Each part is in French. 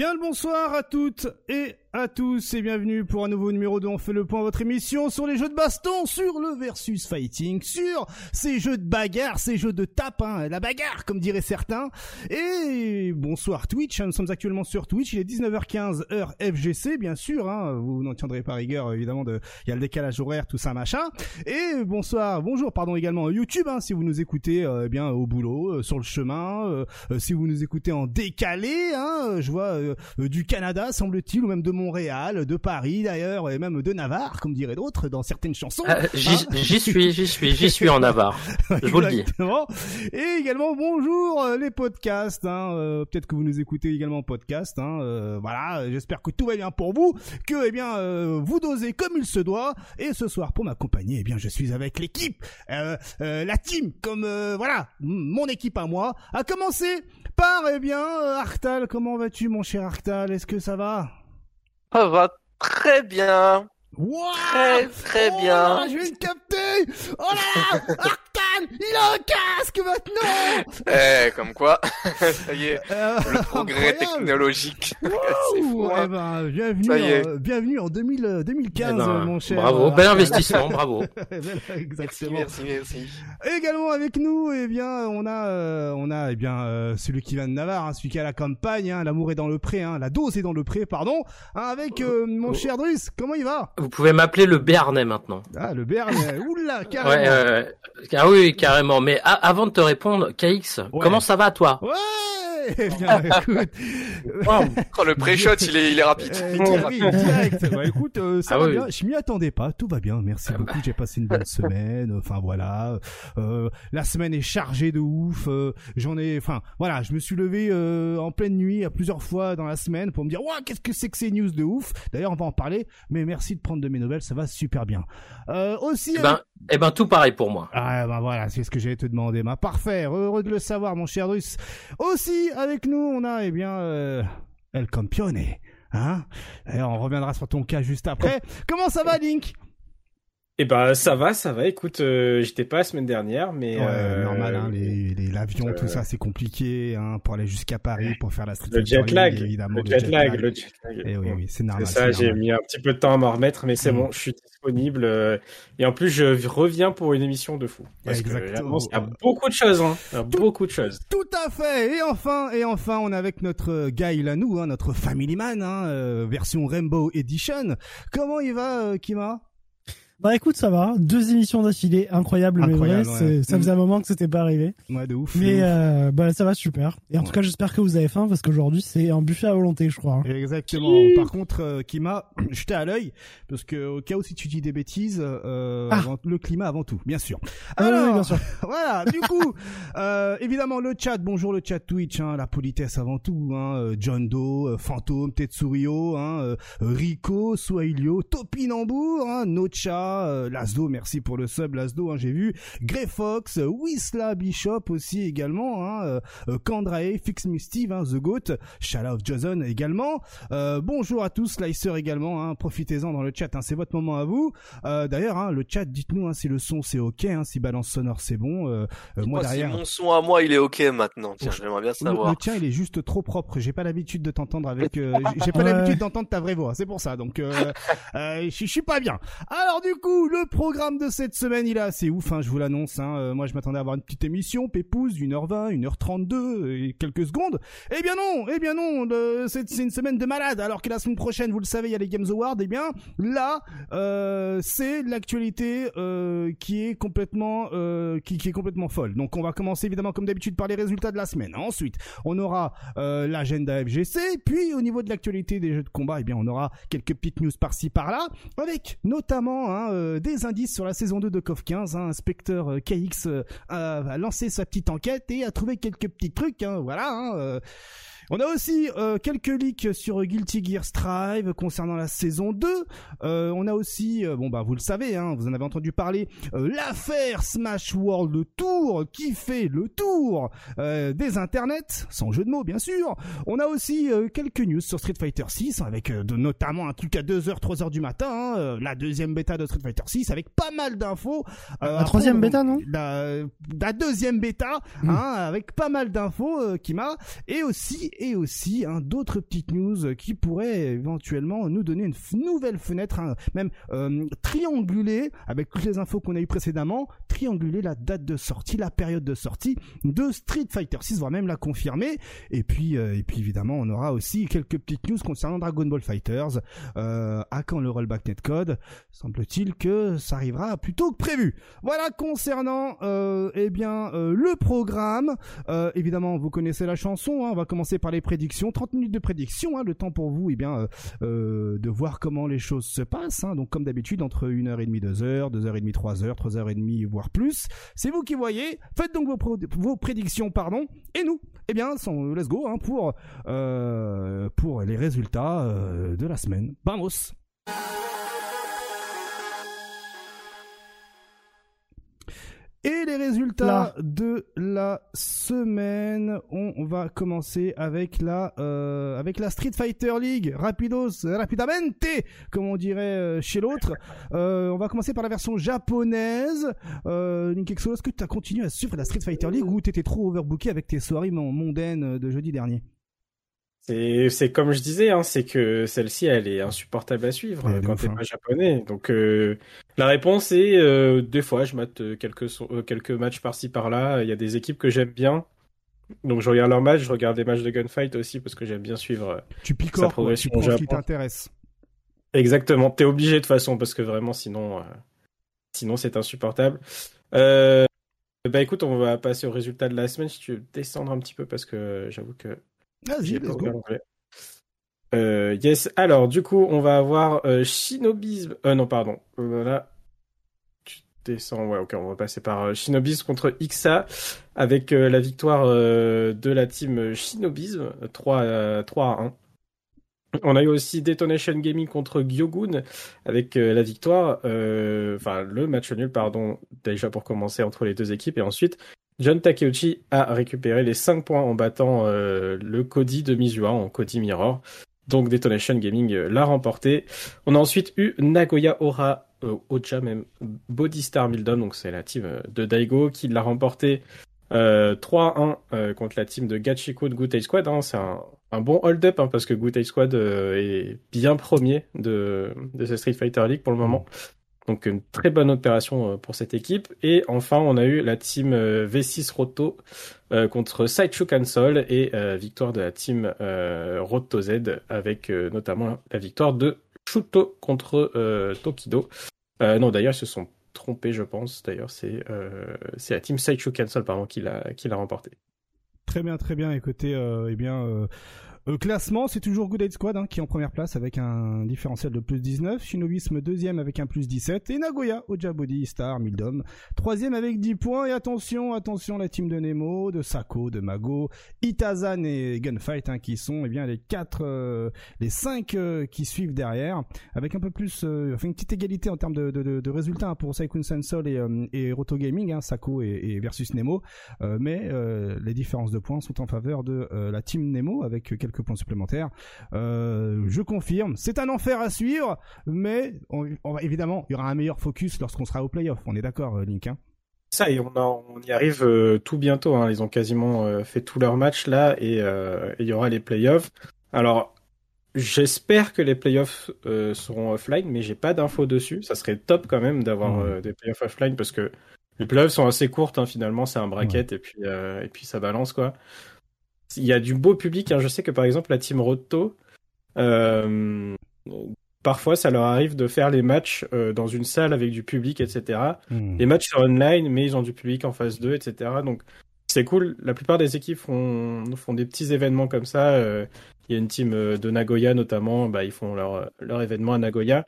Bien le bonsoir à toutes et à tous et bienvenue pour un nouveau numéro de On fait le point votre émission sur les jeux de baston, sur le versus fighting, sur ces jeux de bagarre, ces jeux de tape, hein, la bagarre comme diraient certains. Et bonsoir Twitch, hein, nous sommes actuellement sur Twitch, il est 19h15 heure FGC bien sûr, hein, vous n'en tiendrez pas rigueur évidemment, de, il y a le décalage horaire, tout ça machin. Et bonsoir, bonjour pardon également YouTube hein, si vous nous écoutez euh, eh bien au boulot, euh, sur le chemin, euh, euh, si vous nous écoutez en décalé, hein, je vois euh, du Canada semble-t-il ou même de Montréal, de Paris d'ailleurs, et même de Navarre, comme diraient d'autres dans certaines chansons. Ah, j'y Hein j'y suis, j'y suis, j'y suis en Navarre. Je vous le dis. Et également bonjour euh, les podcasts. Hein, euh, Peut-être que vous nous écoutez également en podcast. Hein, euh, voilà, j'espère que tout va bien pour vous, que eh bien euh, vous dosez comme il se doit. Et ce soir pour m'accompagner, eh bien je suis avec l'équipe, euh, euh, la team, comme euh, voilà mon équipe à moi. À commencer par eh bien Arctal. Comment vas-tu mon cher Arctal? Est-ce que ça va? Ça va très bien. Wow Très, très Oh bien. là je viens de capter Oh là là Arctal Il a un casque maintenant Eh, comme quoi, ça y est, Euh, le progrès incroyable. technologique. Fou, hein. eh ben, bienvenue, Ça y est. en, bienvenue en 2000, euh, 2015, Eh ben, mon cher. bravo, euh, bel investissement, bravo. Exactement. merci, merci. Également avec nous, eh bien, on a, euh, on a, eh bien, euh, celui qui vient de Navarre, hein, celui qui est à la campagne, hein, l'amour est dans le pré, hein, la dose est dans le pré, pardon, hein, avec euh, mon Oh. cher Driss. Comment il va? Vous pouvez m'appeler le Béarnais maintenant. Ah, le Berne, oula, Ouais, carrément. euh, ah oui, carrément. Mais a- avant de te répondre, KX, Ouais. comment ça va toi? Ouais, bien, écoute, Oh, le pré-shot, il est, il est rapide. Euh, Il est oui, rapide. direct. Bah écoute, euh, ça Ah va oui. bien. Je m'y attendais pas. Tout va bien. Merci beaucoup. J'ai passé une bonne semaine. Enfin voilà. Euh, la semaine est chargée de ouf. Euh, J'en ai. Enfin voilà. Je me suis levé euh, en pleine nuit à plusieurs fois dans la semaine pour me dire Ouah, qu'est-ce que c'est que ces news de ouf? D'ailleurs, on va en parler. Mais merci de prendre de mes nouvelles. Ça va super bien. Euh, aussi. Eh ben, eh ben, tout pareil pour moi. Ah bah voilà, c'est ce que j'allais te demander. Ma parfait, heureux de le savoir, mon cher Russe. Aussi avec nous, on a eh bien euh, El Campione, hein. Et on reviendra sur ton cas juste après. Comment ça va, Link? Eh ben ça va, ça va. Écoute, euh, j'étais pas la semaine dernière, mais Ouais, euh, normal, hein, les, l'avion, euh, tout ça, c'est compliqué, hein, pour aller jusqu'à Paris, pour faire la Street le jet lag, évidemment, le jet lag, le jet lag. Eh oui, oui, c'est C'est normal. ça, c'est j'ai normal. mis un petit peu de temps à m'en remettre, mais c'est Mm. bon, je suis disponible. euh, et en plus, je reviens pour une émission de fou. Parce Exactement. il y a beaucoup de choses, hein. Il y a beaucoup de choses. Tout à fait. Et enfin, et enfin, on est avec notre Guy Lanou, hein, notre Family Man, hein, euh, version Rainbow Edition. Comment il va, Kima? Bah écoute, ça va. Deux émissions d'affilée, incroyable, mais vrai. ouais. Ça Mm. faisait un moment que c'était pas arrivé. Ouais, de ouf. de Mais ouf. euh, bah ça va super. Et en Ouais. tout cas, j'espère que vous avez faim parce qu'aujourd'hui c'est un buffet à volonté, je crois. hein. Exactement. Par contre, euh, Kima, jeté à l'œil, parce que au cas où si tu dis des bêtises, euh, Ah. avant- le climat avant tout, bien sûr. Alors, oui, bien sûr. voilà. Du coup, euh, évidemment le chat. Bonjour le chat Twitch, hein, la politesse avant tout. Hein, euh, John Doe, euh, Fantôme, Tetsurio, hein, euh, Rico, Swahilio, Topinambour, hein, Nocha, euh, Lasdo. Merci pour le sub Lasdo. Hein, J'ai vu Grey Fox, euh, Wisla Bishop aussi également. Hein, euh, Kandrae, Fix Me Steve, hein, The Goat, Shout Out Jason également. Euh, bonjour à tous, Slicer également, hein, profitez-en dans le chat, hein, c'est votre moment à vous. Euh, D'ailleurs, hein, le chat, dites-nous hein, si le son c'est ok, hein, si balance sonore c'est bon. Euh, moi Moi, si derrière, mon son à moi, il est ok maintenant. Tiens, Oh, j'aimerais bien le, savoir. le tien il est juste trop propre. J'ai pas l'habitude de t'entendre avec. euh, j'ai- pas l'habitude d'entendre ta vraie voix. C'est pour ça. Donc, euh, euh, je je suis pas bien. Alors du coup, le programme de cette semaine, il est assez ouf. Hein, je vous l'annonce. Hein. Euh, moi, je m'attendais à avoir une petite émission, Pépouze, 1h20, 1h32 et quelques secondes. Eh bien non. Eh bien non. c'est une semaine de malade. Alors que la semaine prochaine, vous le savez, il y a les Games Awards. Eh bien là, euh, c'est l'actualité euh, qui est complètement euh, qui, qui est complètement folle. Donc on va commencer évidemment comme d'habitude par les résultats de la semaine. Ensuite, on aura euh, l'agenda FGC, puis au niveau de l'actualité des jeux de combat, eh bien on aura quelques petites news par-ci par-là, avec notamment hein, euh, des indices sur la saison 2 de KOF 15. Hein, Inspecteur euh, KX euh, a, lancé sa petite enquête et a trouvé quelques petits trucs. Hein, voilà. Hein, on a aussi euh, quelques leaks sur Guilty Gear Strive concernant la saison 2. Euh, on a aussi, euh, bon bah vous le savez, hein, vous en avez entendu parler, euh, l'affaire Smash World Tour qui fait le tour euh, des internets, sans jeu de mots bien sûr. On a aussi euh, quelques news sur Street Fighter 6 avec euh, de, notamment un truc à 2h, 3h du matin, hein, euh, la deuxième bêta de Street Fighter 6 avec pas mal d'infos. Euh, La troisième on- bêta, non la, la deuxième bêta, Mm. hein, avec pas mal d'infos euh, qui m'a et aussi et aussi hein, d'autres petites news qui pourraient éventuellement nous donner une nouvelle fenêtre, hein, même euh, trianguler avec toutes les infos qu'on a eues précédemment, trianguler la date de sortie, la période de sortie de Street Fighter 6, voire même la confirmer. Et puis, euh, et puis évidemment, on aura aussi quelques petites news concernant Dragon Ball Fighters. Euh, à quand le rollback netcode? Semble-t-il que ça arrivera plus tôt que prévu. Voilà concernant eh bien le programme. Évidemment, vous connaissez la chanson. hein, on va commencer par les prédictions. 30 minutes de prédiction. hein, le temps pour vous, eh bien, euh, euh, de voir comment les choses se passent. hein. donc, comme d'habitude, entre 1h30, 2h, 2h30, 3h, 3h30, voire plus. C'est vous qui voyez. Faites donc vos, vos prédictions, pardon. Et nous, eh bien, sont- let's go hein, pour euh, les résultats euh, de la semaine. Vamos. Et les résultats de la semaine, on, va commencer avec la euh, avec la Street Fighter League, rapidos, rapidamente, comme on dirait euh, chez l'autre. Euh, on va commencer par la version japonaise. Euh, Ninkexo, est-ce que tu as continué à suivre la Street Fighter League ou t'étais trop overbooké avec tes soirées mon- mondaines de jeudi dernier? C'est, comme je disais, hein, c'est que celle-ci, elle est insupportable à suivre Ouais, quand t'es hein. pas japonais. Donc, euh, la réponse est, euh, des fois, je mate euh, quelques, euh, quelques matchs par-ci par-là. Il y a des équipes que j'aime bien. Donc, je regarde leurs matchs, je regarde les matchs de Gunfight aussi parce que j'aime bien suivre. Tu picores, tu progression ce qui t'intéresse. Exactement. T'es obligé de toute façon parce que vraiment, sinon, euh, sinon c'est insupportable. Euh, bah écoute, on va passer au résultat de la semaine. Si tu veux descendre un petit peu parce que j'avoue que Vas-y, let's go. Euh, yes. Alors, du coup, on va avoir euh, Shinobism. Euh, non, pardon. Voilà. Tu descends. Ouais, ok. On va passer par euh, Shinobism contre Ixa avec euh, la victoire de la team Shinobism 3 à, 3 à 1. On a eu aussi Detonation Gaming contre Gyogun avec euh, la victoire, euh, enfin le match nul, pardon, déjà pour commencer entre les deux équipes et ensuite John Takeuchi a récupéré les 5 points en battant euh, le Cody de Mizuha en Cody Mirror. Donc Detonation Gaming euh, l'a remporté. On a ensuite eu Nagoya Ora, euh, Oja même, Body Star Mildon, donc c'est la team euh, de Daigo qui l'a remporté euh, 3-1 euh, contre la team de Gachiko de Good Squad. hein. C'est un, bon hold-up hein, parce que Good Squad est bien premier de, de ce Street Fighter League pour le moment. Donc une très bonne opération euh, pour cette équipe. Et enfin, on a eu la team euh, V6 Roto euh, contre Sideshow Cancel et victoire de la team Roto Z avec notamment la victoire de Shuto contre Tokido. Non, d'ailleurs, ils se sont trompés, je pense. D'ailleurs, c'est la team Cancel pardon, qui l'a remporté. Très bien, très bien. Écoutez, eh bien, euh, classement, c'est toujours Good Aid Squad hein, qui est en première place avec un différentiel de plus 19. Shinobisme deuxième avec un plus 17. Et Nagoya, Ojabody, Star, Mildom, troisième avec 10 points. Et attention, attention, la team de Nemo, de Sako, de Mago, Itazan et Gunfight hein, qui sont eh bien les quatre, euh, les cinq euh, qui suivent derrière, avec un peu plus, euh, enfin une petite égalité en termes de, résultats hein, pour Saikun Sensol et, Roto Gaming, Sako et, versus Nemo. Mais les différences de points sont en faveur de la team Nemo avec quelques points supplémentaires. Euh, je confirme, c'est un enfer à suivre, mais on, évidemment, il y aura un meilleur focus lorsqu'on sera au playoff. On est d'accord, euh, Link hein Ça, et on, y arrive euh, tout bientôt. Hein. Ils ont quasiment euh, fait tous leurs matchs là et euh, il y aura les playoffs. Alors, j'espère que les playoffs seront offline, mais j'ai pas d'infos dessus. Ça serait top quand même d'avoir des playoffs offline parce que les playoffs sont assez courtes. Hein, finalement, c'est un bracket et puis et puis ça balance quoi. Il y a du beau public. Hein. Je sais que par exemple la team Roto, euh, parfois ça leur arrive de faire les matchs euh, dans une salle avec du public, etc. Les matchs sont online, mais ils ont du public en phase 2, etc. Donc c'est cool. La plupart des équipes font, font des petits événements comme ça. Euh, Il y a une team de Nagoya notamment, bah, ils font leur, leur événement à Nagoya.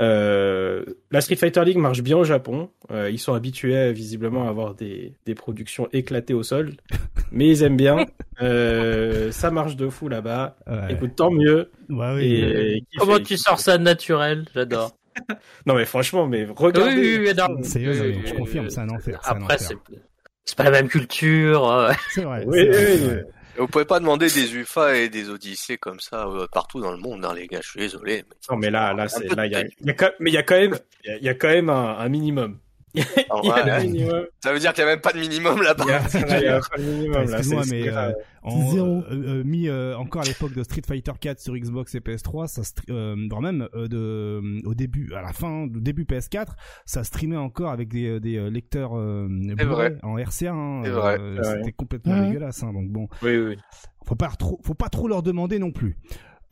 Euh, la Street Fighter League marche bien au Japon. Euh, ils sont habitués visiblement à avoir des, des productions éclatées au sol, mais ils aiment bien. Euh, ça marche de fou là-bas. Ouais. Écoute, tant mieux. Ouais, oui. Et, et Comment tu sors ça naturel? J'adore. Non mais franchement, mais regardez. Oui, oui, oui. C'est Oui, je confirme, c'est un enfer. Après, c'est pas la même culture. C'est vrai. Oui, c'est vrai, oui, Vous pouvez pas demander des UFA et des Odyssées comme ça euh, partout dans le monde, hein, les gars. Je suis désolé. mais- Non mais là, là, c'est là, il y a, y quand- mais il y a quand même, il y a, il y a quand même un, un minimum. Ah, Il y a ouais. le minimum. Ça veut dire qu'il n'y a même pas de minimum là-bas. il y a pas le minimum là. Excuse-moi, c'est- mais c'est euh, en, Zéro. euh, euh, mis euh, encore à l'époque de Street Fighter 4 sur Xbox et PS3, ça euh, voire même euh, de euh, au début, à la fin du début PS4, ça streamait encore avec des, euh, des euh, lecteurs euh, vrai. en RCA. Hein, C'est vrai. euh, C'est C'était vrai. complètement Ouais. dégueulasse. Hein, donc bon, Oui, oui. faut pas trop, faut pas trop leur demander non plus.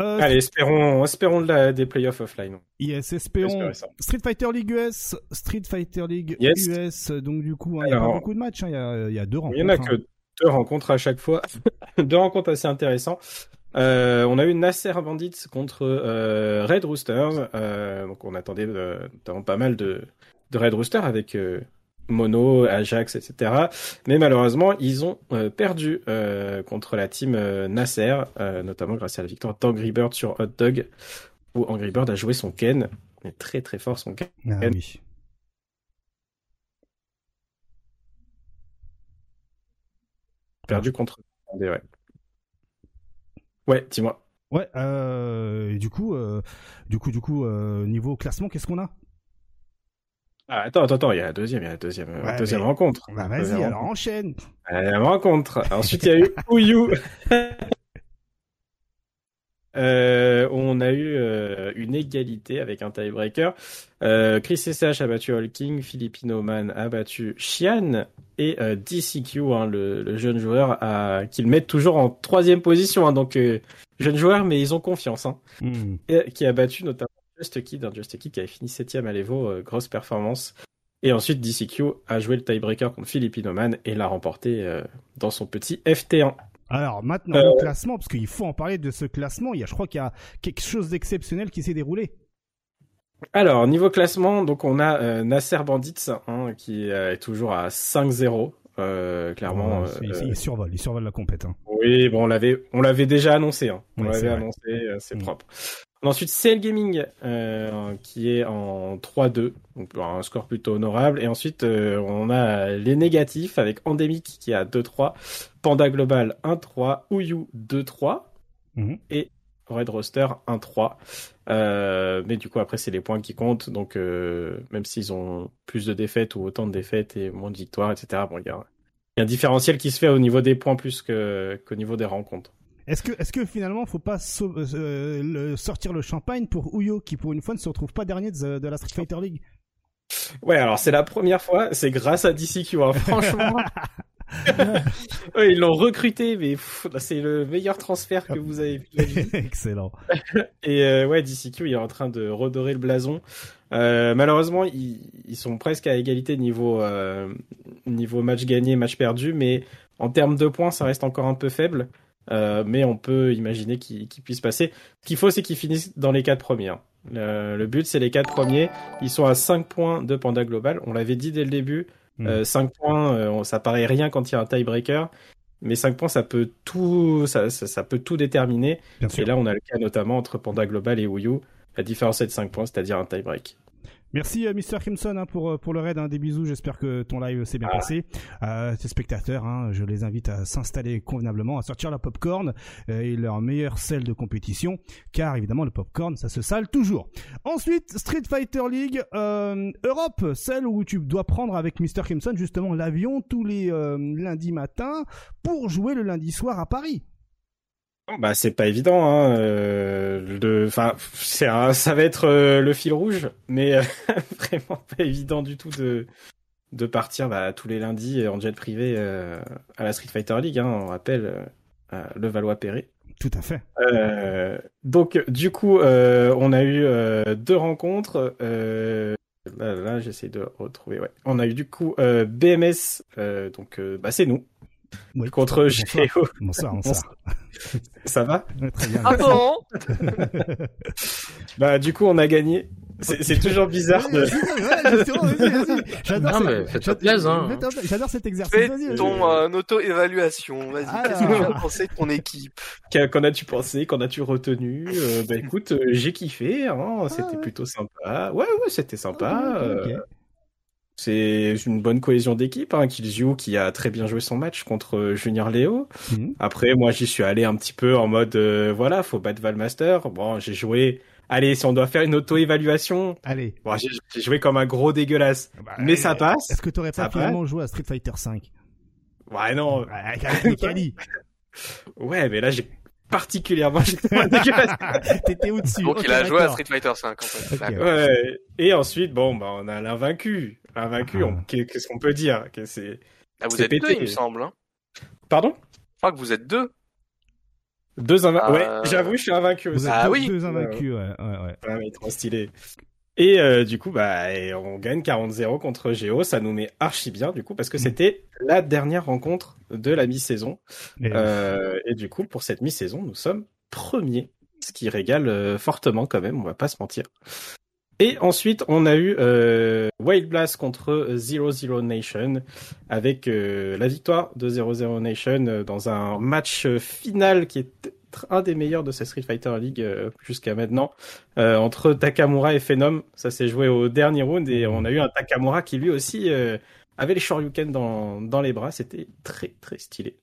Euh, Allez, espérons, espérons de la, des playoffs offline. Yes, espérons. Street Fighter League US, Street Fighter League Yes. US. Donc du coup, hein, il y a pas beaucoup de matchs. hein, Il y, y a deux rencontres. Il y en a hein. que deux rencontres à chaque fois. deux rencontres assez intéressantes. Euh, on a eu Nasser Bandits contre euh, Red Roosters. Euh, donc on attendait notamment pas mal de, de Red Roosters avec Mono, Ajax, etc. Mais malheureusement, ils ont euh, perdu euh, contre la team euh, Nasser, notamment grâce à la victoire d'Angry Bird sur Hot Dog, où Angry Bird a joué son Ken. Il est très très fort son Ken. Ah oui. Perdu contre... Ouais, ouais dis-moi. Ouais, euh, du coup, euh, du coup, du coup, euh, niveau classement, qu'est-ce qu'on a? Ah, attends, attends, attends, il y a la deuxième, il y a la deuxième, euh, Ouais, deuxième mais- rencontre. Bah vas-y, alors rencontre. enchaîne. Rencontre. Ensuite, il y a eu Ouyu. Euh, on a eu euh, une égalité avec un tiebreaker. Euh, Chris SH a battu Hulking, Filipino Man a battu Xian et DCQ, hein, le, le jeune joueur, a, qu'il met toujours en troisième position. Hein, donc, jeune joueur, mais ils ont confiance. Hein, Hmm. et, qui a battu notamment Just Kid, hein, Just Kid qui avait fini septième à l'Evo, euh, grosse performance. Et ensuite, DCQ a joué le tiebreaker contre Filipino Man et l'a remporté euh, dans son petit FT1. Alors maintenant Euh, le classement, parce qu'il faut en parler de ce classement. Il y a, je crois qu'il y a quelque chose d'exceptionnel qui s'est déroulé. Alors, niveau classement, donc on a euh, Nasser Bandits hein, qui euh, est toujours à 5-0. Euh, clairement, Ouais, euh, il survole, il survole la compète. hein. oui, bon, on l'avait, on l'avait déjà annoncé. Hein. On Ouais, l'avait annoncé, euh, c'est Mm. propre. Ensuite, CL Gaming euh, qui est en 3-2, donc un score plutôt honorable. Et ensuite, euh, on a les négatifs avec Endemic qui est à 2-3, Panda Global 1-3, Ouyu 2-3 Mhm. et Red Roster 1-3. Euh, mais du coup, après, c'est les points qui comptent. Donc, euh, même s'ils ont plus de défaites ou autant de défaites et moins de victoires, etc., bon, il y a, il y a un différentiel qui se fait au niveau des points plus qu'au niveau des rencontres. Est-ce que, est-ce que finalement, faut pas euh, le- sortir le champagne pour Uyo, qui pour une fois ne se retrouve pas dernier de, de la Street Fighter League? Ouais, alors c'est la première fois, c'est grâce à DCQ, hein. franchement. Ouais, ils l'ont recruté, mais c'est le meilleur transfert que vous avez vu de votre vie. Excellent. Et euh, ouais, DCQ, il est en train de redorer le blason. Euh, malheureusement, ils, ils sont presque à égalité niveau euh, niveau match gagné, match perdu, mais en termes de points, ça reste encore un peu faible. Mais on peut imaginer qu'ils qu'ils puissent passer. Ce qu'il faut, c'est qu'ils finissent dans les quatre premiers. hein. Le, le but, c'est les quatre premiers. Ils sont à 5 points de Panda Global. On l'avait dit dès le début. Mm. Euh, 5 points, euh, ça paraît rien quand il y a un tiebreaker. Mais 5 points, ça peut tout, ça, ça, ça peut tout déterminer. Bien Et sûr. là, on a le cas notamment entre Panda Global et Wii U. La différence est de 5 points, c'est-à-dire un tie-break. Merci euh, Mr. Crimson hein, pour, euh, pour le raid, hein, des bisous, j'espère que ton live s'est bien Ah. passé. Euh, tes spectateurs, hein, je les invite à s'installer convenablement, à sortir la popcorn euh, et leur meilleure selle de compétition, car évidemment le popcorn ça se sale toujours. Ensuite, Street Fighter League euh, Europe, celle où tu dois prendre avec Mr. Crimson justement l'avion tous les euh, lundis matins pour jouer le lundi soir à Paris. Bah, c'est pas évident, hein. euh, le- enfin, c'est un- ça va être euh, le fil rouge, mais euh, vraiment pas évident du tout de de partir bah, tous les lundis en jet privé à la Street Fighter League. Hein, on rappelle le Valois-Perret. Tout à fait. Donc du coup, euh, on a eu deux rencontres. Euh, là, là, j'essaie de retrouver. Ouais, on a eu du coup euh, BMS. donc, euh, bah, c'est nous Oui, contre bonsoir. Géo. Bonsoir, bonsoir. Ça va Très bien. Ah bon Bah, du coup, on a gagné. C'est toujours bizarre de. J'adore mais fais-toi plaisir, hein. plaisir. J'adore cet exercice. Fais ton euh, auto-évaluation. Vas-y, Alors. qu'est-ce que tu as pensé de ton équipe Qu'en as-tu pensé Qu'en as-tu retenu Euh, Bah écoute, euh, j'ai kiffé. Hein, c'était ouais. plutôt sympa. Ouais, ouais, c'était sympa. Ok, ok, ok. euh, C'est une bonne cohésion d'équipe. Hein, Killzio qui a très bien joué son match contre euh, Junior Léo. Mhm. Après, moi, j'y suis allé un petit peu en mode, euh, voilà, faut battre Valmaster. Bon, j'ai joué allez, si on doit faire une auto-évaluation, Allez. bon, j'ai j'ai joué comme un gros dégueulasse. Bah, Mais ça passe. Est-ce que t'aurais Ça pas finalement joué à Street Fighter 5 Ouais, non. Avec. Ouais, mais là, j'ai particulièrement. T'étais au-dessus. Donc Ok, il a joué à. Street Fighter 5 en fait. Ouais. Et ensuite, bon, bah, on a l'invaincu. L'invaincu, Ah. qu'est-ce qu'on peut dire c'est... Ah, vous C'est êtes deux, pété. il me semble. Hein. Pardon? Je crois que vous êtes deux. Deux invaincus. Euh, Ouais, j'avoue, je suis invaincu Vous aussi. êtes Ah deux, oui. deux invaincus, ouais, ouais, ouais. Ouais, mais trop stylé. Et euh, du coup, bah, et on gagne 40-0 contre Géo. Ça nous met archi bien, du coup, parce que Mm. c'était la dernière rencontre de la mi-saison. Et- Euh, et du coup, pour cette mi-saison, nous sommes premiers, ce qui régale euh, fortement quand même, on va pas se mentir. Et ensuite, on a eu euh, Wild Blast contre Zero Zero Nation, avec euh, la victoire de Zero Zero Nation euh, dans un match euh, final qui est un des meilleurs de cette Street Fighter League euh, jusqu'à maintenant, euh, entre Takamura et Phenom. Ça s'est joué au dernier round et on a eu un Takamura qui lui aussi euh, avait les Shoryuken dans, dans les bras. C'était très très stylé.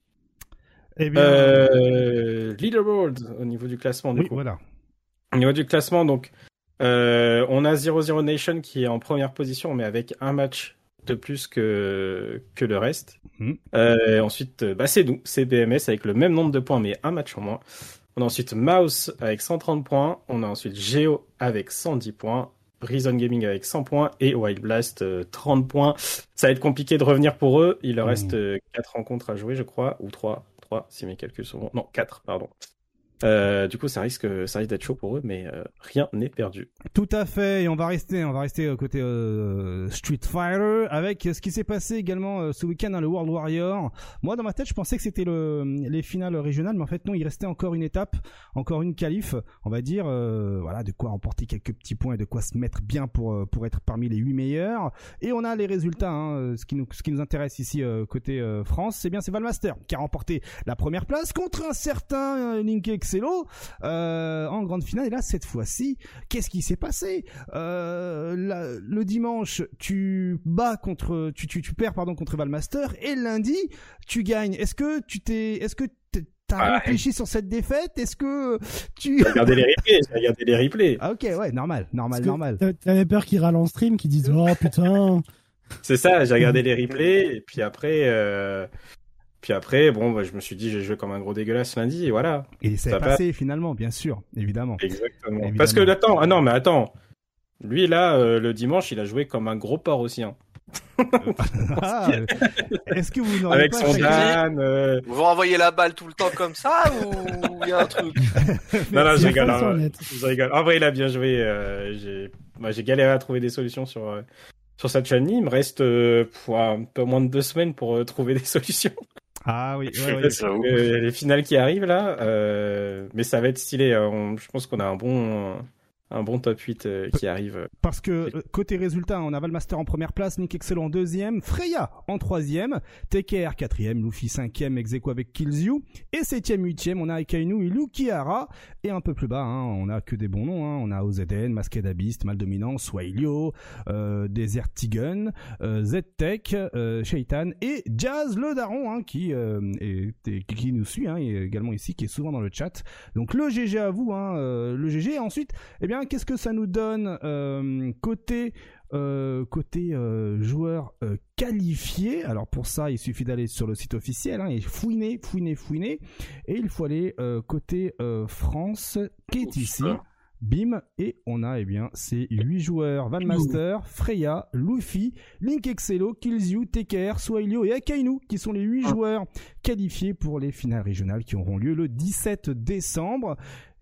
Eh bien, Euh, leaderboard au niveau du classement du oui, coup. voilà. Au niveau du classement, donc, euh, on a Zero Zero Nation qui est en première position, mais avec un match de plus que, que le reste. Mhm. Euh, ensuite, euh, bah, c'est nous, c'est BMS avec le même nombre de points, mais un match en moins. On a ensuite Mouse avec 130 points. On a ensuite Geo avec 110 points. Reason Gaming avec 100 points et Wild Blast euh, 30 points. Ça va être compliqué de revenir pour eux. Il leur Mhm. reste euh, 4 rencontres à jouer, je crois, ou 3, 3 si mes calculs sont bons. Non, 4, pardon. Euh, du coup, ça risque, ça risque d'être chaud pour eux, mais euh, rien n'est perdu. Tout à fait, et on va rester, on va rester côté euh, Street Fighter avec ce qui s'est passé également euh, ce week-end dans le World Warrior. Moi, dans ma tête, je pensais que c'était le les finales régionales, mais en fait non, il restait encore une étape, encore une qualif, on va dire, euh, voilà, de quoi remporter quelques petits points et de quoi se mettre bien pour euh, pour être parmi les huit meilleurs. Et on a les résultats. Hein, ce qui nous ce qui nous intéresse ici côté France, c'est bien c'est Valmaster qui a remporté la première place contre un certain euh, Excello euh, en grande finale. Et là, cette fois-ci, qu'est-ce qui s'est passé euh, la- Le dimanche, tu bats contre, tu, tu, tu perds pardon contre Valmaster, et lundi, tu gagnes. Est-ce que tu t'es, est-ce que t'as Ouais. réfléchi sur cette défaite? Est-ce que tu J'ai regardé les replays, j'ai regardé les replays. Ah, ok, ouais, normal, normal, normal. t'a- T'avais peur qu'ils râlent en stream, qu'ils disent oh putain. C'est ça, j'ai regardé les replays, et puis après, euh, puis après, bon, bah, je me suis dit, j'ai joué comme un gros dégueulasse lundi, et voilà. Et ça ça est passé finalement, bien sûr, évidemment. Exactement. Évidemment. Parce que, attends, ah non, mais attends. Lui, là, euh, le dimanche, il a joué comme un gros porc aussi, hein. Ah, euh, Est-ce que vous n'aurez Avec pas son Dan, euh, Vous renvoyez la balle tout le temps comme ça ou il y a un truc? Non, non, je rigole. hein, je rigole. En vrai, il a bien joué. euh, j'ai, moi, j'ai galéré à trouver des solutions sur euh, sur cette chaîne. Il me reste euh, pour un peu moins de deux semaines pour euh, trouver des solutions. Ah oui, ouais, ouais. Euh, les finales qui arrivent là, euh, mais ça va être stylé. on- je pense qu'on a un bon un bon top 8 euh, qui arrive. Parce que euh, côté résultat, on a Valmaster en première place, Nick Excel en deuxième, Freya en troisième, TKR quatrième, Luffy cinquième, Execo avec Killzyu, et septième, huitième, on a Akainu et Lukiara, et un peu plus bas, hein, on a que des bons noms, hein, on a OZN, Masked Abyss, Maldominant, Swailio, euh, Desert Tigun, euh, Z-Tech, euh, Shaitan, et Jazz le Daron, hein, qui, euh, est, qui nous suit, hein, et également ici, qui est souvent dans le chat. Donc le GG à vous, hein, euh, le GG, et ensuite, eh bien, qu'est-ce que ça nous donne euh, côté euh, côté euh, joueurs euh, qualifiés Alors pour ça, il suffit d'aller sur le site officiel hein, et fouiner, fouiner, fouiner. Et il faut aller côté France, qui est ici. Bim, et on a eh bien ces 8 joueurs Valmaster, Freya, Luffy, Link Excello, Killzyu, TKR, Swailio et Akainu qui sont les 8 joueurs qualifiés pour les finales régionales qui auront lieu le 17 décembre.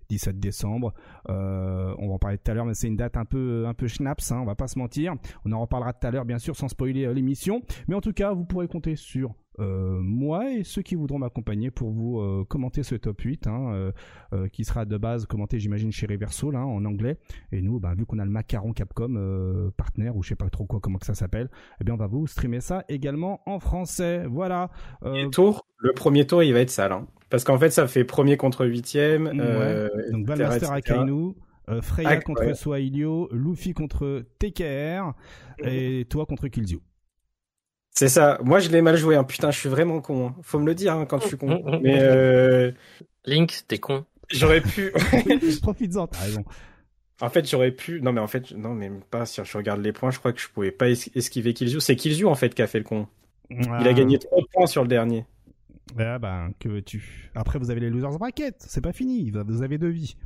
17 décembre, euh, on va en parler tout à l'heure, mais c'est une date un peu un peu schnaps, hein, on va pas se mentir. On en reparlera tout à l'heure, bien sûr, sans spoiler euh, l'émission. Mais en tout cas, vous pourrez compter sur euh, moi et ceux qui voudront m'accompagner pour vous commenter ce top 8, hein, qui sera de base commenté, j'imagine, chez Reversal hein, en anglais. Et nous, bah, vu qu'on a le macaron Capcom partenaire ou je sais pas trop quoi, comment que ça s'appelle, eh bien, on va vous streamer ça également en français. Voilà. Premier tour, le premier tour, il va être sale, hein. Parce qu'en fait, ça fait premier contre huitième. Ouais. euh, Donc etc. Akainu, euh, Freya Ah, contre ouais. Swailio, Luffy contre TKR et toi contre Killzyu. C'est ça. Moi, je l'ai mal joué. Hein. Putain, je suis vraiment con. hein. Faut me le dire hein, quand je suis con. Mais euh, Link, t'es con. j'aurais pu. Profites-en, t'as raison. En fait, j'aurais pu. Non, mais en fait, non, mais pas. Si je regarde les points, je crois que je pouvais pas es- esquiver Killzoo. C'est Killzoo en fait qui a fait le con. Il a gagné 3 points sur le dernier. Ah ben, que veux-tu? Après, vous avez les losers bracket, c'est pas fini, vous avez deux vies.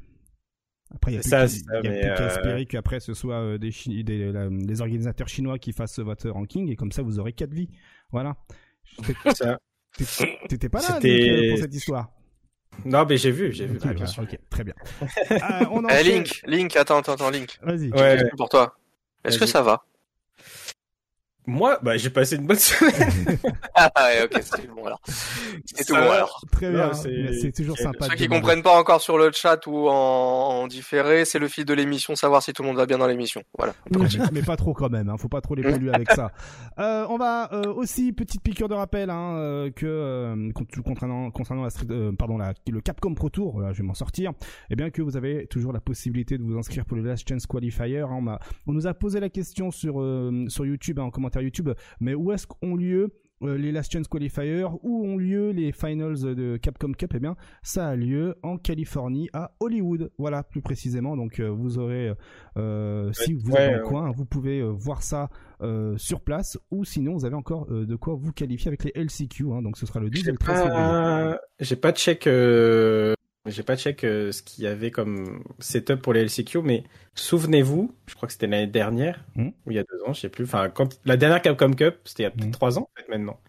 Après, il y a plus Ça, qu'à- qu'à euh, espérer qu'après ce soit euh, des, Chi- des la- les organisateurs chinois qui fassent votre ranking et comme ça vous aurez quatre vies. Voilà. T'étais- pas là Nick, pour cette histoire. Non, mais j'ai vu, j'ai vu. Ah, bien voilà, sûr. ok, très bien. On Eh. Link, Link, attends, attends, attends, Link. Vas-y. Ouais. Pour toi. Est-ce que ça va? Moi, bah, j'ai passé une bonne semaine. Ah ouais, ok, c'est tout bon alors. C'est tout bon alors. Très bien. C'est- toujours c'est- sympa. Ceux qui comprennent pas encore sur le chat ou en, en différé, c'est le fil de l'émission, savoir si tout le monde va bien dans l'émission. Voilà. Mais, pas trop quand même, hein. faut pas trop les polluer avec ça. Euh, on va euh, aussi petite piqûre de rappel hein, euh, que euh, con- concernant concernant la street, euh, pardon la, le Capcom Pro Tour, voilà, je vais m'en sortir. Et bien que vous avez toujours la possibilité de vous inscrire pour le Last Chance Qualifier. hein. on, m'a- on nous a posé la question sur euh, sur YouTube hein, en commentaire YouTube, mais où est-ce qu'ont lieu euh, les Last Chance Qualifiers, où ont lieu les finals de Capcom Cup, eh bien, ça a lieu en Californie, à Hollywood. Voilà, plus précisément. Donc, euh, vous aurez, euh, si vous Ouais, êtes dans le ouais. coin, vous pouvez voir ça euh, sur place, ou sinon, vous avez encore euh, de quoi vous qualifier avec les LCQ. Hein, donc, ce sera le 12 et le 13 février. pas, j'ai pas check, j'ai pas check euh, ce qu'il y avait comme setup pour les LCQ, mais souvenez-vous, je crois que c'était l'année dernière, Hmm. ou il y a deux ans, je sais plus. Enfin, quand la dernière Capcom Cup, c'était il y a peut-être Hmm. trois ans en fait maintenant.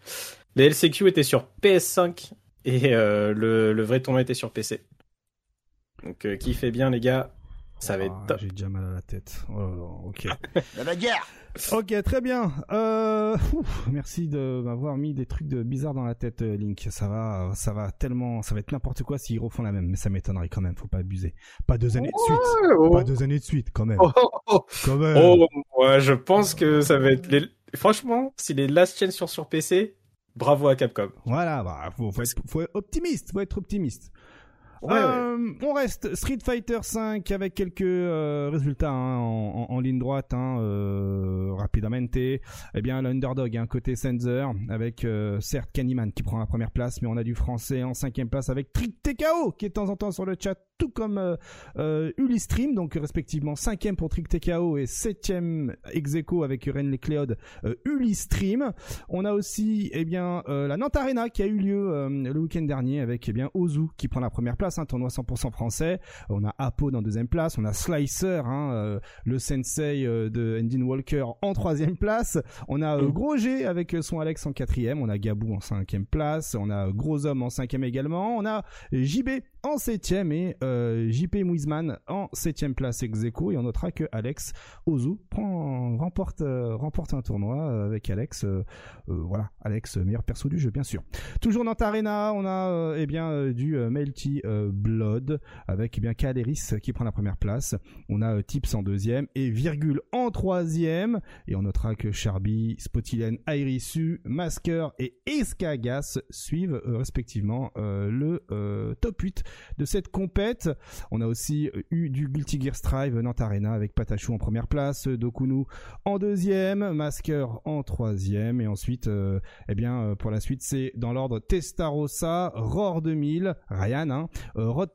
Les LCQ étaient sur PS5 et euh, le, le vrai tournoi était sur PC. Donc, euh, kiffez bien les gars, ça va être Ah, top. J'ai déjà mal à la tête. Oh ok. La bagarre Ok, très bien. Euh, ouf, merci de m'avoir mis des trucs de bizarres dans la tête, euh, Link. Ça va, ça va tellement, ça va être n'importe quoi s'ils refont la même, mais ça m'étonnerait quand même. Faut pas abuser. Pas deux années de suite. Oh, Pas deux années de suite, quand même. oh, oh, Quand même. ouais, je pense que ça va être les... Franchement, si les Last Chance sur sur PC, bravo à Capcom. Voilà, bah, faut, faut, être, faut être optimiste. Faut être optimiste. Euh, On reste Street Fighter 5 avec quelques euh, résultats hein, en, ligne droite, hein, euh, rapidement. Eh bien, l'underdog, hein, côté Sensor, avec euh, certes Candyman qui prend la première place, mais on a du français en cinquième place avec Trick TKO qui est de temps en temps sur le chat, tout comme euh, euh, Ulistream, donc respectivement cinquième pour Trick TKO et septième ex aequo avec Ren Lecléod, euh, Ulistream. On a aussi eh bien euh, la Nantes Arena qui a eu lieu euh, le week-end dernier avec eh bien Ozu qui prend la première place, un tournoi 100% français. On a Apo en deuxième place, on a Slicer, hein, euh, le sensei euh, de Endin Walker en troisième place. On a euh, Gros G avec son Alex en quatrième, on a Gabou en cinquième place, on a Gros Homme en cinquième également, on a JB en septième et euh, JP Muisman en septième place ex aequo. et on notera que Alex Ozu remporte, euh, remporte un tournoi euh, avec Alex. voilà, Alex, meilleur perso du jeu, bien sûr. Toujours dans Arena, on a eh bien du Melty Blood avec eh bien Kaderis qui prend la première place. On a Tips en deuxième et Virgule en troisième. Et on notera que Charby, Spotilian, Airisu, Masker et Escagas suivent respectivement le top 8 de cette compète. On a aussi euh, eu du Guilty Gear Strive Nantes Arena avec Patachou en première place, Dokunu en deuxième, Masker en troisième et ensuite, euh, eh bien, euh, pour la suite, c'est dans l'ordre Testarossa, Roar 2000, Ryan, hein, euh, Rod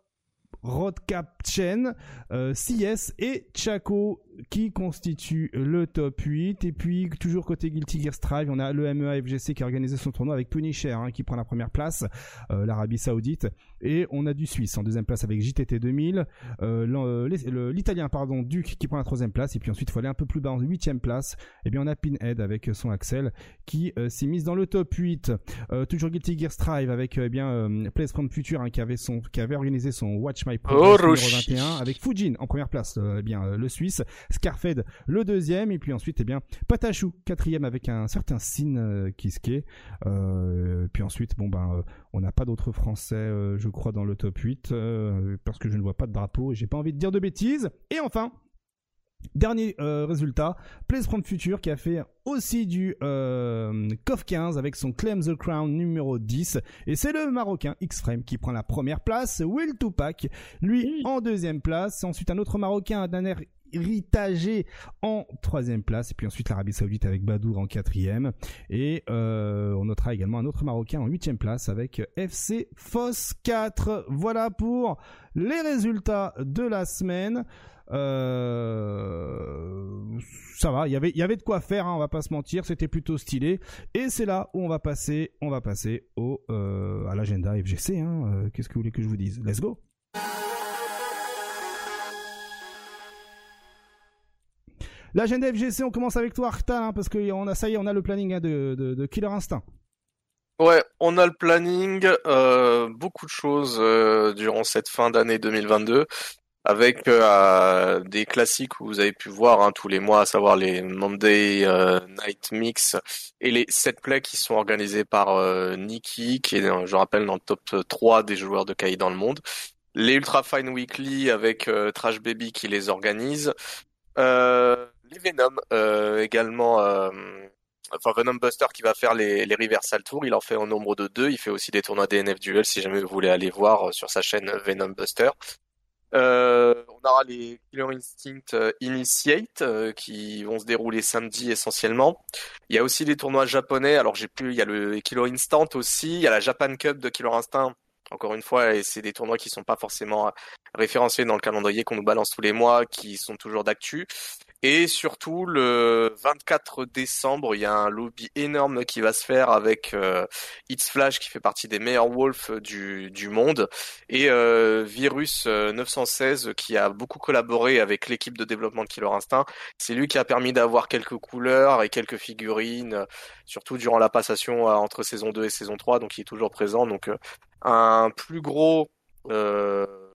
Rodcap Chen, euh, CS et Chaco qui constituent le top 8 et puis toujours côté Guilty Gear Strive on a le MEA FGC qui a organisé son tournoi avec Punisher hein, qui prend la première place euh, l'Arabie Saoudite. Et on a du Suisse en deuxième place avec JTT 2000 euh, euh, l'italien pardon Duke qui prend la troisième place. Et puis ensuite il faut aller un peu plus bas en huitième place. Et bien on a Pinhead avec son Axel qui s'est mise dans le top 8 Euh, toujours Guilty Gear Strive avec eh bien Place from Future hein, qui avait son qui avait organisé son Watch My numéro Orochi. 21 avec Fujin en première place eh bien le Suisse Scarfed le deuxième et puis ensuite eh bien Patachou quatrième avec un certain Sin euh, Kiske. Euh, puis ensuite bon ben euh, on n'a pas d'autres Français euh, je crois dans le top 8 euh, parce que je ne vois pas de drapeau et j'ai pas envie de dire de bêtises. Et enfin Dernier euh, résultat, Place from Future qui a fait aussi du euh, KOF 15 avec son Claim the Crown numéro 10 et c'est le Marocain X-Frame qui prend la première place, Will Tupac lui en deuxième place, ensuite un autre Marocain d'un air Ritagé en troisième place et puis ensuite l'Arabie Saoudite avec Badour en quatrième et euh, on notera également un autre Marocain en huitième place avec FC Foss 4 voilà pour les résultats de la semaine Euh, ça va, il y avait, il y avait de quoi faire, hein, on va pas se mentir, c'était plutôt stylé. Et c'est là où on va passer, on va passer au euh, à l'agenda FGC. Hein. Euh, Qu'est-ce que vous voulez que je vous dise? Let's go. L'agenda FGC, on commence avec toi, Artal, hein, parce que on a ça y est, on a le planning hein, de, de, de Killer Instinct. Ouais, on a le planning, euh, beaucoup de choses euh, durant cette fin d'année 2022, avec euh, des classiques que vous avez pu voir hein, tous les mois, à savoir les Monday euh, Night Mix et les set plays qui sont organisés par euh, Nikki, qui est, je rappelle, dans le top 3 des joueurs de KI dans le monde. Les Ultra Fine Weekly avec euh, Trash Baby qui les organise. Euh, les Venom euh, également euh, enfin Venom Buster qui va faire les, les Reversal Tours, il en fait au nombre de deux, il fait aussi des tournois DNF Duel si jamais vous voulez aller voir sur sa chaîne Venom Buster. Euh, on aura les Killer Instinct euh, Initiate euh, qui vont se dérouler samedi essentiellement. Il y a aussi les tournois japonais, alors j'ai plus, il y a le Killer Instant aussi, il y a la Japan Cup de Killer Instinct. Encore une fois, et c'est des tournois qui sont pas forcément référenciés dans le calendrier qu'on nous balance tous les mois, qui sont toujours d'actu. Et surtout, le 24 décembre, il y a un lobby énorme qui va se faire avec euh, It's Flash, qui fait partie des meilleurs wolves du, du monde, et euh, Virus 916, qui a beaucoup collaboré avec l'équipe de développement de Killer Instinct. C'est lui qui a permis d'avoir quelques couleurs et quelques figurines, surtout durant la passation entre saison 2 et saison 3, donc il est toujours présent. Donc euh, un plus gros... Euh,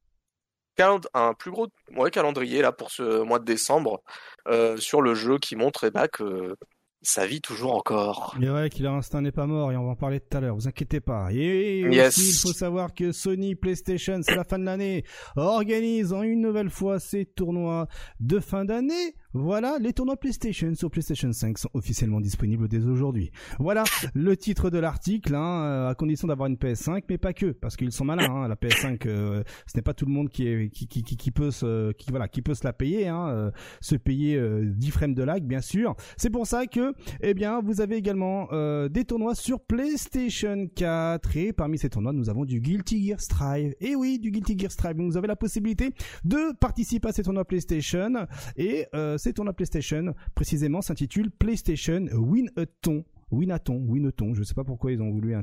un plus gros ouais, calendrier là pour ce mois de décembre euh, sur le jeu qui montre eh ben, que ça vit toujours encore. Mais ouais, Killer Instinct n'est pas mort et on va en parler tout à l'heure, vous inquiétez pas. Et aussi, Yes. il faut savoir que Sony PlayStation, c'est la fin de l'année, organise en une nouvelle fois ses tournois de fin d'année. Voilà, les tournois PlayStation sur PlayStation 5 sont officiellement disponibles dès aujourd'hui. Voilà le titre de l'article, hein, euh, à condition d'avoir une PS5, mais pas que, parce qu'ils sont malins. Hein, la PS5, euh, ce n'est pas tout le monde qui, est, qui, qui, qui, peut se, qui, voilà, qui peut se la payer, hein, euh, se payer euh, 10 frames de lag, bien sûr. C'est pour ça que, eh bien, vous avez également euh, des tournois sur PlayStation 4 et parmi ces tournois, nous avons du Guilty Gear Strive. Et oui, du Guilty Gear Strive. Donc, vous avez la possibilité de participer à ces tournois PlayStation et euh, ces tournois PlayStation précisément s'intitulent PlayStation Win-a-Ton. Winaton, Winaton, je sais pas pourquoi ils ont voulu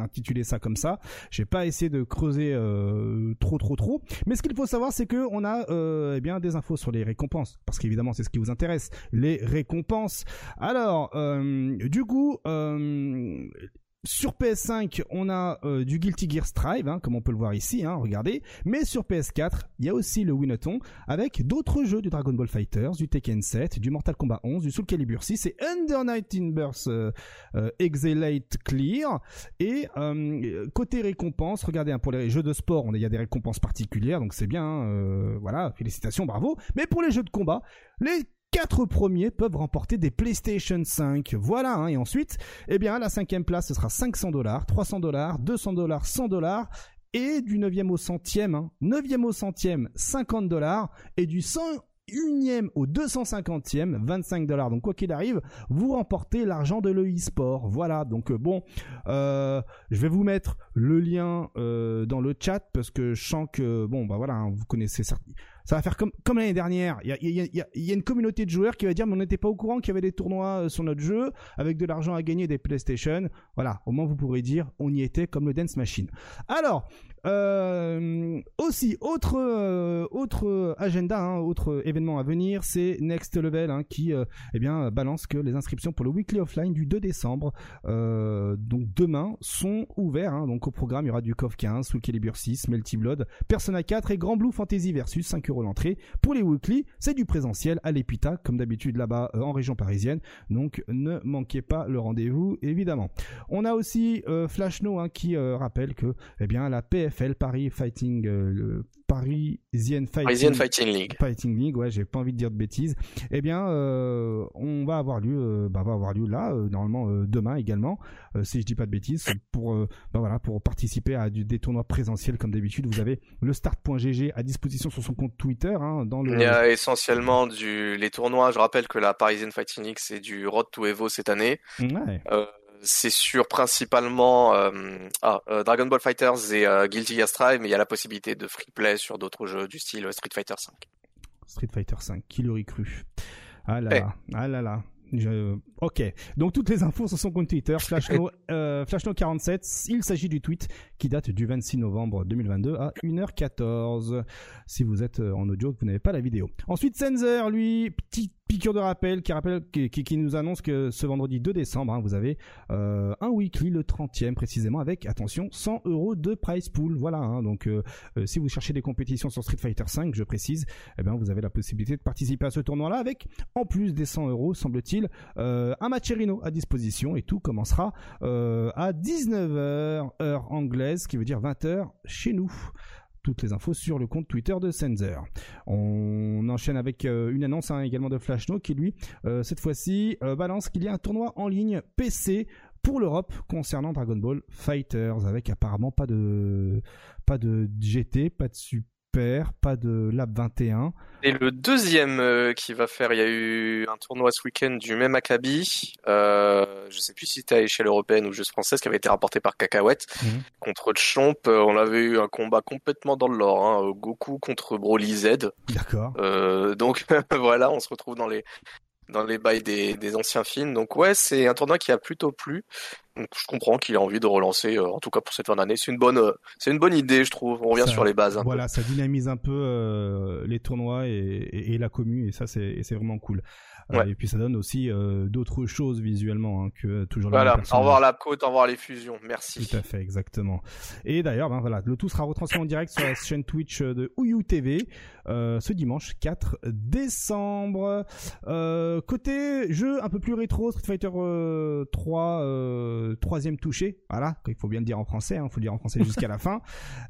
intituler ça comme ça. J'ai pas essayé de creuser euh, trop trop trop, mais ce qu'il faut savoir c'est que on a euh, eh bien des infos sur les récompenses parce qu'évidemment c'est ce qui vous intéresse, les récompenses. Alors euh, du coup sur PS5, on a euh, du Guilty Gear Strive, hein, comme on peut le voir ici, hein, regardez. Mais sur PS4, il y a aussi le Winaton, avec d'autres jeux du Dragon Ball Fighters, du Tekken 7, du Mortal Kombat 11, du Soul Calibur 6 et Under Night in Burst euh, euh, Clear. Et euh, côté récompense, regardez, hein, pour les jeux de sport, il y a des récompenses particulières, donc c'est bien, hein, euh, voilà, félicitations, bravo. Mais pour les jeux de combat, les quatre premiers peuvent remporter des PlayStation 5. Voilà, hein, et ensuite, eh bien, la cinquième place, ce sera 500 dollars, 300 dollars, 200 dollars, 100 dollars, et du 9e au centième, hein, 9e au centième, 50 dollars, et du 101e au 250e, 25 dollars. Donc, quoi qu'il arrive, vous remportez l'argent de l'e-sport. Voilà, donc euh, bon, euh, je vais vous mettre le lien euh, dans le chat, parce que je sens que, bon, bah voilà, hein, vous connaissez ça. Ça va faire comme, comme l'année dernière. Il y a, y, a, une communauté de joueurs qui va dire, mais on n'était pas au courant qu'il y avait des tournois sur notre jeu, avec de l'argent à gagner des PlayStation. Voilà, au moins vous pourrez dire, on y était comme le Dance Machine. Alors, euh, aussi, autre, euh, autre agenda, hein, autre événement à venir, c'est Next Level, hein, qui euh, eh bien, balance que les inscriptions pour le Weekly Offline du 2 décembre, donc demain, sont ouverts. Hein, donc au programme, il y aura du KOF 15, Soul Calibur 6, Melty Blood, Persona 4 et Grand Blue Fantasy Versus, 5 euros l'entrée. Pour les Weekly, c'est du présentiel à l'Epita, comme d'habitude là-bas en région parisienne. Donc ne manquez pas le rendez-vous, évidemment. On a aussi Flashno hein, qui rappelle que eh bien, la Paris Fighting, euh, le Parisian Fighting, Parisian Fighting League. Fighting League, ouais, j'ai pas envie de dire de bêtises. Eh bien, euh, on va avoir lieu, euh, bah, va avoir lieu là, euh, normalement demain également, si je dis pas de bêtises, pour, bah, voilà, pour participer à du, des tournois présentiels comme d'habitude. Vous avez le start.gg à disposition sur son compte Twitter, hein, dans le. Il y a essentiellement du les tournois. Je rappelle que la Parisian Fighting League c'est du Road to Evo cette année. Ouais. C'est sur principalement euh, ah, euh, Dragon Ball Fighters et euh, Guilty Gear Strive, mais il y a la possibilité de free play sur d'autres jeux du style Street Fighter 5. Street Fighter 5, qui l'aurait cru? Ah là Eh. là, ah là là. Je- Ok, donc toutes les infos sur son compte Twitter, Flashno, euh, Flashno47, il s'agit du tweet qui date du 26 novembre 2022 à 1h14. Si vous êtes euh, en audio, que vous n'avez pas la vidéo. Ensuite, Sensor, lui, petite piqûre de rappel qui rappelle qui, qui- nous annonce que ce vendredi 2 décembre, hein, vous avez euh, un weekly, le 30e précisément, avec attention 100 euros de price pool. Voilà, hein, donc euh, si vous cherchez des compétitions sur Street Fighter 5, je précise, eh bien vous avez la possibilité de participer à ce tournoi-là avec, en plus des 100 euros, semble-t-il, un matcherino à disposition et tout commencera à 19h heure anglaise, qui veut dire 20h chez nous. Toutes les infos sur le compte Twitter de Sensor. On enchaîne avec euh, une annonce hein, également de Flashno qui lui, euh, cette fois-ci, euh, balance qu'il y a un tournoi en ligne PC pour l'Europe concernant Dragon Ball Fighters avec apparemment pas de pas de GT, pas de Super, pas de Lab 21. Et le deuxième euh, qui va faire, il y a eu un tournoi ce week-end du même acabit. Euh, je sais plus si c'était à échelle européenne ou juste française, qui avait été rapporté par Cacahuète Mhm. contre Champ. Euh, on avait eu un combat complètement dans le lore, hein, Goku contre Broly Z. D'accord. Euh, donc voilà, on se retrouve dans les dans les bails des, des anciens films. Donc ouais, c'est un tournoi qui a plutôt plu. Donc je comprends qu'il a envie de relancer, euh, en tout cas pour cette fin d'année. C'est une bonne, euh, c'est une bonne idée, je trouve. On revient Ça- sur les bases. peu. Voilà, ça dynamise un peu euh, les tournois et, et- et la commu et ça c'est c'est vraiment cool. Euh, Ouais. et puis ça donne aussi euh, d'autres choses visuellement hein, que toujours le Voilà. Au revoir la côte, au revoir les fusions. Merci. Tout à fait, exactement. Et d'ailleurs, ben voilà, le tout sera retransmis en direct sur la chaîne Twitch de Ouyu TV euh, ce dimanche 4 décembre. Euh, côté jeu un peu plus rétro, Street Fighter euh, 3, euh, troisième touché, voilà, il faut bien le dire en français, il faut le dire en français jusqu'à la fin.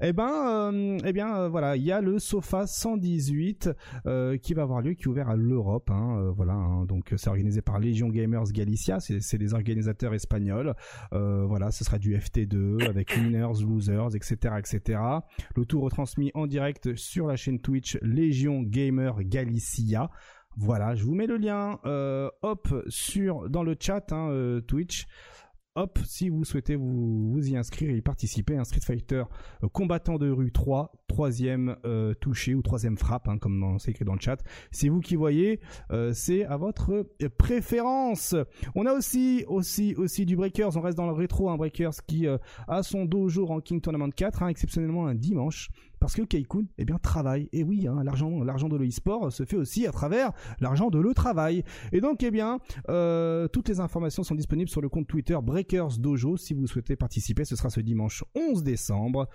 Eh ben, euh, eh bien, euh, voilà, il y a le Sofa 118 euh, qui va avoir lieu, qui est ouvert à l'Europe, hein, euh, voilà, hein, donc c'est organisé par Legion Gamers Galicia, c'est des organisateurs espagnols. Euh, voilà, ce sera du FT2 avec winners, losers, etc., etc. Le tout retransmis en direct sur la chaîne Twitch Légion Gamer Galicia. Voilà, je vous mets le lien, euh, dans le chat hein, euh, Twitch. Hop, si vous souhaitez vous, y inscrire et y participer, un Street Fighter euh, combattant de rue 3, troisième euh, touché ou troisième frappe, hein, comme c'est écrit dans le chat. C'est vous qui voyez, euh, c'est à votre préférence. On a aussi, aussi, aussi du Breakers. On reste dans le rétro, un Breakers qui a son dojo ranking tournament 4, hein, exceptionnellement un dimanche. Parce que Kaikun, eh bien, travaille. Et oui, hein, l'argent, l'argent de l'e-sport se fait aussi à travers l'argent de le travail. Et donc, eh bien, euh, toutes les informations sont disponibles sur le compte Twitter Breakers Dojo. Si vous souhaitez participer, ce sera ce dimanche 11 décembre.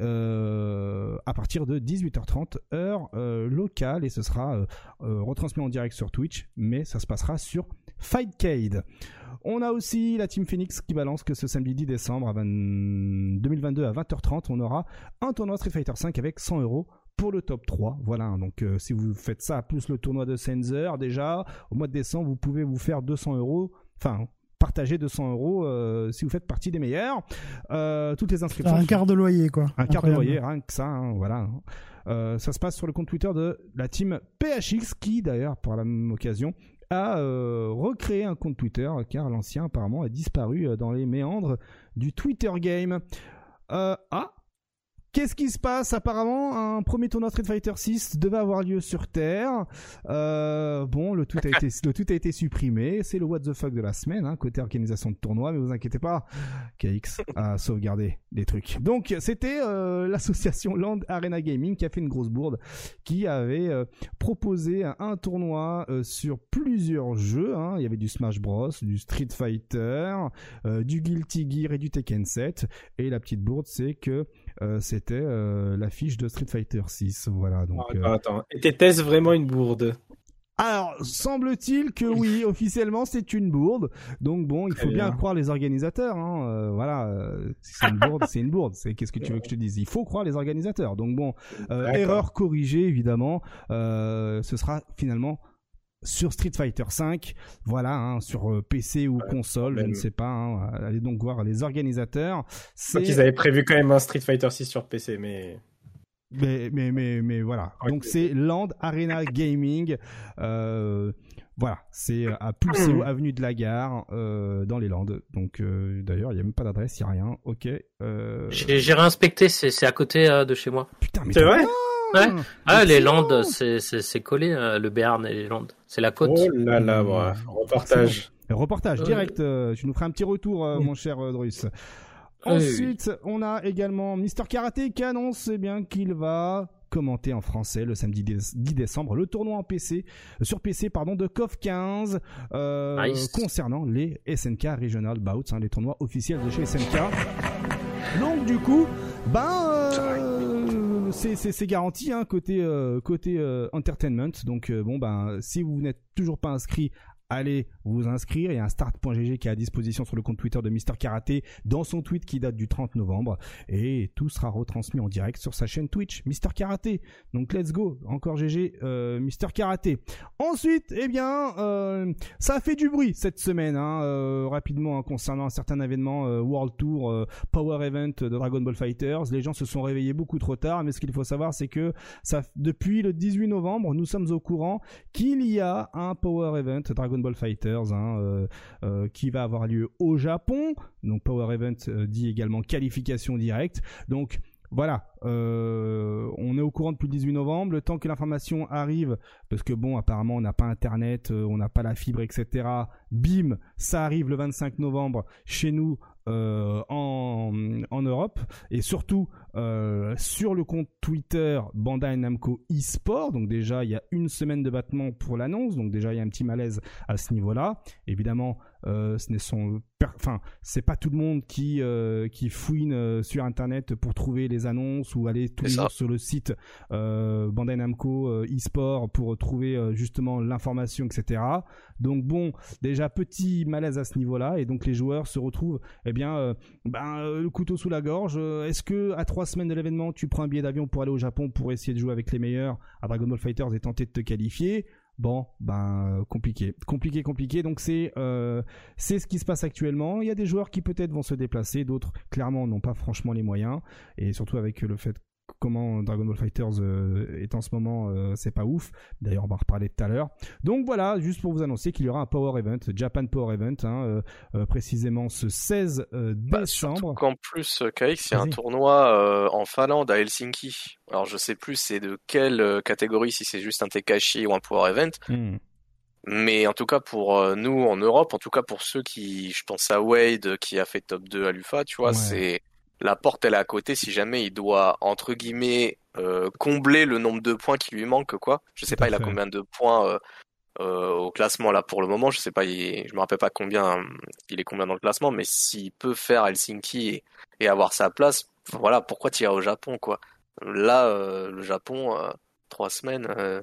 euh, à partir de 18h30 heure euh, locale et ce sera retransmis en direct sur Twitch mais ça se passera sur Fightcade. On a aussi la Team Phoenix qui balance que ce samedi 10 décembre à 20 2022 à 20h30 on aura un tournoi Street Fighter 5 avec 100 euros pour le top 3. Voilà, hein. donc euh, si vous faites ça plus le tournoi de Sensor déjà au mois de décembre vous pouvez vous faire 200 euros. Enfin partager 200 euros euh, si vous faites partie des meilleurs. Euh, toutes les inscriptions. un quart de loyer, quoi. Un quart de loyer, rien que ça, hein, voilà. Euh, ça se passe sur le compte Twitter de la team PHX, qui d'ailleurs, par la même occasion, a euh, un compte Twitter, car l'ancien apparemment a disparu euh, dans les méandres du Twitter Game. Euh, ah Qu'est-ce qui se passe Apparemment, un premier tournoi Street Fighter 6 devait avoir lieu sur Terre. Euh, bon, le tweet a été, le tweet a été supprimé. C'est le what the fuck de la semaine, hein, côté organisation de tournoi. Mais vous inquiétez pas, KX a sauvegardé des trucs. Donc, c'était euh, l'association Land Arena Gaming qui a fait une grosse bourde, qui avait euh, proposé un, tournoi sur plusieurs jeux. hein. Il y avait du Smash Bros, du Street Fighter, du Guilty Gear et du Tekken 7. Et la petite bourde, c'est que c'était euh, l'affiche de Street Fighter 6. Voilà. Donc, euh, Attends, attends. Était-ce vraiment une bourde? Alors, semble-t-il que oui, officiellement c'est une bourde. Donc bon, il faut bien bien. croire les organisateurs. Hein. euh, voilà, euh, si c'est une bourde, c'est une bourde. C'est qu'est-ce que tu veux que je te dise? Il faut croire les organisateurs. Donc bon, euh, erreur corrigée évidemment. Euh, ce sera finalement sur Street Fighter 5, voilà, hein, sur euh, PC ou console, je ne sais pas. hein. allez donc voir les organisateurs. Je crois C'est qu'ils avaient prévu quand même un Street Fighter 6 sur PC, mais... mais, mais, mais, mais voilà. Donc c'est Land Arena Gaming. Euh, voilà, c'est à Pulseo, avenue de la Gare, euh, dans les Landes. Donc euh, d'ailleurs, il n'y a même pas d'adresse, il n'y a rien. Ok. Euh... J'ai réinspecté, c'est c'est à côté euh, de chez moi. Putain, mais C'est vrai? Ouais. Ah, les. Landes, c'est c'est c'est collé, euh, le Béarn et les Landes. C'est la côte. Oh là là, bon, reportage. Reportage direct, euh, tu nous feras un petit retour, euh, Oui. mon cher euh, Drus. Oui, oui, Ensuite, on a également Mister Karaté qui annonce eh bien qu'il va commenter en français le samedi 10 10 décembre le tournoi en PC sur PC pardon de KOF 15 euh, Nice. concernant les SNK Regional Bouts, hein, les tournois officiels de chez SNK. Donc du coup, ben euh, c'est garanti hein, côté euh, côté euh, entertainment. Donc euh, bon ben si vous n'êtes toujours pas inscrit Allez vous inscrire, il y a un start.gg qui est à disposition sur le compte Twitter de Mister Karaté dans son tweet qui date du 30 novembre et tout sera retransmis en direct sur sa chaîne Twitch Mister Karaté. Donc let's go, encore GG euh, Mister Karaté. Ensuite, eh bien, euh, ça a fait du bruit cette semaine, hein, euh, rapidement hein, concernant un certain événement euh, World Tour Power Event de Dragon Ball Fighters. Les gens se sont réveillés beaucoup trop tard, mais ce qu'il faut savoir, c'est que ça, depuis le 18 novembre, nous sommes au courant qu'il y a un Power Event Dragon Ball Fighters hein, euh, euh, qui va avoir lieu au Japon. Donc Power Event euh, dit également qualification directe. Donc voilà, on est au courant depuis le 18 novembre. Le temps que l'information arrive, parce que bon, apparemment, on n'a pas Internet, on n'a pas la fibre, etc. Bim, ça arrive le 25 novembre chez nous euh, en, Europe et surtout euh, sur le compte Twitter Bandai Namco eSport. Donc déjà, il y a une semaine de battement pour l'annonce. Donc déjà, il y a un petit malaise à ce niveau-là. Évidemment, euh, ce n'est son, enfin, c'est pas tout le monde qui euh, qui fouine euh, sur Internet pour trouver les annonces ou aller tous les jours sur le site euh, Bandai Namco eSport pour trouver justement l'information, etc. Donc bon, déjà petit malaise à ce niveau-là et donc les joueurs se retrouvent, eh bien, ben, le couteau sous la gorge. Est-ce que à trois semaines de l'événement, tu prends un billet d'avion pour aller au Japon pour essayer de jouer avec les meilleurs à Dragon Ball Fighters et tenter de te qualifier? Bon, ben euh, compliqué, compliqué, compliqué. Donc c'est euh, c'est ce qui se passe actuellement. Il y a des joueurs qui peut-être vont se déplacer, d'autres clairement n'ont pas franchement les moyens. Et surtout avec le fait comment Dragon Ball Fighters euh, est en ce moment, euh, c'est pas ouf. D'ailleurs, on va en reparler tout à l'heure. Donc voilà, juste pour vous annoncer qu'il y aura un Power Event, Japan Power Event, hein, euh, euh, précisément ce 16 euh, Bah, décembre. qu'en plus, KX, il y a un tournoi euh, en Finlande, à Helsinki. Alors, je sais plus c'est de quelle catégorie, si c'est juste un Tekashi ou un Power Event. Hmm. Mais en tout cas, pour nous en Europe, en tout cas pour ceux qui, je pense à Wade, qui a fait top 2 à l'UFA, tu vois, Ouais. c'est la porte, elle est à côté si jamais il doit, entre guillemets, euh, combler le nombre de points qui lui manque, quoi. Je sais Tout pas, il a combien de points euh, euh, au classement là pour le moment. Je sais pas, il, je me rappelle pas combien il est combien dans le classement, mais s'il peut faire Helsinki et, et avoir sa place, voilà, pourquoi tirer au Japon, quoi. Là, euh, le Japon, euh, trois semaines, euh,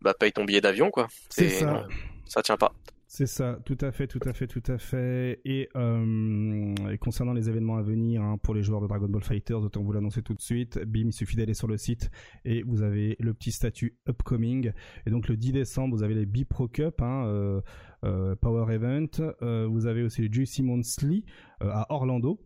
bah paye ton billet d'avion, quoi. C'est ça. non, ça tient pas. C'est ça, tout à fait, tout à fait, tout à fait. Et, euh, concernant les événements à venir hein, pour les joueurs de Dragon Ball Fighters, autant vous l'annoncer tout de suite. Bim, il suffit d'aller sur le site et vous avez le petit statut upcoming. Et donc le 10 décembre, vous avez les Bipro Cup, hein, euh, euh, Power Event. Vous avez aussi le Juicy Monthly à Orlando.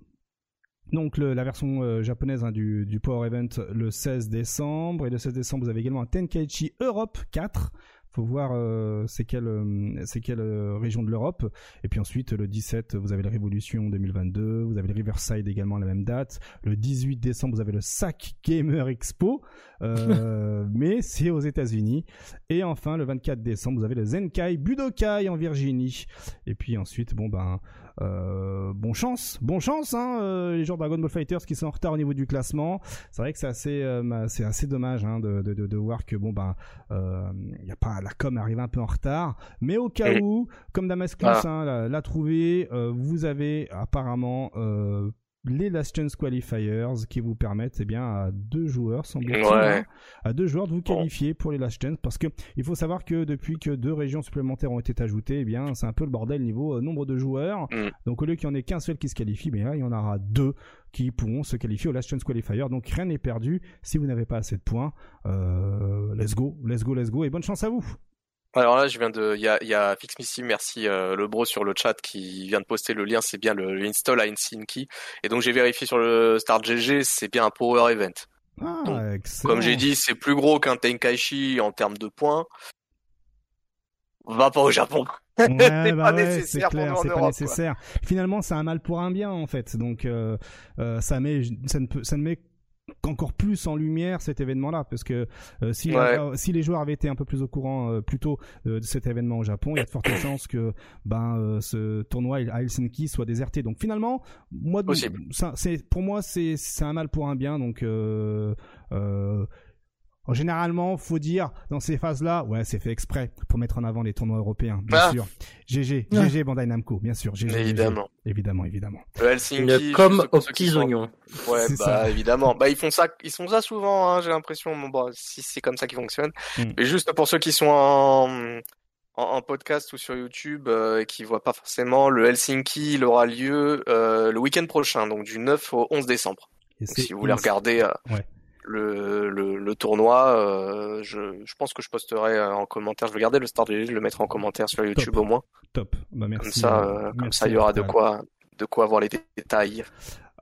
Donc la version japonaise hein, du, du Power Event le 16 décembre et le 16 décembre vous avez également un Tenkaichi Europe 4 faut voir euh, c'est quelle euh, c'est quelle euh, région de l'Europe. Et puis ensuite le 17 vous avez la Révolution 2022 vous avez le Riverside également à la même date. Le 18 décembre vous avez le SAC Gamer Expo euh, mais c'est aux États-Unis. Et enfin le 24 décembre vous avez le Zenkai Budokai en Virginie. Et puis ensuite bon ben euh, bon chance, bon chance, hein, euh, les joueurs de Dragon Ball Fighters qui sont en retard au niveau du classement. C'est vrai que c'est assez, euh, c'est assez dommage hein, de, de, de, de voir que bon ben, euh, y a pas la com arrive un peu en retard, mais au cas où, comme Damascus Ah. hein, l'a, l'a trouvé, euh, vous avez apparemment euh, les Last Chance Qualifiers qui vous permettent, eh bien, à deux joueurs, semble-t-il, Ouais. hein, à deux joueurs de vous qualifier pour les Last Chance, parce que il faut savoir que depuis que deux régions supplémentaires ont été ajoutées, eh bien, c'est un peu le bordel niveau euh, nombre de joueurs. Mm. Donc au lieu qu'il n'y en ait qu'un seul qui se qualifie, mais là il y en aura deux qui pourront se qualifier au Last Chance Qualifier. Donc rien n'est perdu si vous n'avez pas assez de points. Euh, let's go, let's go, let's go et bonne chance à vous. Alors là, je viens de, il y a, y a Fixmissy, merci euh, le bro sur le chat qui vient de poster le lien, c'est bien le, le install à Helsinki. Et donc j'ai vérifié sur le Start GG, c'est bien un Power Event. Ah, Donc. Comme j'ai dit, c'est plus gros qu'un Tenkaichi en termes de points. Va pas au Japon. Ouais, c'est bah pas ouais, nécessaire clair, en c'est pas Europe, nécessaire. Finalement, c'est un mal pour un bien en fait. Donc euh, euh, ça met, ça ne peut, ça ne met encore plus en lumière cet événement-là, parce que euh, si, Ouais. euh, si les joueurs avaient été un peu plus au courant euh, plus tôt euh, de cet événement au Japon, il y a de fortes chances que ben ce tournoi à Helsinki soit déserté. Donc finalement, moi, c'est pour moi c'est c'est un mal pour un bien. Donc Généralement, faut dire dans ces phases-là, ouais, c'est fait exprès pour mettre en avant les tournois européens, bien Ah. sûr. GG, Ouais. GG Bandai Namco, bien sûr. GG, Évidemment. GG. évidemment, évidemment. Le Helsinki, comme aux petits oignons. Ouais, bah ça. évidemment. Bah ils font ça, ils font ça souvent. Hein, J'ai l'impression. Bon, bah, si c'est comme ça qu'ils fonctionnent. Mm. Mais juste pour ceux qui sont en, en, en podcast ou sur YouTube euh, et qui voient pas forcément, le Helsinki, il aura lieu euh, le week-end prochain, donc du 9 au 11 décembre. Donc, si vous voulez regarder euh, Ouais. Le, le, le tournoi, euh, je, je pense que je posterai euh, en commentaire. Je vais garder le start, je vais le mettre en commentaire sur YouTube au moins. Top. Bah, merci. Comme ça, euh, comme merci, ça, il y aura de quoi, de quoi voir les détails.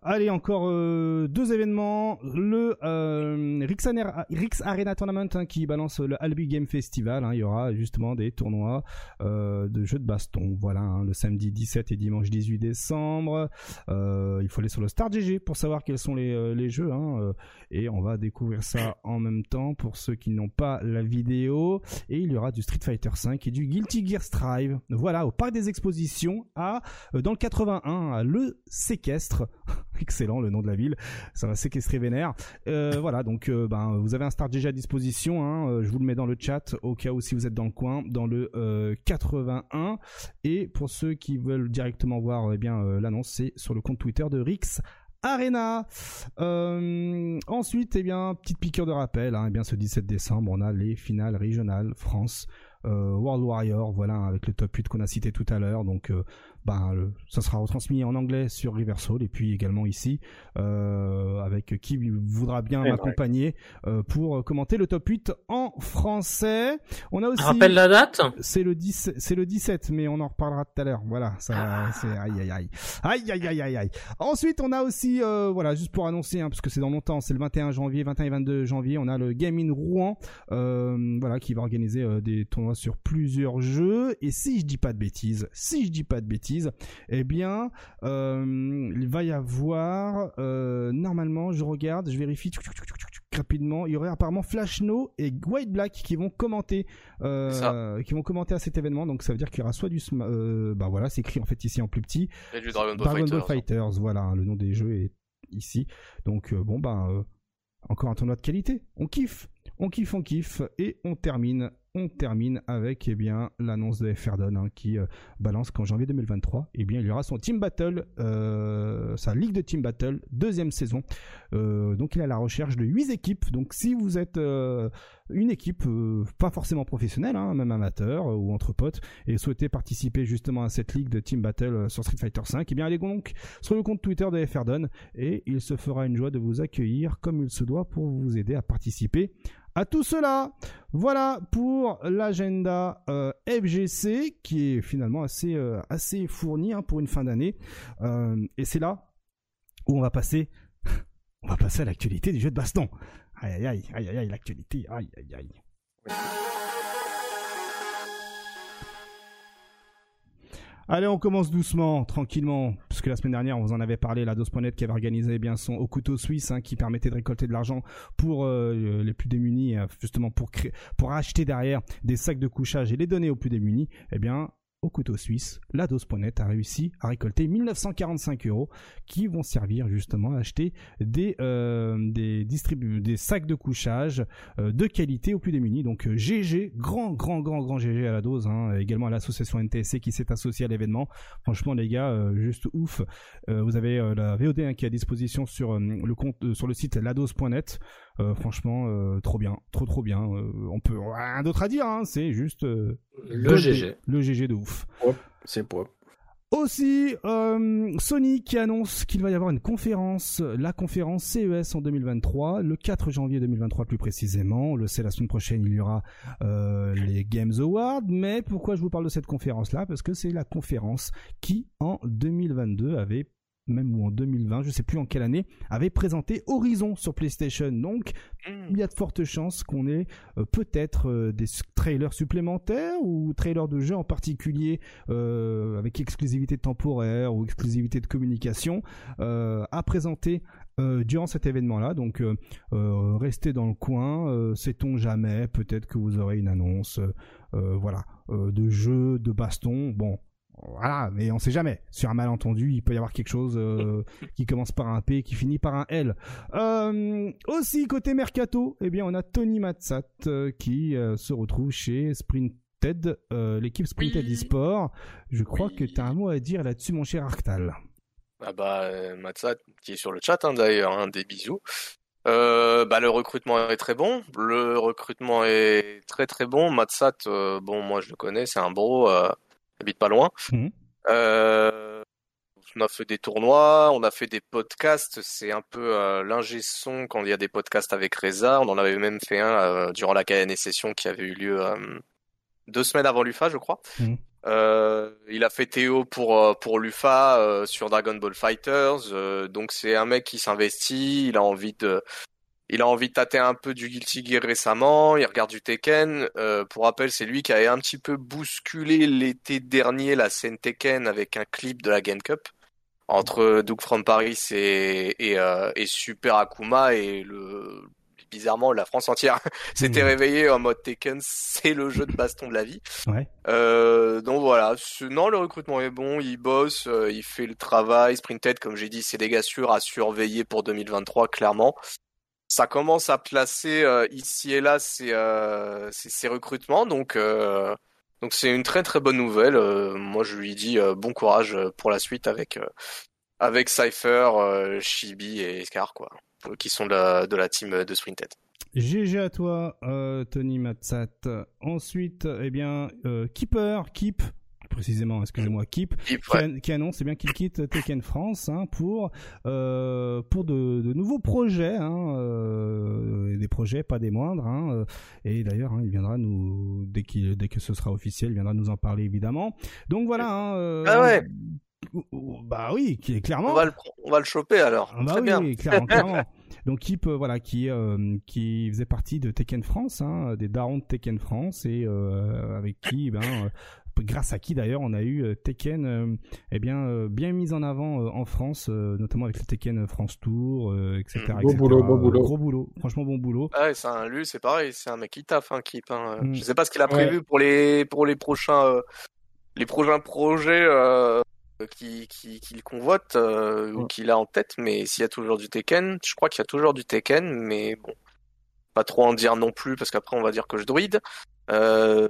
Allez, encore euh, deux événements. Le euh, Rix, Arena Tournament hein, qui balance le Albi Game Festival. hein. il y aura justement des tournois euh, de jeux de baston. Voilà, hein, le samedi 17 et dimanche 18 décembre. Il faut aller sur le Star GG pour savoir quels sont les, jeux. et on va découvrir ça en même temps pour ceux qui n'ont pas la vidéo. Et il y aura du Street Fighter 5 et du Guilty Gear Strive. Voilà, au parc des expositions à dans le 81 à le séquestre. Excellent le nom de la ville, ça va séquestrer vénère. Euh, voilà, donc euh, ben vous avez un start déjà à disposition. Hein, euh, je vous le mets dans le chat au cas où si vous êtes dans le coin, dans le euh, 81. Et pour ceux qui veulent directement voir eh bien l'annonce, c'est sur le compte Twitter de Rix. Arena. Ensuite, eh bien, petite piqûre de rappel. Hein, eh bien, ce 17 décembre, on a les finales régionales France World Warrior. Voilà, avec le top 8 qu'on a cité tout à l'heure. Donc, ben, le- ça sera retransmis en anglais sur Riversal et puis également ici euh, avec qui voudra bien Ouais, m'accompagner euh, pour commenter le top 8 en français. On a aussi Rappelle la date c'est le 10 c'est le 17 mais on en reparlera tout à l'heure. Voilà, ça c'est aïe aïe aïe. Aïe aïe aïe aïe aïe. Ensuite, on a aussi euh, voilà, juste pour annoncer hein, parce que c'est dans longtemps, c'est le 21 janvier, 21 et 22 janvier, on a le Game in Rouen voilà qui va organiser des tournois sur plusieurs jeux et si je dis pas de bêtises, si je dis pas de bêtises, eh bien euh, il va y avoir euh, normalement, je regarde, je vérifie rapidement, il y aurait apparemment Flash No et White Black qui vont commenter euh, qui vont commenter à cet événement donc ça veut dire qu'il y aura soit du euh, bah voilà, c'est écrit en fait ici en plus petit Et du Dragon Ball Dragon Ball Fighters. Voilà, hein, le nom des jeux est ici. Donc euh, bon ben encore un tournoi de qualité. On kiffe, on kiffe, on kiffe et on termine, on termine avec eh bien l'annonce de Ferdon hein, qui euh, balance qu'en janvier 2023, eh bien il y aura son Team Battle, euh, sa ligue de Team Battle deuxième saison. Euh, donc il est à la recherche de 8 équipes. Donc si vous êtes une équipe pas forcément professionnelle, hein, même amateur ou entre potes et souhaitez participer justement à cette ligue de Team Battle sur Street Fighter 5, eh bien allez donc sur le compte Twitter de FRDon et il se fera une joie de vous accueillir comme il se doit pour vous aider à participer à tout cela. Voilà pour l'agenda euh, FGC qui est finalement assez euh, assez fourni hein, pour une fin d'année Euh, et c'est là où on va passer on va passer à l'actualité du jeu de baston. Aïe aïe aïe aïe aïe, aïe l'actualité aïe aïe aïe. Allez, on commence doucement, tranquillement, puisque la semaine dernière, on vous en avait parlé, la Dose.net qui avait organisé eh son au couteau suisse, hein, qui permettait de récolter de l'argent pour euh, les plus démunis, euh, justement pour pour acheter derrière des sacs de couchage et les donner aux plus démunis. Eh bien, au couteau suisse, la Dose.net a réussi à récolter 1945 euros qui vont servir justement à acheter des euh, des sacs de couchage euh, de qualité aux plus démunis. Donc euh, GG, grand grand grand grand GG à la dose, hein, également à l'association NTSC qui s'est associée à l'événement. Franchement les gars, euh, juste ouf. Euh, vous avez euh, la VOD qui est à disposition sur euh, le compte euh, sur le site ladose.net. Euh, franchement, euh, trop bien, trop trop bien. Euh, on peut rien d'autre à dire, hein, c'est juste euh, Le GG. le GG de ouf. C'est pour. Aussi, euh, Sony qui annonce qu'il va y avoir une conférence, la conférence CES en 2023, le 4 janvier 2023 plus précisément. On le sait, la semaine prochaine, il y aura euh, les Games Awards. Mais pourquoi je vous parle de cette conférence-là? Parce que c'est la conférence qui, en 2022, avait même ou en 2020, je sais plus en quelle année, avait présenté Horizon sur PlayStation. Donc, il y a de fortes chances qu'on ait euh, peut-être euh, des trailers supplémentaires ou trailers de jeux en particulier euh, avec exclusivité temporaire ou exclusivité de communication à présenter durant cet événement-là. Donc, restez dans le coin. Sait-on jamais Peut-être que vous aurez une annonce, voilà, de jeu, de baston. Bon, voilà, mais on sait jamais. Sur un malentendu, il peut y avoir quelque chose euh, qui commence par un P, et qui finit par un L. Euh, aussi côté mercato, eh bien, on a Tony Matsat euh, qui euh, se retrouve chez Sprinted, euh, l'équipe Sprinted Oui. eSport. Je crois Oui. que tu as un mot à dire là-dessus, mon cher Arctal. Ah bah, euh, Matsat, qui est sur le chat hein, d'ailleurs, hein, des bisous. Euh, bah, le recrutement est très bon. Le recrutement est très très bon. Matsat, euh, bon, moi je le connais, c'est un bro, euh, il habite pas loin. Mhm. Euh, on a fait des tournois, on a fait des podcasts. C'est un peu euh, l'ingé son quand il y a des podcasts avec Reza. On en avait même fait un euh, durant la KN session qui avait eu lieu euh, deux semaines avant l'UFA, je crois. Mhm. Il a fait Théo pour pour l'UFA sur Dragon Ball Fighters. donc c'est un mec qui s'investit. Il a envie de il a envie de tâter un peu du Guilty Gear récemment. Il regarde du Tekken. Euh, pour rappel, c'est lui qui a un petit peu bousculé l'été dernier la scène Tekken avec un clip de la Game Cup entre Doug from Paris et et, euh, et Super Akuma et le bizarrement la France entière s'était Mhm. réveillée en mode Tekken. C'est le jeu de baston de la vie. Ouais. Euh, donc voilà, non, le recrutement est bon, il bosse, euh, il fait le travail. Sprinted, comme j'ai dit, c'est des gars sûrs à surveiller pour 2023, clairement. Ça commence à placer euh, ici et là ces, euh, recrutements, donc euh, donc c'est une très très bonne nouvelle. Euh, moi, je lui dis euh, bon courage euh, pour la suite avec avec Cypher, Chibi et Scar, quoi, qui sont de la, de la team de Sprinted. GG à toi, Tony Matsat. Ensuite, eh bien, Keeper, Keep, précisément, excusez-moi, Keep, Keep, qui, ouais. an- qui annonce eh bien qu'il quitte Tekken France hein, pour euh, pour de, de nouveaux projets, hein, euh, des projets pas des moindres. Hein, euh, et d'ailleurs, hein, il viendra nous dès qu'il dès que ce sera officiel, il viendra nous en parler évidemment. Donc voilà. Hein, euh, Ah ouais. Bah oui, clairement. On va le on va le choper alors. Ah bah très oui, bien. clairement, clairement. Donc Kip, euh, voilà, qui euh, qui faisait partie de Tekken France, hein, des darons de Tekken France, et euh, avec qui, ben, euh, grâce à qui d'ailleurs, on a eu euh, Tekken, euh, eh bien, euh, bien mis en avant euh, en France, euh, notamment avec le Tekken France Tour, euh, etc. Mm. Etc. boulot, beau boulot. Gros boulot, franchement bon boulot. Ah ouais, c'est un lui, c'est pareil, c'est un mec qui taffe, hein, Kip. Hein. Mm. Je sais pas ce qu'il a Ouais. prévu pour les pour les prochains euh, les prochains projets euh, qui qui qu'il convoite euh, ou qu'il a en tête, mais s'il y a toujours du Tekken, je crois qu'il y a toujours du Tekken, mais bon, pas trop en dire non plus parce qu'après on va dire que je druide. Euh,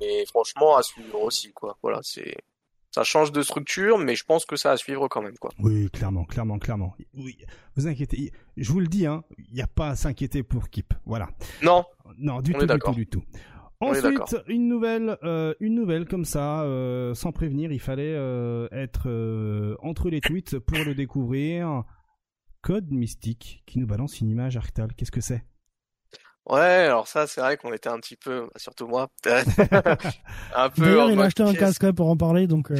et franchement à suivre aussi quoi. Voilà, c'est ça change de structure, mais je pense que ça à suivre quand même quoi. Oui, clairement, clairement, clairement. Oui, vous inquiétez, je vous le dis, hein, il n'y a pas à s'inquiéter pour Kip. Voilà. Non, Non, du On tout, du tout, du tout. Ensuite, d'accord. une nouvelle, euh, une nouvelle comme ça, euh, sans prévenir, il fallait euh, être entre les tweets pour le découvrir. Code Mystique qui nous balance une image Arctal. Qu'est-ce que c'est? Ouais, alors ça, c'est vrai qu'on était un petit peu, bah, surtout moi, un peu D'ailleurs, il a mode acheté un casque ouais, pour en parler, donc. euh,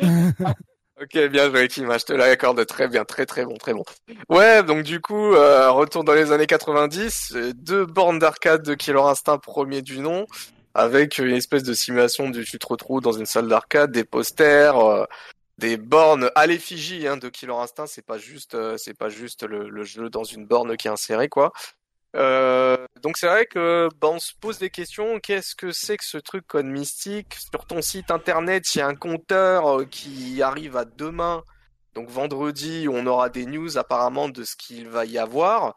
Ok, bien joué, Kim, je te l'accorde très bien, très très bon, très bon. Ouais, donc du coup, euh, retour dans les années 90, euh, deux bornes d'arcade de Killer Instinct premier du nom, avec une espèce de simulation du tu te retrouves dans une salle d'arcade, des posters, euh, des bornes à l'effigie hein, de Killer Instinct, c'est pas juste, euh, c'est pas juste le, le jeu dans une borne qui est insérée quoi. Euh, donc c'est vrai que bah, on se pose des questions. Qu'est-ce que c'est que ce truc Code Mystique? Sur ton site internet, il y a un compteur euh, qui arrive à demain. Donc vendredi, on aura des news apparemment de ce qu'il va y avoir.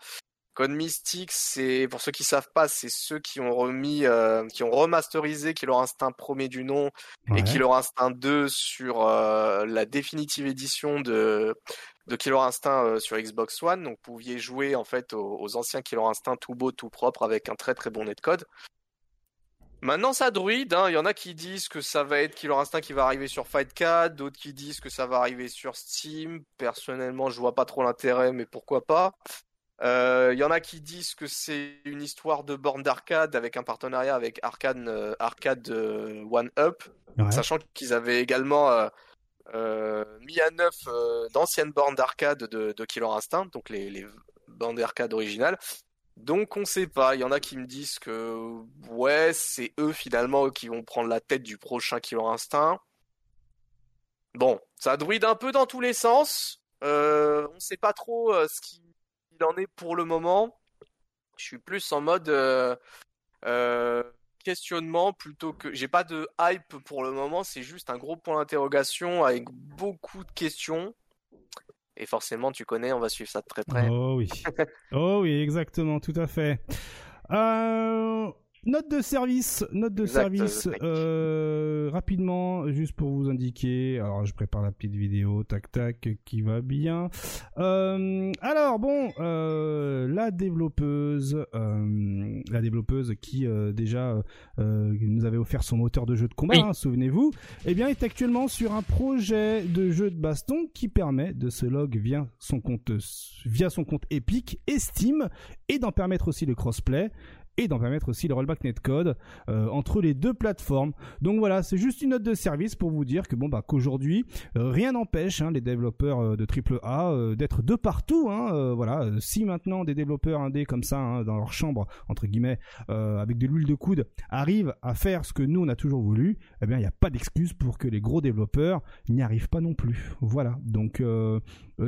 Code Mystique, c'est pour ceux qui savent pas, c'est ceux qui ont remis, euh, qui ont remasterisé Killer Instinct premier du nom Ouais. et Killer Instinct 2 sur euh, la définitive édition de de Killer Instinct euh, sur Xbox One. Donc vous pouviez jouer en fait aux, aux anciens Killer Instinct tout beau, tout propre avec un très très bon netcode. Maintenant ça druide, hein. il y en a qui disent que ça va être Killer Instinct qui va arriver sur Fightcad, d'autres qui disent que ça va arriver sur Steam. Personnellement je vois pas trop l'intérêt mais pourquoi pas. Euh, Il y en a qui disent que c'est une histoire de borne d'arcade avec un partenariat avec Arcade, euh, Arcade euh, One Up, Ouais. sachant qu'ils avaient également mis à neuf d'anciennes bornes d'arcade de, de Killer Instinct, donc les, les bornes d'arcade originales. Donc on sait pas, il y en a qui me disent que ouais, c'est eux finalement qui vont prendre la tête du prochain Killer Instinct. Bon, ça druide un peu dans tous les sens. Euh, on sait pas trop euh, ce qu'il en est pour le moment. Je suis plus en mode euh, euh, questionnement plutôt que j'ai pas de hype pour le moment. C'est juste un gros point d'interrogation avec beaucoup de questions. Et forcément, tu connais, on va suivre ça de très près. Oh oui. oh oui, exactement, tout à fait. Euh, Note de service, note de Exact, service, euh, euh, rapidement, juste pour vous indiquer. Alors, je prépare la petite vidéo, tac tac, qui va bien. Euh, alors bon, euh, la développeuse, euh, la développeuse qui euh, déjà euh, nous avait offert son moteur de jeu de combat, Oui. hein, souvenez-vous, eh bien est actuellement sur un projet de jeu de baston qui permet de se log via son compte via son compte Epic et Steam et d'en permettre aussi le crossplay et d'en permettre aussi le rollback netcode euh, entre les deux plateformes. Donc voilà, c'est juste une note de service pour vous dire que bon bah qu'aujourd'hui euh, rien n'empêche hein, les développeurs euh, de AAA euh, d'être de partout. Hein, euh, voilà, si maintenant des développeurs indés comme ça hein, dans leur chambre entre guillemets avec de l'huile de coude arrivent à faire ce que nous on a toujours voulu, eh bien il n'y a pas d'excuse pour que les gros développeurs n'y arrivent pas non plus. Voilà, donc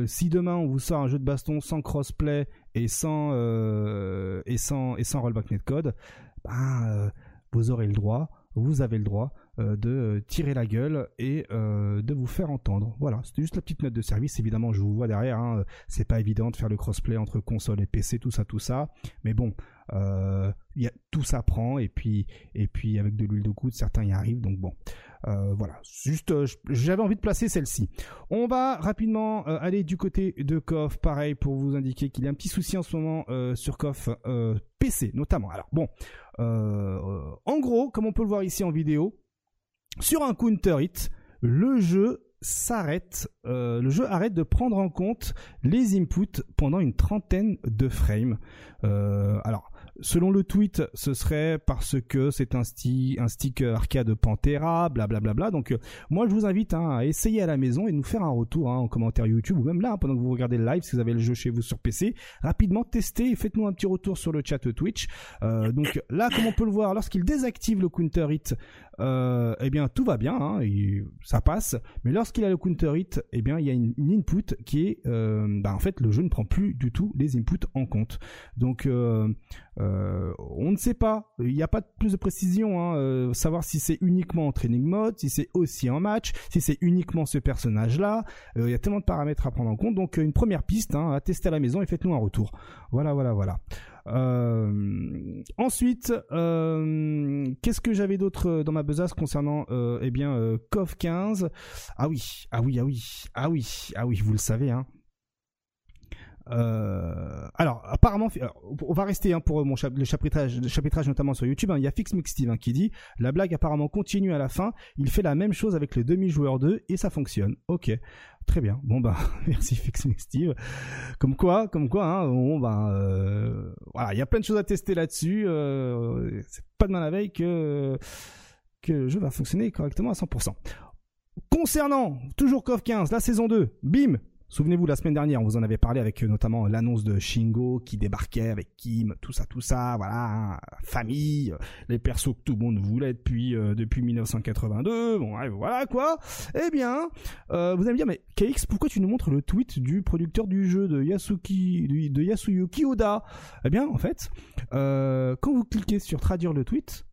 si demain on vous sort un jeu de baston sans crossplay et sans euh, et sans et sans rollback netcode, ben euh, vous aurez le droit, vous avez le droit euh, de euh, tirer la gueule et euh, de vous faire entendre. Voilà, c'était juste la petite note de service. Évidemment, je vous vois derrière. Hein, c'est pas évident de faire le crossplay entre console et PC, tout ça, tout ça. Mais bon, euh, tout ça prend et puis et puis avec de l'huile de coude, certains y arrivent. Donc bon, euh, voilà. Juste, euh, j'avais envie de placer celle-ci. On va rapidement euh, aller du côté de KOF, pareil pour vous indiquer qu'il y a un petit souci en ce moment sur KOF euh, PC notamment. Alors bon, en gros, comme on peut le voir ici en vidéo, sur un counter hit, le jeu s'arrête, le jeu arrête de prendre en compte les inputs pendant une trentaine de frames. Alors, selon le tweet, ce serait parce que c'est un, sti un stick arcade Pantera, blablabla. Bla bla. Donc, euh, moi, je vous invite hein, à essayer à la maison et nous faire un retour hein, en commentaire YouTube ou même là, hein, pendant que vous regardez le live, si vous avez le jeu chez vous sur PC, rapidement testez et faites-nous un petit retour sur le chat Twitch. Euh, donc là, comme on peut le voir, lorsqu'il désactive le counter hit, euh, eh bien tout va bien, ça passe. Mais lorsqu'il a le counter hit, eh bien il y a une, input qui est, bah, en fait, le jeu ne prend plus du tout les inputs en compte. Donc euh, on ne sait pas, il n'y a pas de plus de précision, hein, euh, savoir si c'est uniquement en training mode, si c'est aussi en match, si c'est uniquement ce personnage-là. Euh, Il y a tellement de paramètres à prendre en compte. Donc une première piste hein, à tester à la maison et faites-nous un retour. Voilà, voilà, voilà. Ensuite, qu'est-ce que j'avais d'autre dans ma besace concernant eh bien CoF 15 Ah oui, ah oui, ah oui, ah oui, ah oui, vous le savez hein. Euh, alors apparemment, on va rester hein, pour mon chap- le chapitrage, chapitrage notamment sur YouTube. hein. Il y a Fix hein, qui dit la blague apparemment continue à la fin. Il fait la même chose avec le demi joueur 2 et ça fonctionne. Ok, très bien. Bon bah merci Fix. Comme quoi, comme quoi, hein, bon bah euh, voilà, il y a plein de choses à tester là-dessus. Euh, c'est pas demain la veille que que le jeu va fonctionner correctement à 100%. Concernant toujours KOF 15, la saison 2, bim, Souvenez-vous, la semaine dernière, on vous en avait parlé avec euh, notamment l'annonce de Shingo qui débarquait avec Kim, tout ça, tout ça, voilà, hein, famille, euh, les persos que tout le monde voulait depuis euh, depuis 1982, bon, voilà quoi. Eh bien, euh, vous allez me dire, mais KX, pourquoi tu nous montres le tweet du producteur du jeu de Yasuki, de Yasuyuki Oda? Eh bien, en fait, euh, quand vous cliquez sur traduire le tweet,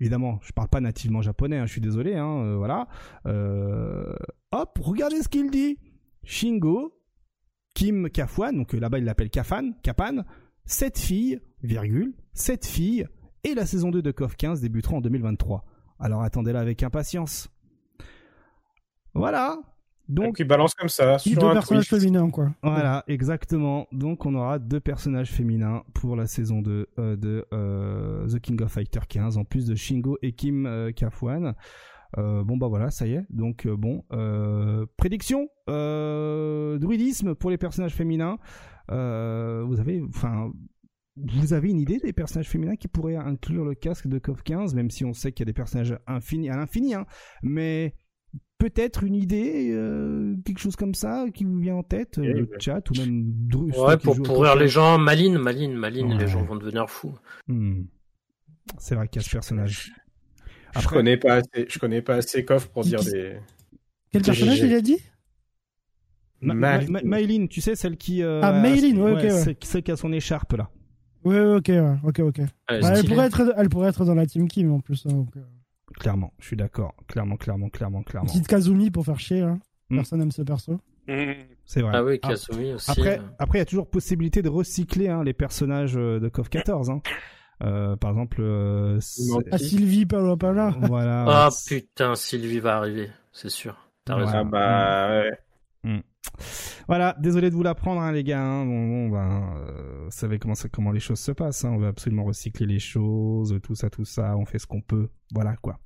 Évidemment, je parle pas nativement japonais, hein, je suis désolé, hein, euh, voilà. Euh, hop, regardez ce qu'il dit. Shingo, Kim Kafwan, donc euh, là-bas il l'appelle Kafan, Kapan, 7 filles, virgule, 7 filles, et la saison 2 de KOF 15 débutera en 2023. Alors attendez-la avec impatience. Voilà. Donc, il balance comme ça, sur deux un personnages féminins, quoi. voilà, exactement. Donc on aura deux personnages féminins pour la saison 2 euh, de euh, The King of Fighter 15, en plus de Shingo et Kim euh, Kafwan. Euh, bon bah voilà, ça y est. Donc euh, bon, euh, prédiction, druidisme pour les personnages féminins. Vous avez, enfin, vous avez une idée des personnages féminins qui pourraient inclure le casque de KOF 15, même si on sait qu'il y a des personnages infinis à l'infini, hein. Mais peut-être une idée, euh, quelque chose comme ça qui vous vient en tête, Oui, le oui. chat ou même Drus. Ouais, pour pourrir les gens, Maline, Maline, Maline, Ouais. les gens vont devenir fous. Hmm. C'est vrai qu'il y a ce personnage. Je connais pas assez, je connais pas assez Koff pour Qui- dire qui- des. Quel personnage il a dit? Ma- Mal- Ma- Ma- Maylin, tu sais, celle qui... euh, Ah, Maylin, ouais, ok, ouais. Celle, celle qui a son écharpe, là. Ouais, ouais, ok, ouais, ok, ok. Bah, elle, pourrait être, elle pourrait être dans la team Kim en plus. hein, donc, euh, Clairement, je suis d'accord. Clairement, clairement, clairement, clairement. petite Kazumi pour faire chier. Hein. Hmm. Personne n'aime ce perso. Mhm. C'est vrai. Ah oui, Ah, Kasumi aussi. Après, euh. après, il y a toujours possibilité de recycler hein, les personnages euh, de KOF 14. Hein. Euh, par exemple, euh. Ah, Sylvie, Palo Pala. voilà. Ah c'est- putain, Sylvie va arriver, c'est sûr. T'as Ouais. raison. Ah bah ouais. Voilà, désolé de vous l'apprendre, hein, les gars. hein. Bon, bon, ben, euh, vous savez comment, ça- comment les choses se passent. Hein. On veut absolument recycler les choses, tout ça, tout ça. On fait ce qu'on peut. Voilà, quoi.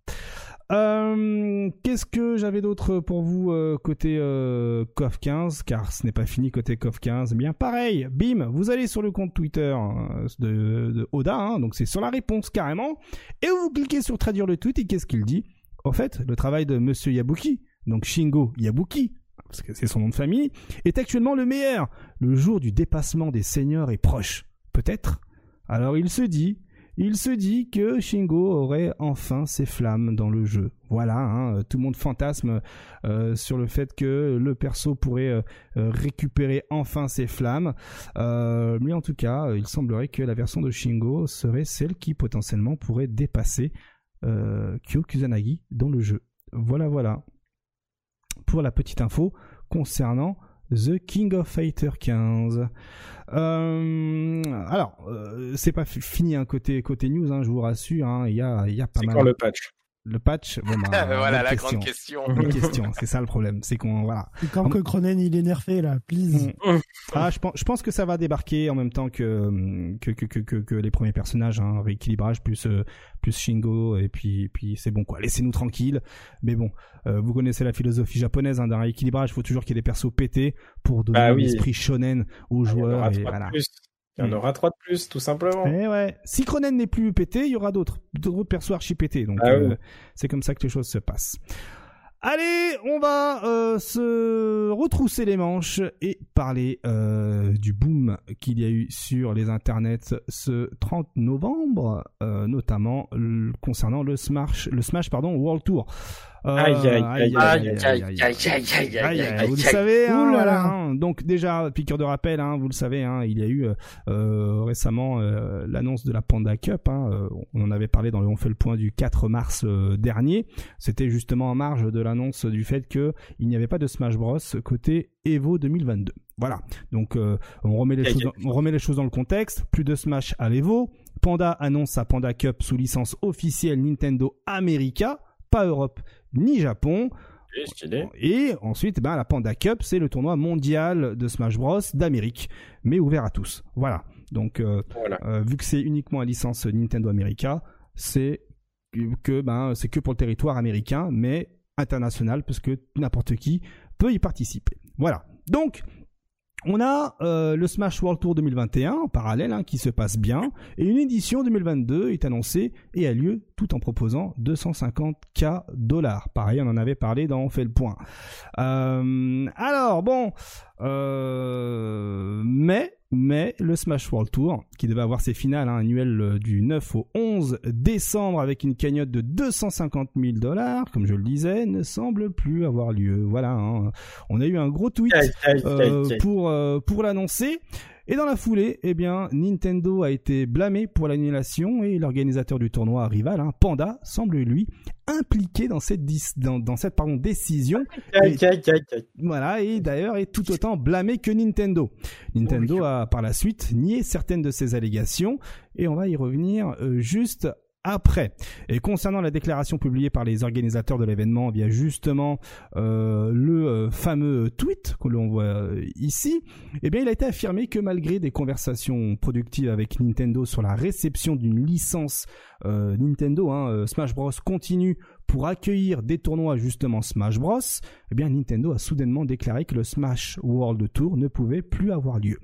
Euh, Qu'est-ce que j'avais d'autre pour vous euh, côté euh, CoF 15 Car ce n'est pas fini côté CoF 15. Eh bien, pareil, bim, vous allez sur le compte Twitter euh, de, Oda, hein, donc c'est sur la réponse carrément, et vous cliquez sur traduire le tweet, et qu'est-ce qu'il dit? Au fait, le travail de Monsieur Yabuki, donc Shingo Yabuki, parce que c'est son nom de famille, est actuellement le meilleur. Le jour du dépassement des seigneurs est proche. Peut-être? Alors il se dit, il se dit que Shingo aurait enfin ses flammes dans le jeu. Voilà, hein, tout le monde fantasme euh, sur le fait que le perso pourrait euh, euh, récupérer enfin ses flammes. Euh, mais en tout cas, il semblerait que la version de Shingo serait celle qui potentiellement pourrait dépasser euh, Kyo Kusanagi dans le jeu. Voilà, voilà pour la petite info concernant The King of Fighter 15. Euh, alors, euh, c'est pas fi- fini hein, côté côté news, hein, je vous rassure. hein, Il y a il y a pas C'est mal. quand le patch Le patch. bon, bah, voilà la question. grande question. Question. C'est ça le problème, c'est qu'on voilà. Et quand que Cronen il est nerfé là, please. Mm. Ah, je pense, je pense que ça va débarquer en même temps que que que que, que, que les premiers personnages, hein, rééquilibrage plus euh, plus Shingo et puis puis c'est bon quoi. Laissez-nous tranquilles. Mais bon, euh, vous connaissez la philosophie japonaise hein, d'un rééquilibrage. Il faut toujours qu'il y ait des persos pétés pour donner Bah oui. l'esprit shonen aux Il y en joueurs. aura et voilà. plus. Il y en Mm. aura trois de plus, tout simplement. Eh ouais. Si Cronen n'est plus pété, il y aura d'autres d'autres persos archi pétés. Donc Ah euh, oui. c'est comme ça que les choses se passent. Allez, on va euh, se retrousser les manches et parler euh, du boom qu'il y a eu sur les internets ce 30 novembre, euh, notamment concernant le Smash, le Smash pardon World Tour. Euh, Aïe, aïe, aïe, Aïe, aïe, aïe, aïe, aïe, aïe, Aïe, aïe, aïe, aïe, vous le aïe. savez, hein, hein. donc déjà piqueur de rappel, hein, vous le savez, hein, il y a eu euh, euh, récemment euh, l'annonce de la Panda Cup. hein, euh, on en avait parlé dans le On fait le point du 4 mars euh, dernier. C'était justement en marge de l'annonce du fait que il n'y avait pas de Smash Bros côté Evo 2022. Voilà. Donc euh, on remet les Il y a choses, dans, on remet les choses dans le contexte. Plus de Smash à l'Evo. Panda annonce sa Panda Cup sous licence officielle Nintendo America, pas Europe ni Japon. Et ensuite, ben, la Panda Cup, c'est le tournoi mondial de Smash Bros d'Amérique, mais ouvert à tous. Voilà. Donc, euh, Voilà. euh, vu que c'est uniquement à licence Nintendo America, c'est que ben c'est que pour le territoire américain, mais international, parce que n'importe qui peut y participer. Voilà. Donc, on a euh, le Smash World Tour 2021 en parallèle hein, qui se passe bien et une édition 2022 est annoncée et a lieu tout en proposant 250k dollars. Pareil, on en avait parlé dans On fait le point. Euh, alors bon, euh, mais mais le Smash World Tour qui devait avoir ses finales hein, annuelles euh, du 9 au 11 décembre avec une cagnotte de 250 000 dollars, comme je le disais, ne semble plus avoir lieu. Voilà, hein. on a eu un gros tweet euh, pour euh, pour l'annoncer. Et dans la foulée, eh bien, Nintendo a été blâmé pour l'annulation et l'organisateur du tournoi rival, hein, Panda, semble lui impliqué dans cette dis- dans, dans cette pardon décision. Voilà, et d'ailleurs est tout autant blâmé que Nintendo. Nintendo a par la suite nié certaines de ces allégations et on va y revenir euh, juste après. Et concernant la déclaration publiée par les organisateurs de l'événement via justement euh, le euh, fameux tweet que l'on voit euh, ici, eh bien il a été affirmé que malgré des conversations productives avec Nintendo sur la réception d'une licence euh, Nintendo, hein, Smash Bros continue pour accueillir des tournois justement Smash Bros, eh bien Nintendo a soudainement déclaré que le Smash World Tour ne pouvait plus avoir lieu.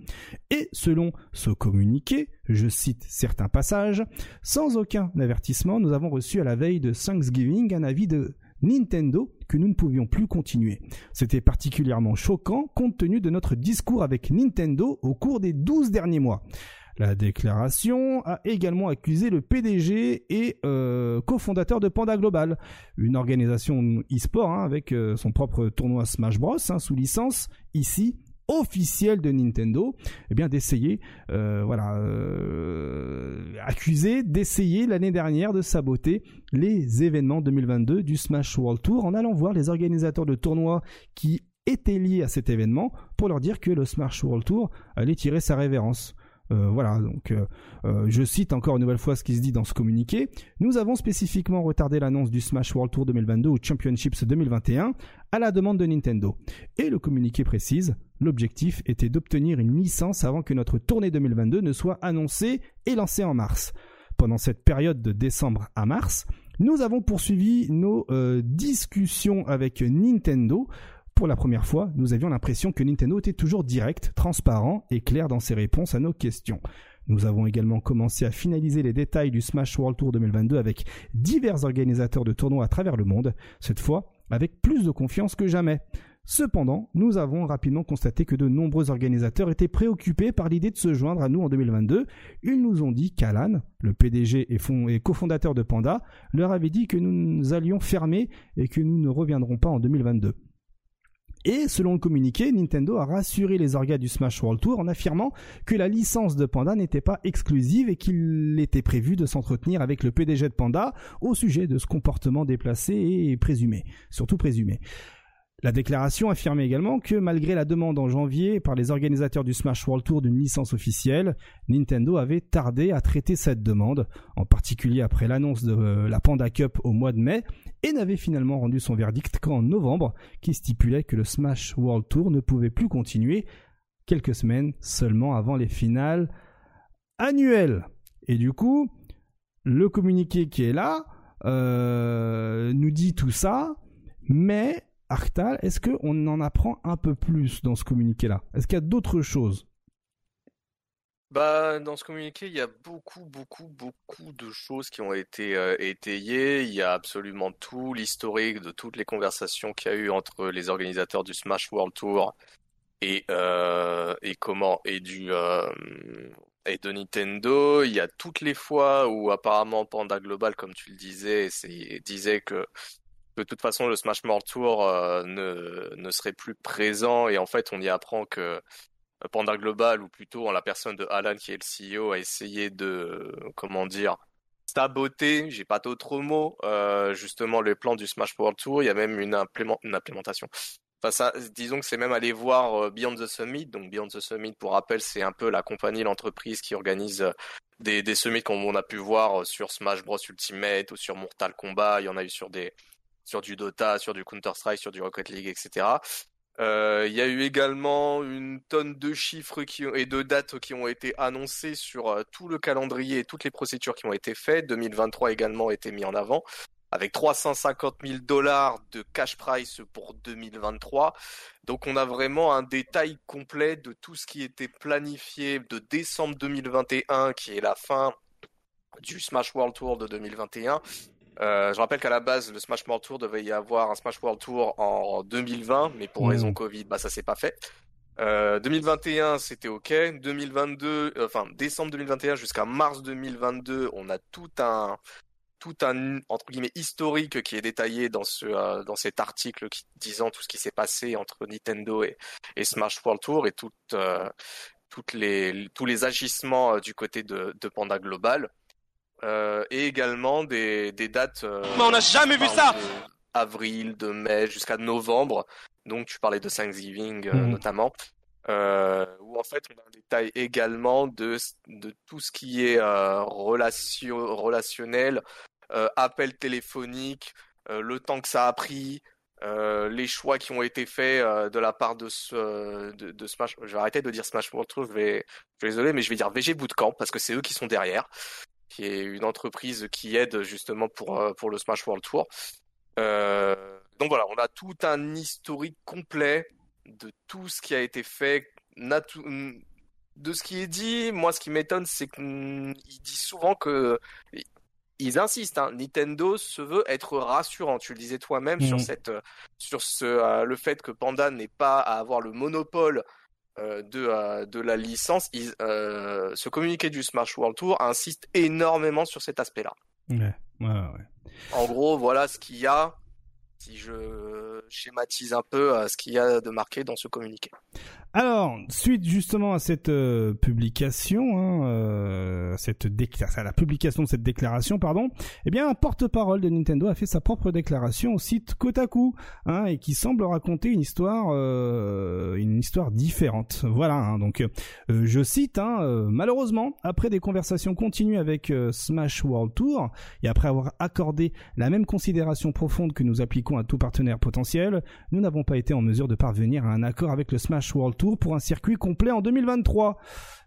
Et selon ce communiqué, je cite certains passages, sans aucun avertissement, nous avons reçu à la veille de Thanksgiving un avis de Nintendo que nous ne pouvions plus continuer. C'était particulièrement choquant compte tenu de notre discours avec Nintendo au cours des 12 derniers mois. La déclaration a également accusé le PDG et euh, cofondateur de Panda Global, une organisation e-sport hein, avec euh, son propre tournoi Smash Bros hein, sous licence ici officielle de Nintendo, eh d'essayer, euh, voilà, accusé d'essayer l'année dernière de saboter les événements 2022 du Smash World Tour en allant voir les organisateurs de tournois qui étaient liés à cet événement pour leur dire que le Smash World Tour allait tirer sa révérence. Euh, voilà, donc euh, euh, je cite encore une nouvelle fois ce qui se dit dans ce communiqué. Nous avons spécifiquement retardé l'annonce du Smash World Tour 2022 au Championships 2021 à la demande de Nintendo. Et le communiqué précise, l'objectif était d'obtenir une licence avant que notre tournée 2022 ne soit annoncée et lancée en mars. Pendant cette période de décembre à mars, nous avons poursuivi nos discussions avec Nintendo pour la première fois, nous avions l'impression que Nintendo était toujours direct, transparent et clair dans ses réponses à nos questions. Nous avons également commencé à finaliser les détails du Smash World Tour 2022 avec divers organisateurs de tournois à travers le monde, cette fois avec plus de confiance que jamais. Cependant, nous avons rapidement constaté que de nombreux organisateurs étaient préoccupés par l'idée de se joindre à nous en 2022. Ils nous ont dit qu'Alan, le PDG et, cofondateur de Panda, leur avait dit que nous allions fermer et que nous ne reviendrons pas en 2022. Et selon le communiqué, Nintendo a rassuré les orgas du Smash World Tour en affirmant que la licence de Panda n'était pas exclusive et qu'il était prévu de s'entretenir avec le PDG de Panda au sujet de ce comportement déplacé et présumé, surtout présumé. La déclaration affirmait également que malgré la demande en janvier par les organisateurs du Smash World Tour d'une licence officielle, Nintendo avait tardé à traiter cette demande, en particulier après l'annonce de euh, la Panda Cup au mois de mai, et n'avait finalement rendu son verdict qu'en novembre, qui stipulait que le Smash World Tour ne pouvait plus continuer quelques semaines seulement avant les finales annuelles. Et du coup, le communiqué qui est là euh, nous dit tout ça, mais Arctal, est-ce qu'on en apprend un peu plus dans ce communiqué-là? Est-ce qu'il y a d'autres choses? Bah, dans ce communiqué, il y a beaucoup, beaucoup, beaucoup de choses qui ont été euh, étayées. Il y a absolument tout l'historique de toutes les conversations qu'il y a eu entre les organisateurs du Smash World Tour et euh, comment et du euh, et de Nintendo. Il y a toutes les fois où apparemment Panda Global, comme tu le disais, disait que de toute façon le Smash World Tour euh, ne, ne serait plus présent et en fait on y apprend que euh, Panda Global ou plutôt en la personne de Alan qui est le CEO a essayé de comment dire saboter, j'ai pas d'autres mots, euh, justement le plan du Smash World Tour. Il y a même une, une implémentation. Enfin, ça, disons que c'est même aller voir Beyond the Summit. Donc Beyond the Summit, pour rappel, c'est un peu la compagnie, l'entreprise qui organise des, des summits comme on a pu voir sur Smash Bros Ultimate ou sur Mortal Kombat. Il y en a eu sur des sur du Dota, sur du Counter-Strike, sur du Rocket League, etc. Euh, il y a eu également une tonne de chiffres et de dates qui ont été annoncées sur euh, tout le calendrier et toutes les procédures qui ont été faites. 2023 également a été mis en avant avec 350 000 dollars de cash price pour 2023. Donc on a vraiment un détail complet de tout ce qui était planifié de décembre 2021, qui est la fin du Smash World Tour de 2021, euh, je rappelle qu'à la base, le Smash World Tour devait y avoir un Smash World Tour en 2020, mais pour raison mm. Covid, bah ça s'est pas fait. Euh, 2021, c'était ok. 2022, euh, enfin décembre 2021 jusqu'à mars 2022, on a tout un tout un entre guillemets historique qui est détaillé dans ce euh, dans cet article qui, disant tout ce qui s'est passé entre Nintendo et, et Smash World Tour et toutes toutes les tous les agissements du côté de, de Panda Global. Euh, et également des, des dates. Euh, Mais on n'a jamais vu ça Avril, de mai jusqu'à novembre. Donc tu parlais de Thanksgiving euh, mhm. notamment. Euh, où en fait on a un détail également de, de tout ce qui est relation, relationnel, appel téléphonique, le temps que ça a pris, les choix qui ont été faits de la part de, ce, de, de, Smash. Je vais arrêter de dire Smash World Tour, je vais, je vais désolé, mais je vais dire VG Bootcamp parce que c'est eux qui sont derrière qui est une entreprise qui aide justement pour, euh, pour le Smash World Tour. Euh, donc voilà, on a tout un historique complet de tout ce qui a été fait, de ce qui est dit. Moi, ce qui m'étonne, c'est qu'ils disent souvent que ils insistent. Hein, Nintendo se veut être rassurant. Tu le disais toi-même sur cette, sur ce, euh, le fait que Panda n'ait pas à avoir le monopole de, euh, de la licence, ils, euh, ce communiqué du Smash World Tour insiste énormément sur cet aspect-là. Ouais, ouais, ouais. En gros, voilà ce qu'il y a, si je schématise un peu euh, ce qu'il y a de marqué dans ce communiqué. Alors, suite justement à cette euh, publication, hein, euh, cette à la publication de cette déclaration, pardon, eh bien, un porte-parole de Nintendo a fait sa propre déclaration au site Kotaku, hein, et qui semble raconter une histoire, euh, une histoire différente. Voilà. hein, donc, euh, je cite hein, euh, malheureusement, après des conversations continues avec euh, Smash World Tour et après avoir accordé la même considération profonde que nous appliquons à tout partenaire potentiel, nous n'avons pas été en mesure de parvenir à un accord avec le Smash World Tour pour un circuit complet en 2023.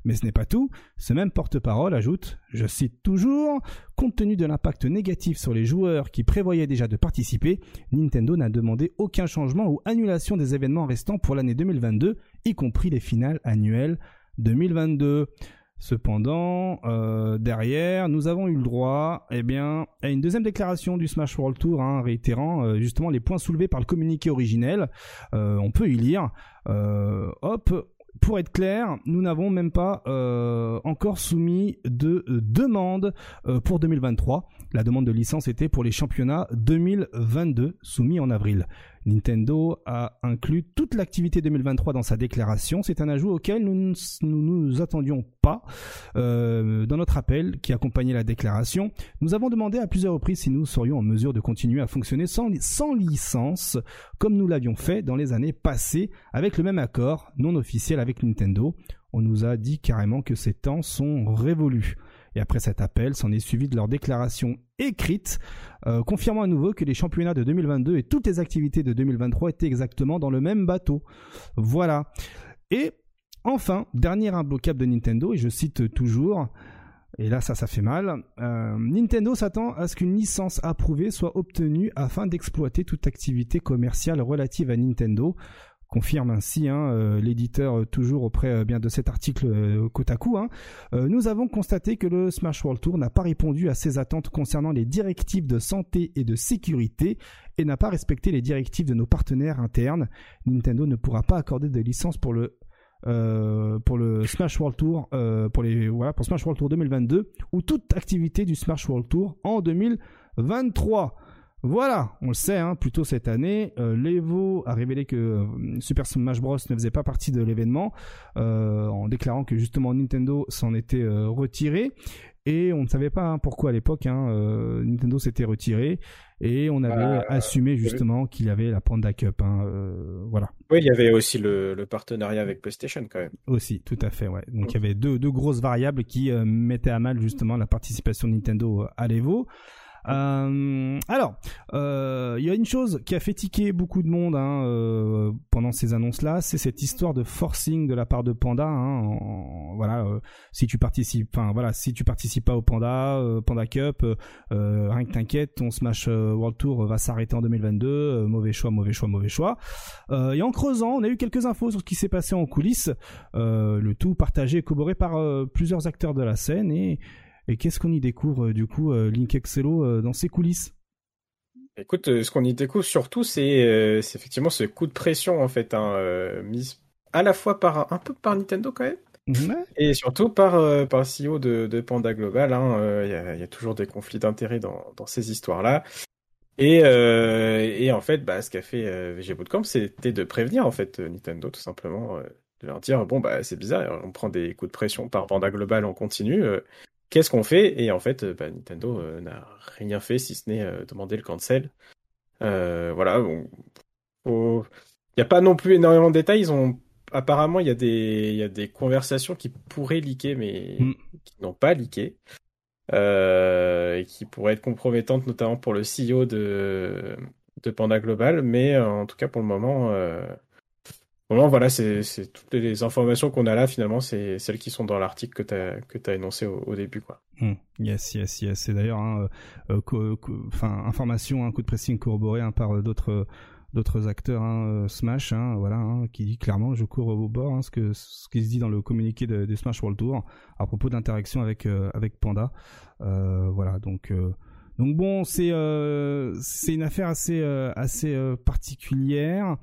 Mais ce n'est pas tout. Ce même porte-parole ajoute, je cite toujours, compte tenu de l'impact négatif sur les joueurs qui prévoyaient déjà de participer, Nintendo n'a demandé aucun changement ou annulation des événements restants pour l'année 2022, y compris les finales annuelles 2022. Cependant, euh, derrière, nous avons eu le droit, eh bien, à une deuxième déclaration du Smash World Tour, hein, réitérant euh, justement les points soulevés par le communiqué originel. Euh, on peut y lire. Pour être clair, nous n'avons même pas encore soumis de demande pour 2023. La demande de licence était pour les championnats 2022 soumis en avril. Nintendo a inclus toute l'activité 2023 dans sa déclaration. C'est un ajout auquel nous ne nous, attendions pas. Euh, dans notre appel qui accompagnait la déclaration, nous avons demandé à plusieurs reprises si nous serions en mesure de continuer à fonctionner sans licence, comme nous l'avions fait dans les années passées, avec le même accord non officiel avec Nintendo. On nous a dit carrément que ces temps sont révolus. Et après cet appel, s'en est suivi de leur déclaration écrite, euh, confirmant à nouveau que les championnats de 2022 et toutes les activités de 2023 étaient exactement dans le même bateau. Voilà. Et enfin, dernier imbloquable de Nintendo, et je cite toujours, et là ça ça fait mal, euh, Nintendo s'attend à ce qu'une licence approuvée soit obtenue afin d'exploiter toute activité commerciale relative à Nintendo confirme ainsi hein, euh, l'éditeur euh, toujours auprès euh, bien de cet article euh, Kotaku. Hein. Euh, nous avons constaté que le Smash World Tour n'a pas répondu à ses attentes concernant les directives de santé et de sécurité et n'a pas respecté les directives de nos partenaires internes. Nintendo ne pourra pas accorder de licence pour le pour le Smash World Tour pour les voilà pour Smash World Tour 2022 ou toute activité du Smash World Tour en 2023. Voilà, on le sait, hein, plus tôt cette année, euh, l'Evo a révélé que euh, Super Smash Bros ne faisait pas partie de l'événement, euh, en déclarant que justement Nintendo s'en était euh, retiré. Et on ne savait pas hein, pourquoi à l'époque, hein, Nintendo s'était retiré, et on avait Bah, assumé justement qu'il y avait la Panda Cup. Hein, voilà, Oui, il y avait aussi le, le partenariat avec PlayStation quand même. aussi, tout à fait. Ouais. Donc il y avait deux, deux grosses variables qui mettaient à mal justement la participation de Nintendo à l'Evo. Euh, alors, euh, il y a une chose qui a fait tiquer beaucoup de monde hein, euh, pendant ces annonces-là, c'est cette histoire de forcing de la part de Panda. Hein, en- voilà, euh, si tu participes, enfin voilà, si tu participes pas au Panda, euh, Panda Cup, euh, euh, rien que t'inquiète, ton Smash euh, World Tour va s'arrêter en 2022. euh, mauvais choix, mauvais choix, mauvais choix. Euh, et en creusant, on a eu quelques infos sur ce qui s'est passé en coulisses. Euh, le tout partagé et corroboré par euh, plusieurs acteurs de la scène et et qu'est-ce qu'on y découvre euh, du coup, euh, Link Excello euh, dans ses coulisses? Écoute, ce qu'on y découvre surtout, c'est euh, effectivement ce coup de pression en fait, hein, euh, mis à la fois par un peu par Nintendo quand même, Ouais. et surtout par euh, par le CEO de, de Panda Global. hein, Il y, a, il y a toujours des conflits d'intérêts dans dans ces histoires-là. Et et en fait, bah, ce qu'a fait VG Bootcamp, c'était de prévenir en fait Nintendo tout simplement, de leur dire bon bah c'est bizarre, on prend des coups de pression par Panda Global en continu. Qu'est-ce qu'on fait? Et en fait, euh, bah, Nintendo euh, n'a rien fait si ce n'est euh, demander le cancel. Euh, voilà, bon, il n'y a pas non plus énormément de détails. Ils ont apparemment il y a des il y a des conversations qui pourraient leaker mais Mm. qui n'ont pas. Euh, et qui pourraient être compromettantes notamment pour le CEO de de Panda Global, mais en tout cas pour le moment moment, voilà, c'est toutes les informations qu'on a là finalement, c'est celles qui sont dans l'article que tu as énoncé au, début quoi. Hmm. Yes, yes, yes. C'est d'ailleurs, hein, euh, information, un coup de pressing corroboré hein, par euh, d'autres d'autres acteurs, hein, euh, Smash, hein, voilà, hein, qui dit clairement, je cours au bord, hein, ce que qui se dit dans le communiqué de, Smash World Tour à propos d'interaction avec euh, Panda. Euh, voilà, donc. euh, Donc bon, c'est euh, c'est une affaire assez euh, assez euh, particulière.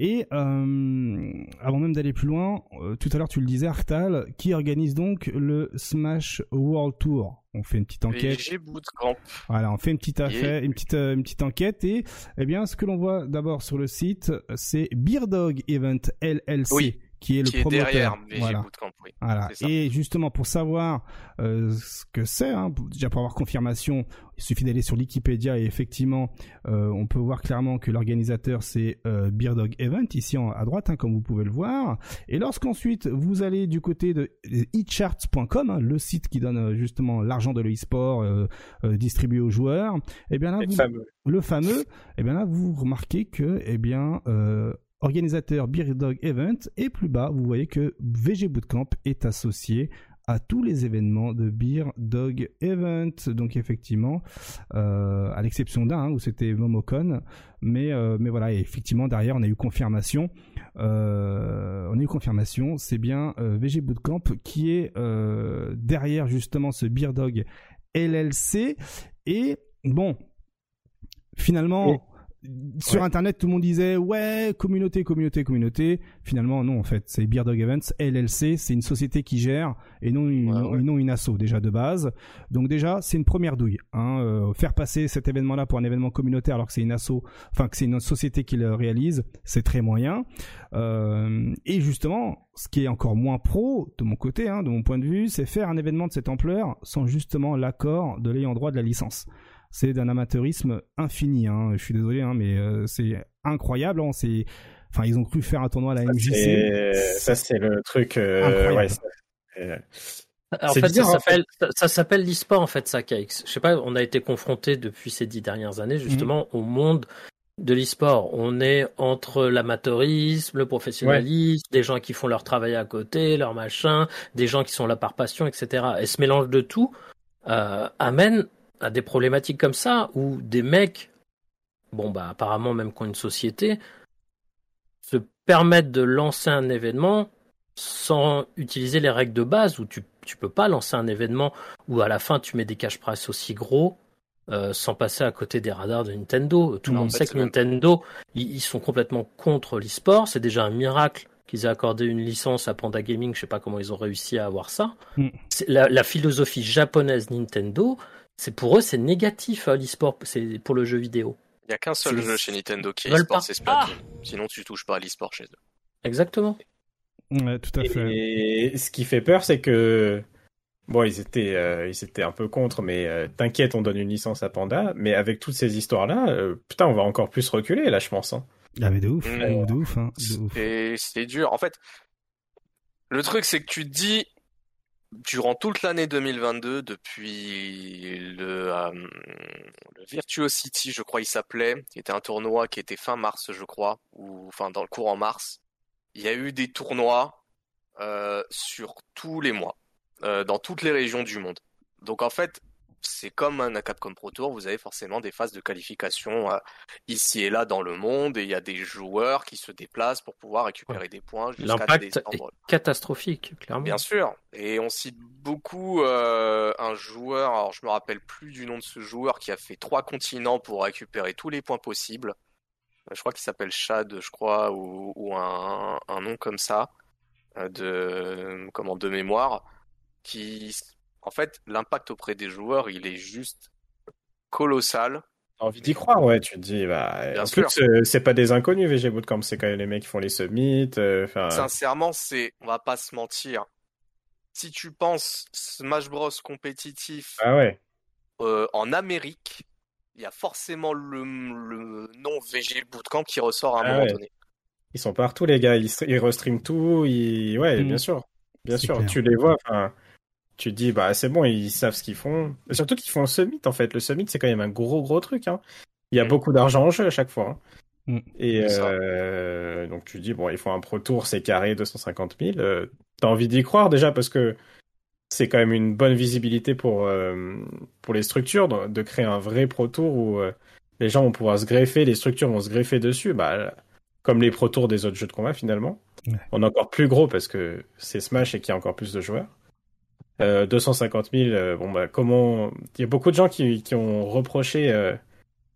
Et euh, avant même d'aller plus loin, euh, tout à l'heure tu le disais, Arctal, qui organise donc le Smash World Tour? On fait une petite enquête. Bootcamp. Voilà, on fait une petite affaire, une petite euh, une petite enquête et eh bien ce que l'on voit d'abord sur le site, c'est Beardog Event LLC. Oui, qui est le qui est promoteur. derrière VG voilà. Bootcamp, oui. Voilà. Et justement, pour savoir euh, ce que c'est, hein, déjà pour avoir confirmation, il suffit d'aller sur Wikipédia et effectivement, euh, on peut voir clairement que l'organisateur c'est euh, Beardog Event ici en, à droite, hein, comme vous pouvez le voir. Et lorsqu'ensuite vous allez du côté de eCharts.com, hein, le site qui donne euh, justement l'argent de l'e-sport euh, euh, distribué aux joueurs, et bien là vous, fameux. le fameux, et bien là vous remarquez que eh bien euh, organisateur Beer Dog Event. Et plus bas vous voyez que VG Bootcamp est associé à tous les événements de Beer Dog Event. Donc effectivement euh, à l'exception d'un hein, où c'était Momocon. Mais euh, mais voilà effectivement derrière on a eu confirmation. Euh, on a eu confirmation. C'est bien VG Bootcamp qui est derrière justement ce Beer Dog LLC et bon finalement sur Ouais. internet tout le monde disait ouais communauté communauté communauté finalement non en fait c'est Beer Dog Events LLC c'est une société qui gère et non une, Ouais, ouais. et non une asso déjà de base donc déjà c'est une première douille hein, euh, faire passer cet événement là pour un événement communautaire alors que c'est une asso enfin que c'est une société qui le réalise c'est très moyen Euh, et justement ce qui est encore moins pro de mon côté hein, de mon point de vue c'est faire un événement de cette ampleur sans justement l'accord de l'ayant droit de la licence c'est d'un amateurisme infini. Hein. Je suis désolé, hein, mais euh, c'est incroyable. Hein. C'est, enfin, ils ont cru faire un tournoi à la MJC. C'est- Ça, c'est le truc. euh, ouais, ça- euh, En fait, bizarre, ça en s'appelle ça, ça s'appelle l'e-sport en fait, ça, KX. Je sais pas, on a été confronté depuis ces dix dernières années justement au monde de l'e-sport. On est entre l'amateurisme, le professionnalisme, des gens qui font leur travail à côté, leur machin, des gens qui sont là par passion, etc. Et ce mélange de tout euh, amène à des problématiques comme ça où des mecs, bon bah apparemment même qui ont une société, se permettent de lancer un événement sans utiliser les règles de base où tu tu peux pas lancer un événement où à la fin tu mets des cash price aussi gros euh, sans passer à côté des radars de Nintendo. Tout le monde sait que Nintendo ils, ils sont complètement contre l'e-sport. C'est déjà un miracle qu'ils aient accordé une licence à Panda Gaming. Je sais pas comment ils ont réussi à avoir ça. Mm. La philosophie japonaise Nintendo, c'est pour eux c'est négatif hein, l'e-sport, c'est pour le jeu vidéo. Il y a qu'un seul jeu chez Nintendo qui est e-sport, c'est Splatoon. Sinon, tu touches pas à l'e-sport chez eux. Exactement. Ouais, tout à fait. Et ce qui fait peur, c'est que bon, ils étaient, euh, ils étaient un peu contre, mais euh, t'inquiète, on donne une licence à Panda. Mais avec toutes ces histoires-là, euh, putain, on va encore plus reculer là, je pense. hein. Ah mais de ouf, Mm. de ouf, hein, de ouf. C'est c'est dur. En fait, le truc, c'est que tu te dis, durant toute l'année 2022, depuis le, euh, Virtuosity, je crois il s'appelait, qui était un tournoi qui était fin mars, je crois, ou enfin dans le courant mars, il y a eu des tournois euh, sur tous les mois, euh, dans toutes les régions du monde. Donc en fait, c'est comme un Capcom Pro Tour, vous avez forcément des phases de qualification euh, ici et là dans le monde, et il y a des joueurs qui se déplacent pour pouvoir récupérer des points jusqu'à L'impact est catastrophique, clairement. Bien sûr. Et on cite beaucoup euh, un joueur, alors je me rappelle plus du nom de ce joueur, qui a fait trois continents pour récupérer tous les points possibles. Euh, Je crois qu'il s'appelle Chad, je crois, ou, ou un, un nom comme ça, de, comment, de mémoire, qui, en fait, l'impact auprès des joueurs, il est juste colossal. T'as envie d'y croire, ouais. Tu te dis, bah, Bien en sûr. plus, euh, c'est pas des inconnus VG Bootcamp, c'est quand même les mecs qui font les summits. euh, Enfin, Sincèrement, c'est, on va pas se mentir. Si tu penses Smash Bros compétitif ah ouais. euh, en Amérique, il y a forcément le, le nom VG Bootcamp qui ressort à un Ah moment ouais. donné. Ils sont partout, les gars. Ils, ils restreament tout. Ils... Ouais, Mm. bien sûr. Bien sûr. clair. Tu les vois. Enfin, tu te dis, bah, c'est bon, ils savent ce qu'ils font. Et surtout qu'ils font le summit, en fait. Le summit, c'est quand même un gros, gros truc. Hein. Il y a Mm. beaucoup d'argent en jeu à chaque fois. hein. Mm. Et euh, donc, tu te dis, bon, ils font un pro tour, c'est carré, 250 000. Euh, T'as envie d'y croire déjà parce que c'est quand même une bonne visibilité pour, euh, pour les structures de, de créer un vrai pro tour où euh, les gens vont pouvoir se greffer, les structures vont se greffer dessus. Bah, comme les pro tours des autres jeux de combat finalement. Ouais. On est encore plus gros parce que c'est Smash et qu'il y a encore plus de joueurs. Euh, 250 000, euh, bon bah comment Il y a beaucoup de gens qui, qui ont reproché euh,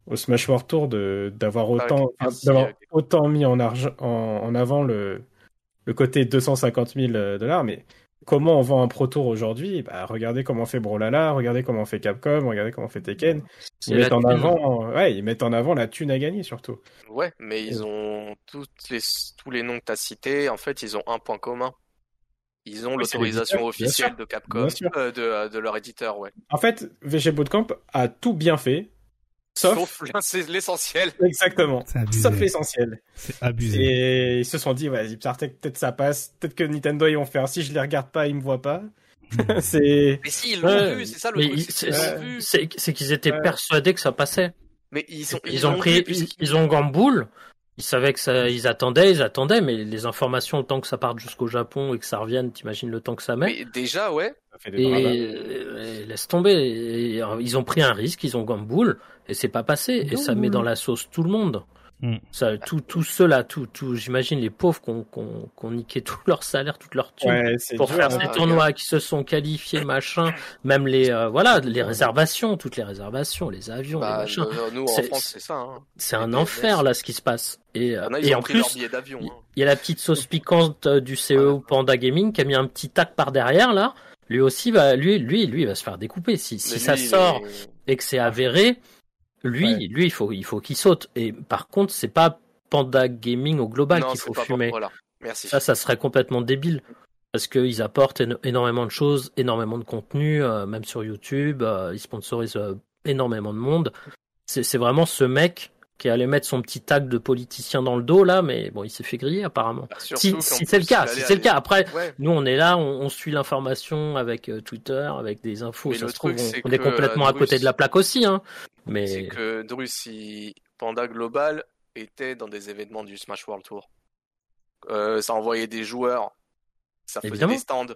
au Smash World Tour de d'avoir autant Ah, merci, d'avoir euh, autant mis en argent en, en avant le le côté 250 000 dollars, mais comment on vend un Pro Tour aujourd'hui? Bah regardez comment fait Brawlhalla, regardez comment fait Capcom, regardez comment fait Tekken. Ils mettent en avant, ouais, ils mettent en avant la thune à gagner surtout. Ouais, mais ils ont toutes les, tous les noms que tu as cités, en fait, ils ont un point commun. Ils ont Oui, l'autorisation officielle sûr. de Capcom, euh, de, de leur éditeur, ouais. En fait, VG Bootcamp a tout bien fait, sauf, Sauf l'essentiel. exactement, sauf l'essentiel. C'est abusé. Et ils se sont dit, vas-y, peut-être peut-être ça passe, peut-être que Nintendo ils vont faire, si je les regarde pas, ils me voient pas. c'est Mais si, ils l'ont Ouais, vu, c'est ça le mais truc, c'est qu'ils étaient Ouais. persuadés que ça passait. Mais ils ont, Ils, ont pris, ils, puisqu'ils- ils ont gamboule. Ils savaient que ça, ils attendaient, ils attendaient, mais les informations, le temps que ça parte jusqu'au Japon et que ça revienne, t'imagines le temps que ça met. Mais déjà, ouais. ça fait des Et, laisse tomber. Et, ils ont pris un risque, ils ont gamboule et c'est pas passé. Et ça met dans la sauce tout le monde. Mm. Ça, tout, tout ceux-là, tout, tout, j'imagine les pauvres qu'on qu'on qu'on niqué tout leur salaire, toute leur thune Ouais, pour dur, faire hein. ces tournois qui se sont qualifiés, machin. Même les, euh, voilà, les réservations, toutes les réservations, les avions, les Bah, machins. euh, nous, en C'est- France, c'est ça. Hein. C'est un les enfer là ce qui se passe. Et, euh, en et plus, il hein. il y a la petite sauce piquante euh, du CEO Panda Gaming qui a mis un petit tac par derrière là. Lui aussi va, lui, lui, lui va se faire découper. Si, si ça sort et que c'est avéré, lui, Ouais. lui, il faut, il faut qu'il saute. Et par contre, c'est pas Panda Gaming au global qu'il faut pas fumer. Voilà. Merci. Ça, ça serait complètement débile. Parce qu'ils apportent éno- énormément de choses, énormément de contenu, euh, même sur YouTube, euh, ils sponsorisent énormément de monde. C'est vraiment ce mec qui allait mettre son petit tag de politicien dans le dos là, mais bon, il s'est fait griller apparemment. Bah, surtout Si, c'est le cas, si c'est le cas. Après, Ouais. nous on est là, on, on suit l'information avec euh, Twitter, avec des infos. Mais ça se trouve, on, est complètement euh, à côté Drus- de la plaque aussi, hein. Mais C'est que Drus, il- Panda Global était dans des événements du Smash World Tour. Euh, ça envoyait des joueurs, ça faisait Évidemment. des stands.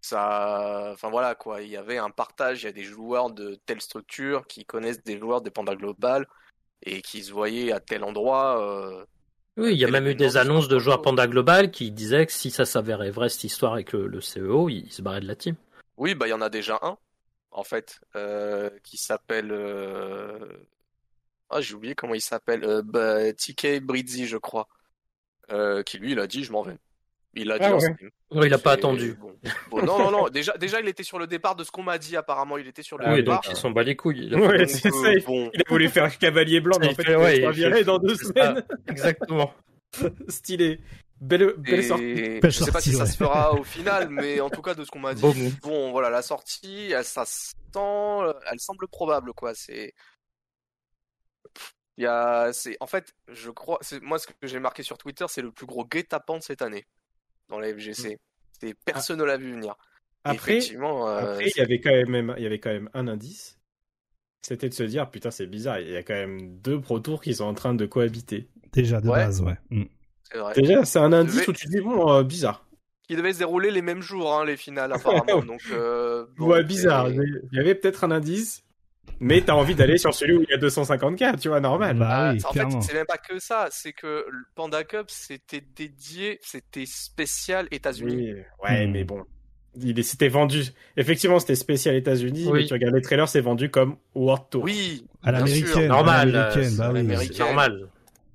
Ça, enfin voilà quoi, il y avait un partage, il y a des joueurs de telle structure qui connaissent des joueurs des Panda Global et qui se voyaient à tel endroit. euh, oui, il y a même eu des annonces de joueurs. Panda Global qui disaient que si ça s'avérait vrai cette histoire avec le, le CEO, il, il se barrait de la team. Oui, bah il y en a déjà un, en fait, euh, qui s'appelle. euh, Ah, j'ai oublié comment il s'appelle. Bah, TK Brizzi, je crois. Qui lui, il a dit, je m'en vais. Il a dit Ah en ouais. stream. Oui, il a pas attendu. bon. Bon, non, non, non. Déjà, déjà, il était sur le départ de ce qu'on m'a dit. Apparemment, il était sur le Ah, oui, donc il s'en bat les couilles. Il a Ouais, fait- c'est Donc, ça, euh, il- bon. Il a voulu faire cavalier blanc, mais en fait, il ouais, sera il viré dans deux semaines. Exactement. Stylé. Belle, belle sortie. Belle je sais pas si ça ouais. se fera au final, mais en tout cas, de ce qu'on m'a dit, bon, voilà, la sortie, elle, ça sent, elle semble probable, quoi. C'est, il y a, c'est, en fait, je crois, c'est moi ce que j'ai marqué sur Twitter, c'est le plus gros guet-apens de cette année dans la FGC. C'est personne ne l'a vu venir. Après, Effectivement, euh, après, il y avait quand même, il y avait quand même un indice. C'était de se dire, putain, c'est bizarre, il y a quand même deux Pro Tours qui sont en train de cohabiter. Déjà, de Ouais. base, ouais. Mm. c'est vrai. Déjà, c'est un indice devait- où tu te dis, bon, euh, bizarre. Qui devait se dérouler les mêmes jours, hein, les finales apparemment. Donc, euh, bon, ouais, bizarre. Il y avait peut-être un indice, mais t'as envie d'aller sur celui où il y a 254, tu vois, normal. Bah Ah, oui, en clairement. fait, c'est même pas que ça, c'est que le Panda Cup c'était dédié, c'était spécial États-Unis. Oui, ouais, Hmm. mais bon. Il est- c'était vendu. Effectivement, c'était spécial États-Unis, Oui. mais tu regardes les trailers, c'est vendu comme World Tour. Oui, À l'américaine. Normal. à l'américaine, euh, bah oui.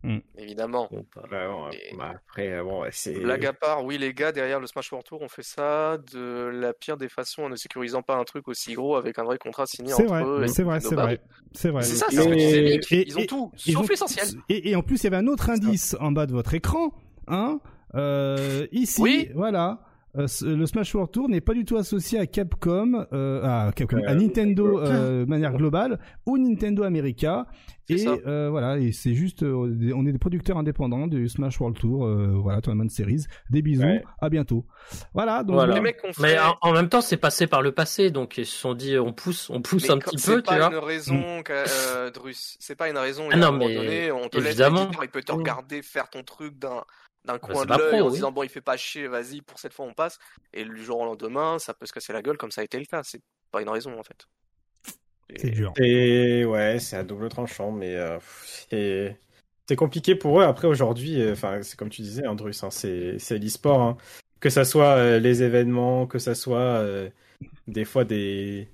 Normal. évidemment. Bon, bah, Bah, bon, Et- bah, après, euh, bon, c'est. Blague à part, oui les gars, derrière le Smash World Tour, on fait ça de la pire des façons en ne sécurisant pas un truc aussi gros avec un vrai contrat signé C'est entre vrai, eux. et c'est vrai, c'est vrai. C'est vrai. C'est ça, Et- c'est ce que Ils ont et- tout, Ils sauf ont- l'essentiel. Et, et en plus, il y avait un autre indice en bas de votre écran. Hein euh, ici, Oui. voilà. Euh, ce- le Smash World Tour n'est pas du tout associé à Capcom, euh, à, Capcom, Euh, à Nintendo euh, de manière globale ou Nintendo America. C'est Et euh, voilà, et c'est juste, euh, on est des producteurs indépendants du Smash World Tour, euh, voilà, Tournament Series. Des bisous, Ouais. à bientôt. Voilà, donc Voilà. Les bon, mecs ont fait. Mais en, en même temps, c'est passé par le passé, donc ils se sont dit, on pousse, on pousse Mais un petit c'est peu, tu pas vois. une raison, euh, Drus. C'est pas une raison. Ah non, un moment mais donné, on te laisse évidemment. l'éditeur, il peut te regarder faire ton truc d'un d'un Bah, coin de l'œil en oui. disant bon, il fait pas chier, vas-y, pour cette fois on passe. Et du jour au lendemain, ça peut se casser la gueule comme ça a été le cas. C'est pas une raison en fait. Et- c'est dur. Et ouais, c'est à double tranchant, mais euh, c'est c'est compliqué pour eux. Après aujourd'hui, euh, enfin c'est comme tu disais, Andrus, hein, c'est c'est l'e-sport. hein. Que ça soit euh, les événements, que ça soit euh, des fois des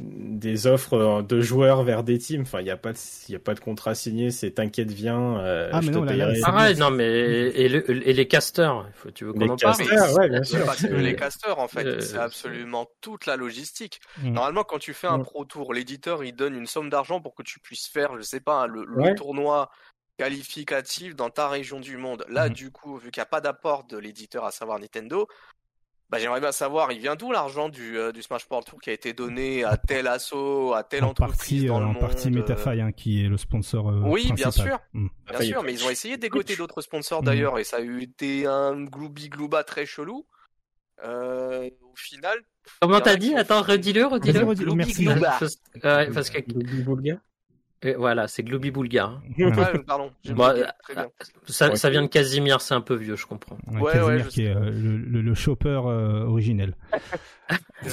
des offres de joueurs vers des teams. Enfin, il n'y a pas de, il y a pas de contrat signé. C'est t'inquiète, viens. Euh, Ah, mais je non, te là, là, payerai. Arrête, non, mais et, le- et les casters, il faut, tu veux qu'on en parle casters, ouais, bien C'est sûr. pas que Euh, les casters en fait, euh, c'est absolument toute la logistique. Mm. Normalement, quand tu fais un Mm. pro tour, l'éditeur il donne une somme d'argent pour que tu puisses faire, je sais pas, le, le Ouais. tournoi qualificatif dans ta région du monde. Là, Mm. du coup, vu qu'il n'y a pas d'apport de l'éditeur, à savoir Nintendo, bah, j'aimerais bien savoir, il vient d'où l'argent du, euh, du Smash Bros Tour qui a été donné à tel assaut, à telle en entreprise partie, dans euh, le en monde partie euh, Metafy, hein, qui est le sponsor euh, Oui, bien sûr. Mm. Bien sûr, mais ils ont essayé d'égoter d'autres sponsors Mhm. d'ailleurs, et ça a eu été un gloubi-glouba très chelou. Euh, au final. Comment t'as dit? Attends, redis-le, redis-le. Redis-le, merci. Parce, parce que Euh, voilà, c'est Gloobie Boulga. hein. Ouais, pardon. bloqué, euh, très bien. Ça, Ouais. ça vient de Casimir, c'est un peu vieux, je comprends. Ouais, Ouais, Casimir ouais, je qui est euh, le, le, le chopper euh, originel.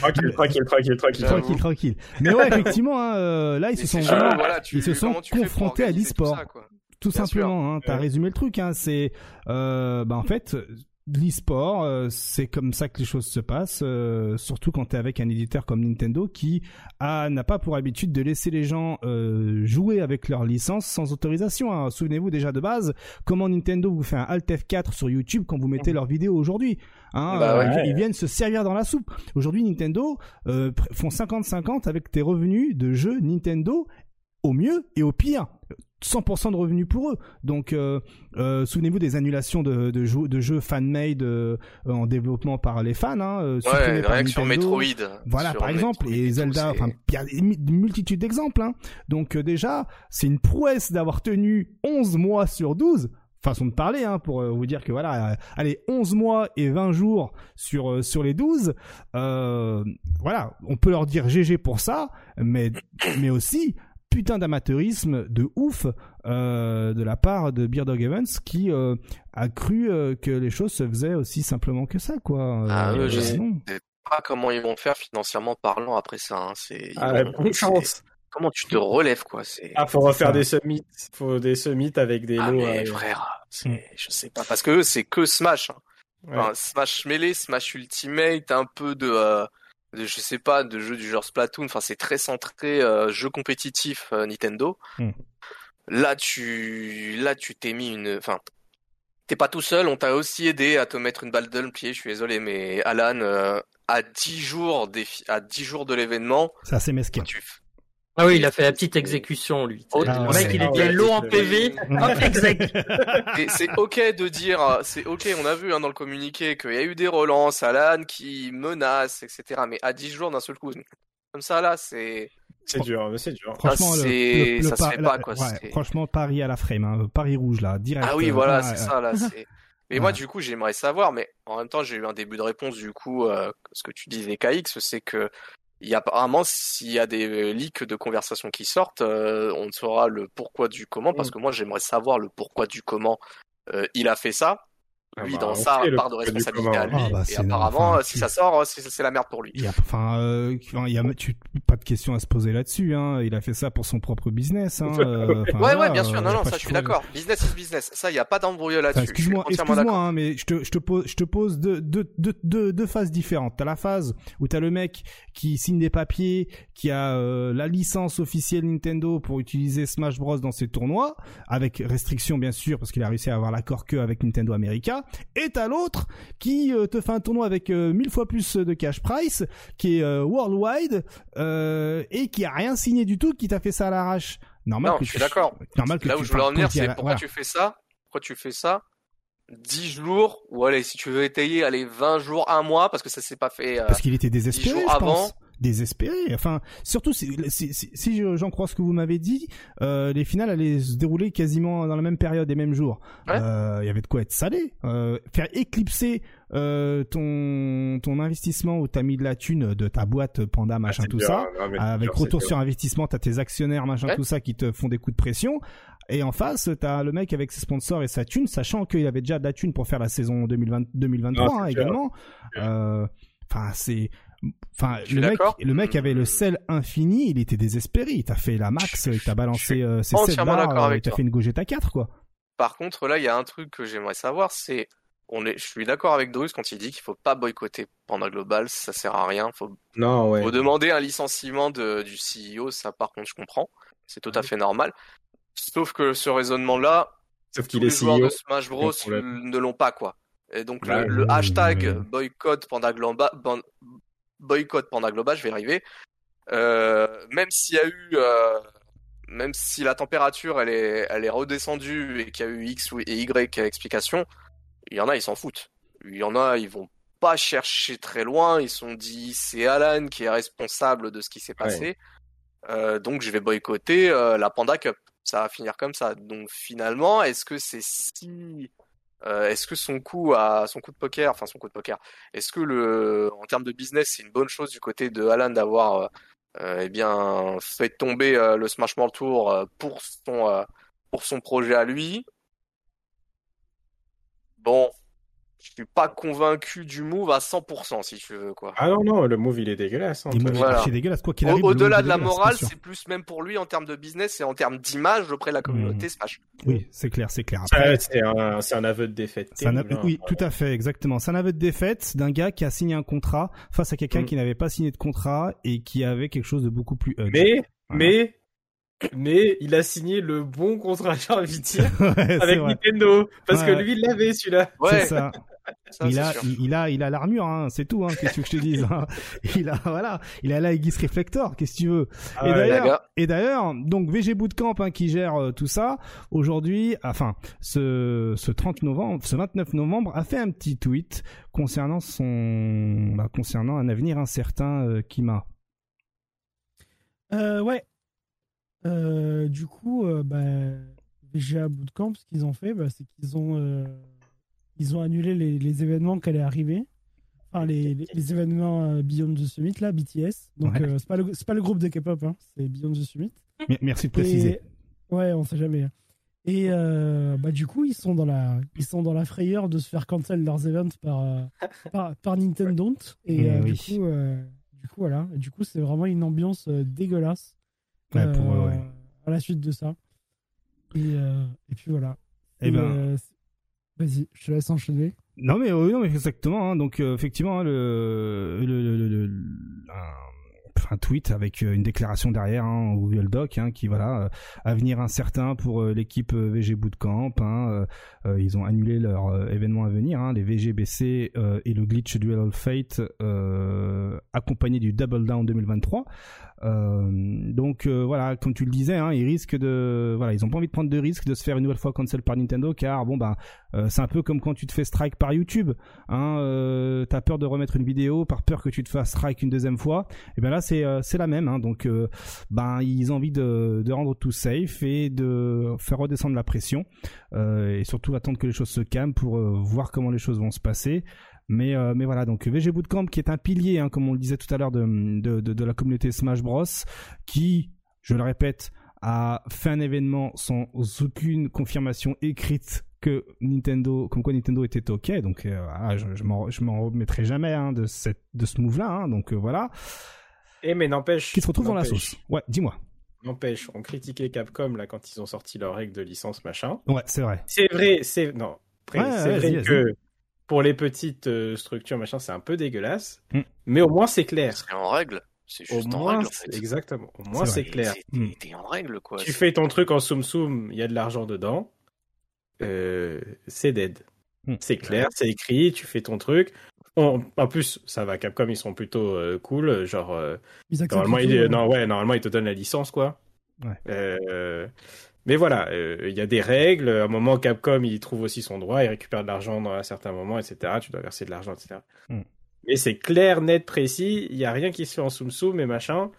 Tranquille, tranquille, tranquille, tranquille. Tranquille, tranquille. Mais ouais, effectivement, hein, euh, là, ils se sont c'est vraiment, chelou, voilà, tu- ils se sont confrontés à tout l'e-sport. ça, quoi tout simplement. Hein, T'as Ouais. résumé le truc. Hein, c'est, euh, bah en fait, l'e-sport, euh, c'est comme ça que les choses se passent. euh, surtout quand t'es avec un éditeur comme Nintendo qui a n'a pas pour habitude de laisser les gens euh, jouer avec leur licence sans autorisation. hein. Souvenez-vous déjà de base comment Nintendo vous fait un Alt F4 sur YouTube quand vous mettez leurs vidéos aujourd'hui. Hein, Bah euh, ouais. ils, viennent se servir dans la soupe. Aujourd'hui, Nintendo euh, font 50-50 avec tes revenus de jeux Nintendo au mieux et au pire. 100% de revenus pour eux. Donc, euh, euh, souvenez-vous des annulations de, de, jeux, de jeux fan-made euh, en développement par les fans, hein, euh, Ouais, par rien que sur Nintendo. Metroid. Voilà, Sur par exemple, Metroid et Zelda, enfin, il y a une multitude d'exemples. Hein. Donc euh, déjà, c'est une prouesse d'avoir tenu 11 mois sur 12, façon de parler, hein, pour euh, vous dire que voilà, euh, allez, 11 mois et 20 jours sur, euh, sur les 12, euh, voilà, on peut leur dire GG pour ça, mais, mais aussi putain d'amateurisme de ouf euh, de la part de Beard Dog Evans qui euh, a cru euh, que les choses se faisaient aussi simplement que ça, quoi. Ah, Euh, je sais. non. pas comment ils vont faire financièrement parlant après ça. Hein. C'est, Ah. Comment tu te relèves, quoi. C'est... Ah, faut refaire ça. des summits. Faut des summits avec des Ah, lots. mais euh, frère, Mm. je sais pas. Parce que eux, c'est que Smash. hein. ouais. Enfin, Smash Melee, Smash Ultimate, un peu de, euh, de, je sais pas, de jeux du genre Splatoon. Enfin, c'est très centré euh, jeu compétitif euh, Nintendo. Hmm. Là, tu, là, tu t'es mis une, enfin, t'es pas tout seul. On t'a aussi aidé à te mettre une balle dans le pied. Je suis désolé, mais Alan, euh, à 10 jours des, à 10 jours de l'événement, C'est assez mesquin. tu, Ah oui, il a fait la petite exécution, lui. Oh, le ah mec, ouais. il était low en PV. Hop, exec. Et c'est ok de dire, c'est ok, on a vu hein, dans le communiqué qu'il y a eu des relances, Alan qui menace, etc. Mais à 10 jours d'un seul coup, comme ça là, c'est. C'est dur, mais c'est dur. Franchement, Ah, le- c'est- le- le ça se fait la- pas, quoi, ouais, franchement, Paris à la frame, hein, Paris rouge là, direct. Ah oui, euh, voilà, c'est ça là. c'est- Mais Ouais. moi, du coup, j'aimerais savoir, mais en même temps, j'ai eu un début de réponse du coup, euh, ce que tu disais KX, c'est que il y a apparemment s'il y a des euh, leaks de conversations qui sortent, euh, on saura le pourquoi du comment, parce Mm. que moi, j'aimerais savoir le pourquoi du comment euh, il a fait ça. Ah Lui, bah, dans le part de responsabilité à lui, Ah, bah, et c'est apparemment, enfin, euh, si tu- ça sort, euh, c'est c'est la merde pour lui. Il y a, enfin, euh, il y a, tu, pas de question à se poser là-dessus. Hein. Il a fait ça pour son propre business. Hein. euh, Ouais, voilà, ouais, bien sûr, euh, non, y non, ça, je suis d'accord. Business is business. Ça, il n'y a pas d'embrouille là-dessus. Excuse-moi, excuse-moi, hein, mais je te, je te pose, je te pose deux, deux, deux, deux, deux phases différentes. T'as la phase où t'as le mec qui signe des papiers, qui a euh, la licence officielle Nintendo pour utiliser Smash Bros dans ses tournois, avec restrictions bien sûr, parce qu'il a réussi à avoir l'accord que avec Nintendo America. Et t'as l'autre qui euh, te fait un tournoi avec euh, mille fois plus de cash price, qui est euh, worldwide euh, et qui a rien signé du tout, qui t'a fait ça à l'arrache. Normal Non, que je suis d'accord. Normal que Là tu où je voulais en venir, c'est pourquoi voilà. tu fais ça? Pourquoi tu fais ça? 10 jours, ou allez, si tu veux étayer, allez, 20 jours, un mois, parce que ça s'est pas fait. euh, Parce qu'il était désespéré, jours je avant. pense. Désespéré. Enfin, surtout si, si, si- si je- j'en crois ce que vous m'avez dit, euh, les finales allaient se dérouler quasiment dans la même période et mêmes jours. Ouais. Euh, Il y avait de quoi être salé. Euh, faire éclipser ton ton investissement où t'as mis de la thune de ta boîte Panda machin Ah, c'est tout ça. non, c'est Avec retour sur investissement, t'as tes actionnaires, machin, Ouais. tout ça, qui te font des coups de pression. Et en face, t'as le mec avec ses sponsors et sa thune, sachant qu'il avait déjà de la thune pour faire la saison 2020, 2023 Non, hein, également. Enfin, c'est, enfin, Je suis le mec, d'accord. le mec avait le sel infini, il était désespéré. Il t'a fait la max, il t'a balancé euh, ses 7 entièrement d'accord barres, avec il t'a fait une Gogeta 4 quoi. Par contre, là, il y a un truc que j'aimerais savoir, c'est on est, je suis d'accord avec Drus quand il dit qu'il faut pas boycotter Panda Global, ça sert à rien. Faut, Non, ouais. faut demander un licenciement de, du CEO, ça par contre je comprends, c'est tout à fait normal. Sauf que ce raisonnement-là, Sauf tous les est joueurs CEO. de Smash Bros ne l'ont pas quoi. Et donc Ouais, le, hashtag boycott Panda Global, boycott Panda Global, je vais y arriver. Euh, même s'il y a eu, euh, même si la température elle est, elle est redescendue et qu'il y a eu X ou- et Y explication, il y en a ils s'en foutent. Il y en a ils vont pas chercher très loin. Ils sont dit c'est Alan qui est responsable de ce qui s'est passé. Euh, donc je vais boycotter euh, la Panda Cup. Ça va finir comme ça. Donc finalement, est-ce que c'est si euh, est-ce que son coup à son coup de poker, enfin son coup de poker, est-ce que le en termes de business, c'est une bonne chose du côté de Alan d'avoir euh, euh, eh bien fait tomber euh, le Smash Bros Tour pour son pour son projet à lui? Bon, je suis pas convaincu du move à 100% si tu veux quoi. Ah non, non, le move il est dégueulasse. hein, Voilà. dégueulasse quoi qu'il arrive. Au-delà de la morale, c'est plus même pour lui en termes de business et en termes d'image auprès de la communauté Smash. Oui, c'est clair, c'est clair. Après, C'est un, c'est un aveu de défaite. Un- hein. oui, tout à fait, exactement. C'est un aveu de défaite d'un gars qui a signé un contrat face à quelqu'un Mm. qui n'avait pas signé de contrat et qui avait quelque chose de beaucoup plus. euh, Mais, Voilà. mais, mais il a signé le bon contrat, j'ai envie de dire, Ouais, avec. Nintendo. Parce Ouais, que lui, il l'avait celui-là. C'est Ouais, ça. Ça, il a, il, il a, il a l'armure, hein, c'est tout. Hein, qu'est-ce que tu veux que je te dise hein. Il a, voilà, il a la Aegis Reflector. Qu'est-ce que tu veux Ah Et ouais, d'ailleurs, et d'ailleurs, donc VG Bootcamp hein, qui gère euh, tout ça aujourd'hui, enfin ce, ce 30 novembre, ce 29 novembre, a fait un petit tweet concernant son, bah, concernant un avenir incertain euh, Kima. Euh, ouais. Euh, du coup, euh, bah, VGA Bootcamp, ce qu'ils ont fait, bah, c'est qu'ils ont, euh, ils ont annulé les, les événements qui allaient arriver. Enfin, les, les, les événements euh, Beyond the Summit, là, BTS. Donc, Ouais. euh, c'est pas, le- c'est pas le groupe de K-pop, hein, c'est Beyond the Summit. Merci de préciser. Et- Ouais, on sait jamais. Et euh, bah, du coup, ils sont, dans la, ils sont dans la frayeur de se faire cancel leurs events par, euh, par, par Nintendo. Et euh, oui. du, coup, du coup, voilà. Et du coup, c'est vraiment une ambiance dégueulasse Ouais, pour eux, à la suite de ça. Et, et puis voilà. Eh Et, ben. Vas-y, je te laisse enchaîner. Non mais euh, non mais exactement. hein. donc euh, effectivement hein, le, le, le- le- un, tweet avec euh, une déclaration derrière hein, Google Doc hein, qui voilà euh, avenir incertain pour euh, l'équipe euh, VG Bootcamp. Hein, euh, euh, ils ont annulé leur euh, événement à venir, hein, les VGBC euh, et le Glitch Duel of Fate euh, accompagné du Double Down 2023. Euh, donc euh, voilà, comme tu le disais, ils risquent de, voilà, ils ont pas envie de prendre de risques de se faire une nouvelle fois cancel par Nintendo, car bon bah euh, c'est un peu comme quand tu te fais strike par YouTube. Hein, euh, t'as peur de remettre une vidéo par peur que tu te fasses strike une deuxième fois. Et ben là c'est euh, c'est la même. Hein, donc euh, ben ils ont envie de, de rendre tout safe et de faire redescendre la pression euh, et surtout attendre que les choses se calment pour voir comment les choses vont se passer. Mais, mais voilà, donc VG Bootcamp qui est un pilier, hein, comme on le disait tout à l'heure, de, de, de, la communauté Smash Bros, qui, je le répète, a fait un événement sans aucune confirmation écrite que Nintendo, comme quoi Nintendo était ok. Donc voilà, je, je m'en remettrai jamais hein, de, cette, de ce move-là. Donc voilà, Et mais n'empêche. qui se retrouve dans la sauce. Ouais, dis-moi. N'empêche, on critiquait Capcom là quand ils ont sorti leurs règles de licence machin. Ouais, c'est vrai. C'est vrai, c'est non. Après, Ouais, c'est ouais, vrai que pour les petites euh, structures machin, c'est un peu dégueulasse. Mm. Mais au moins c'est clair. C'est en règle. C'est Au juste en moins, règle en c'est- fait. exactement. Au moins C'est clair. T'es- Mm. T'es en règle quoi. Tu fais ton truc en soum soum, il y a de l'argent dedans. Euh, c'est dead. Mm. C'est clair, c'est écrit, tu fais ton truc. On- en plus, ça va, Capcom, ils sont plutôt euh, cool. Genre, euh, Ils normalement, ils, euh, non, ouais, normalement, ils te donnent la licence, quoi. Ouais. Mais voilà, il y a des règles. À un moment, Capcom, il trouve aussi son droit, il récupère de l'argent dans un certain moment, etc. Tu dois verser de l'argent, etc. Mm. Mais c'est clair, net, précis. Il y a rien qui se fait en soum soum et machin.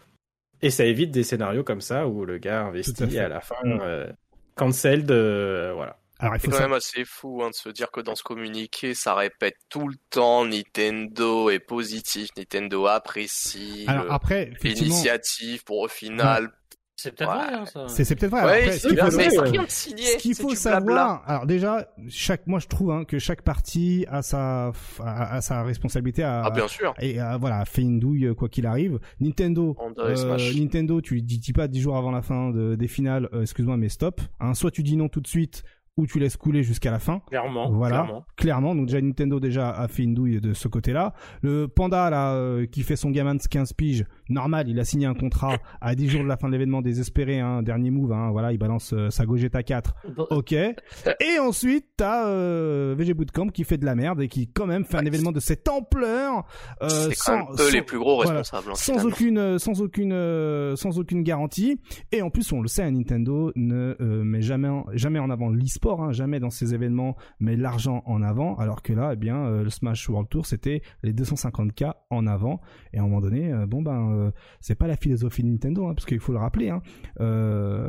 Et ça évite des scénarios comme ça où le gars investit à et à la fin, Mm. cancelled, euh, voilà. Alors il C'est faut quand ça. même assez fou hein, de se dire que dans ce communiqué, ça répète tout le temps Nintendo est positif, Nintendo apprécie Alors le- après, l'initiative pour au final. C'est peut-être Ouais. vrai, hein, ça. c'est peut-être vrai. Ouais, Après, ce c'est qu'il faut savoir-. Ce qu'il faut savoir, alors déjà, chaque, moi je trouve hein, que chaque partie a sa, a, a sa responsabilité à, Ah bien sûr. et euh, voilà, a fait une douille euh, quoi qu'il arrive. Nintendo, euh. Nintendo, tu lui dis, dis pas dix jours avant la fin de, des finales, euh, excuse-moi mais stop. Hein, soit tu dis non tout de suite, ou tu laisses couler jusqu'à la fin. Clairement. Voilà, clairement. clairement. Donc déjà Nintendo déjà a fait une douille de ce côté-là. Le panda là euh, qui fait son gamin de 15 piges, normal, il a signé un contrat à 10 jours de la fin de l'événement désespéré, hein, dernier move, hein, voilà, il balance euh, sa Gogeta 4. Bon, Ok. Et ensuite, t'as euh, VG Bootcamp qui fait de la merde et qui quand même fait un événement de cette ampleur euh, quand sans, même eux sans- les plus gros responsables. hein, sans aucune, euh, sans aucune, euh, sans aucune garantie. Et en plus, on le sait, hein, Nintendo ne met jamais, en, jamais en avant l'e-sport, hein, jamais dans ses événements met l'argent en avant. Alors que là, eh bien, euh, le Smash World Tour, c'était les 250K en avant. Et à un moment donné, euh, bon ben, euh, c'est pas la philosophie de Nintendo, hein, parce qu'il faut le rappeler. Hein,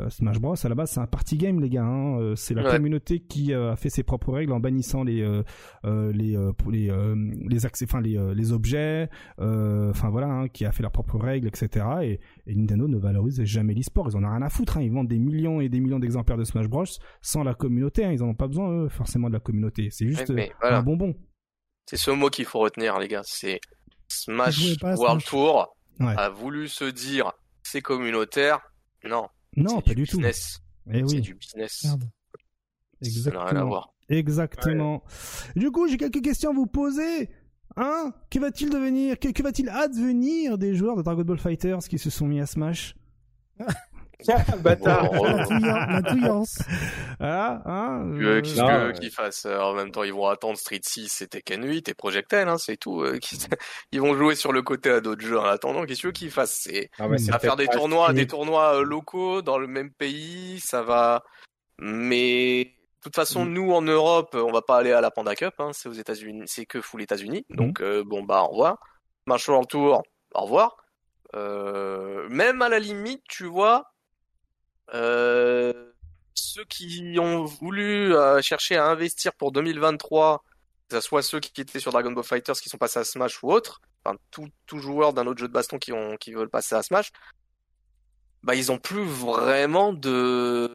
Smash Bros à la base, c'est un party game, les gars. Hein, c'est la Ouais. communauté qui a fait ses propres règles en bannissant les, les, pour les, les accès, enfin les, les objets, enfin voilà, qui a fait leurs propres règles, etc. Et, et Nintendo ne valorise jamais l'e-sport. Ils en ont rien à foutre. Hein. Ils vendent des millions et des millions d'exemplaires de Smash Bros sans la communauté. Hein. Ils en ont pas besoin eux, forcément de la communauté. C'est juste Ouais, mais euh, voilà. un bonbon. C'est ce mot qu'il faut retenir, les gars. C'est Smash World Smash. Tour Ouais. a voulu se dire c'est communautaire. Non, Non, c'est pas du tout. business. Eh C'est oui, du business. Merde. Ça n'a rien à exactement. voir. Exactement. Du coup, j'ai quelques questions à vous poser. Hein? Que va-t-il devenir? Que, que va-t-il advenir des joueurs de Dragon Ball Fighters qui se sont mis à Smash? Bâtard. Bon, La touilla- la touillance. Ah, hein Tu veux qu'ils fassent euh, en même temps ils vont attendre Street 6 et Tekken 8 et Projectile hein, c'est tout euh, ils vont jouer sur le côté à d'autres jeux en attendant qu'est-ce que tu veux qu'ils fassent? C'est Ah à faire des tournois des tournois euh, locaux dans le même pays ça va mais toute façon Mm. nous en Europe on va pas aller à la Panda Cup hein, c'est aux États-Unis c'est que full États-Unis Mm. donc euh, bon bah au revoir Smash World Tour au revoir euh, même à la limite tu vois euh, ceux qui ont voulu chercher à investir pour 2023, que ce soit ceux qui étaient sur Dragon Ball Fighters qui sont passés à Smash ou autres, enfin tout, tout joueur d'un autre jeu de baston qui, ont, qui veulent passer à Smash, bah ils ont plus vraiment de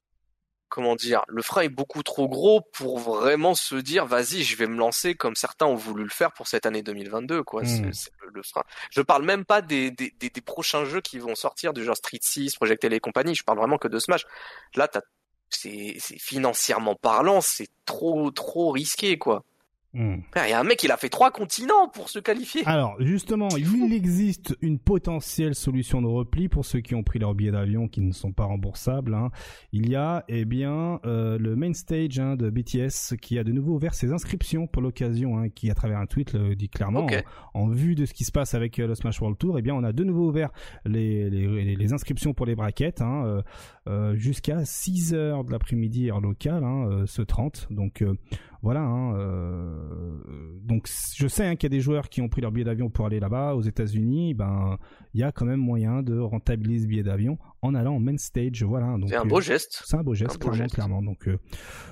comment dire, le frein est beaucoup trop gros pour vraiment se dire vas-y je vais me lancer comme certains ont voulu le faire pour cette année 2022 quoi. Mm. C'est c'est le, le frein. Je parle même pas des, des, des, des prochains jeux qui vont sortir du genre Street 6, Project L et compagnie. Je parle vraiment que de Smash. Là t'as c'est c'est financièrement parlant, c'est trop trop risqué quoi. Hmm. Il y a un mec, il a fait trois continents pour se qualifier. Alors, justement, il existe une potentielle solution de repli pour ceux qui ont pris leur billet d'avion qui ne sont pas remboursables. hein. Il y a, eh bien, euh, le main stage hein, de BTS qui a de nouveau ouvert ses inscriptions pour l'occasion, hein, qui à travers un tweet le dit clairement. Ok. En, en vue de ce qui se passe avec euh, le Smash World Tour, eh bien, on a de nouveau ouvert les, les, les inscriptions pour les braquettes hein, euh, euh, jusqu'à 6 heures de l'après-midi heure locale, hein, euh, ce 30. Donc euh, voilà. Hein, euh, donc je sais hein, qu'il y a des joueurs qui ont pris leur billet d'avion pour aller là-bas aux États-Unis. Ben il y a quand même moyen de rentabiliser ce billet d'avion en allant en main stage. Voilà. Donc C'est un euh, beau geste. c'est un beau geste, Un beau clairement, geste. clairement. Donc, euh,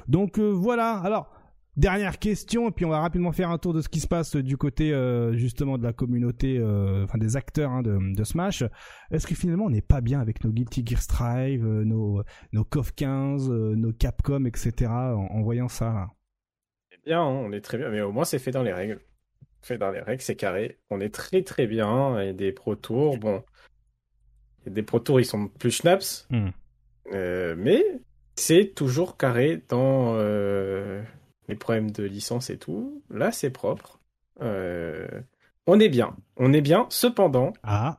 donc voilà. Alors, dernière question, et puis on va rapidement faire un tour de ce qui se passe du côté euh, justement de la communauté, euh, enfin des acteurs hein, de, de Smash. Est-ce que finalement on n'est pas bien avec nos Guilty Gear Strive, euh, nos nos KOF 15, euh, nos Capcom, etc. En, en voyant ça là? Bien, hein, on est très bien, mais au moins c'est fait dans les règles. Fait dans les règles, c'est carré. On est très très bien. Y a des pro tours, bon, a des pro tours, ils sont plus schnaps, Hmm. Euh, mais c'est toujours carré dans euh, les problèmes de licence et tout. Là, c'est propre. Euh, on est bien, on est bien. Cependant, Ah,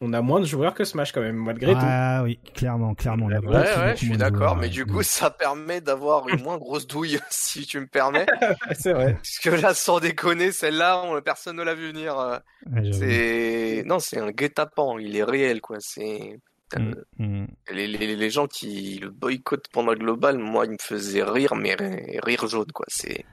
on a moins de joueurs que Smash quand même, malgré tout. ah oui, clairement, clairement. Ouais, ouais, je suis d'accord, mais du coup, ça permet d'avoir une moins grosse douille, si tu me permets. c'est vrai. Parce que là, sans déconner, celle-là, on- personne ne l'a vu venir. euh, Ouais. C'est, non, c'est un guet-apens, il est réel, quoi. C'est, Hmm, hmm. les, les, les gens qui le boycottent pendant le global, moi, ils me faisaient rire, mais ri- rire jaune, quoi. C'est,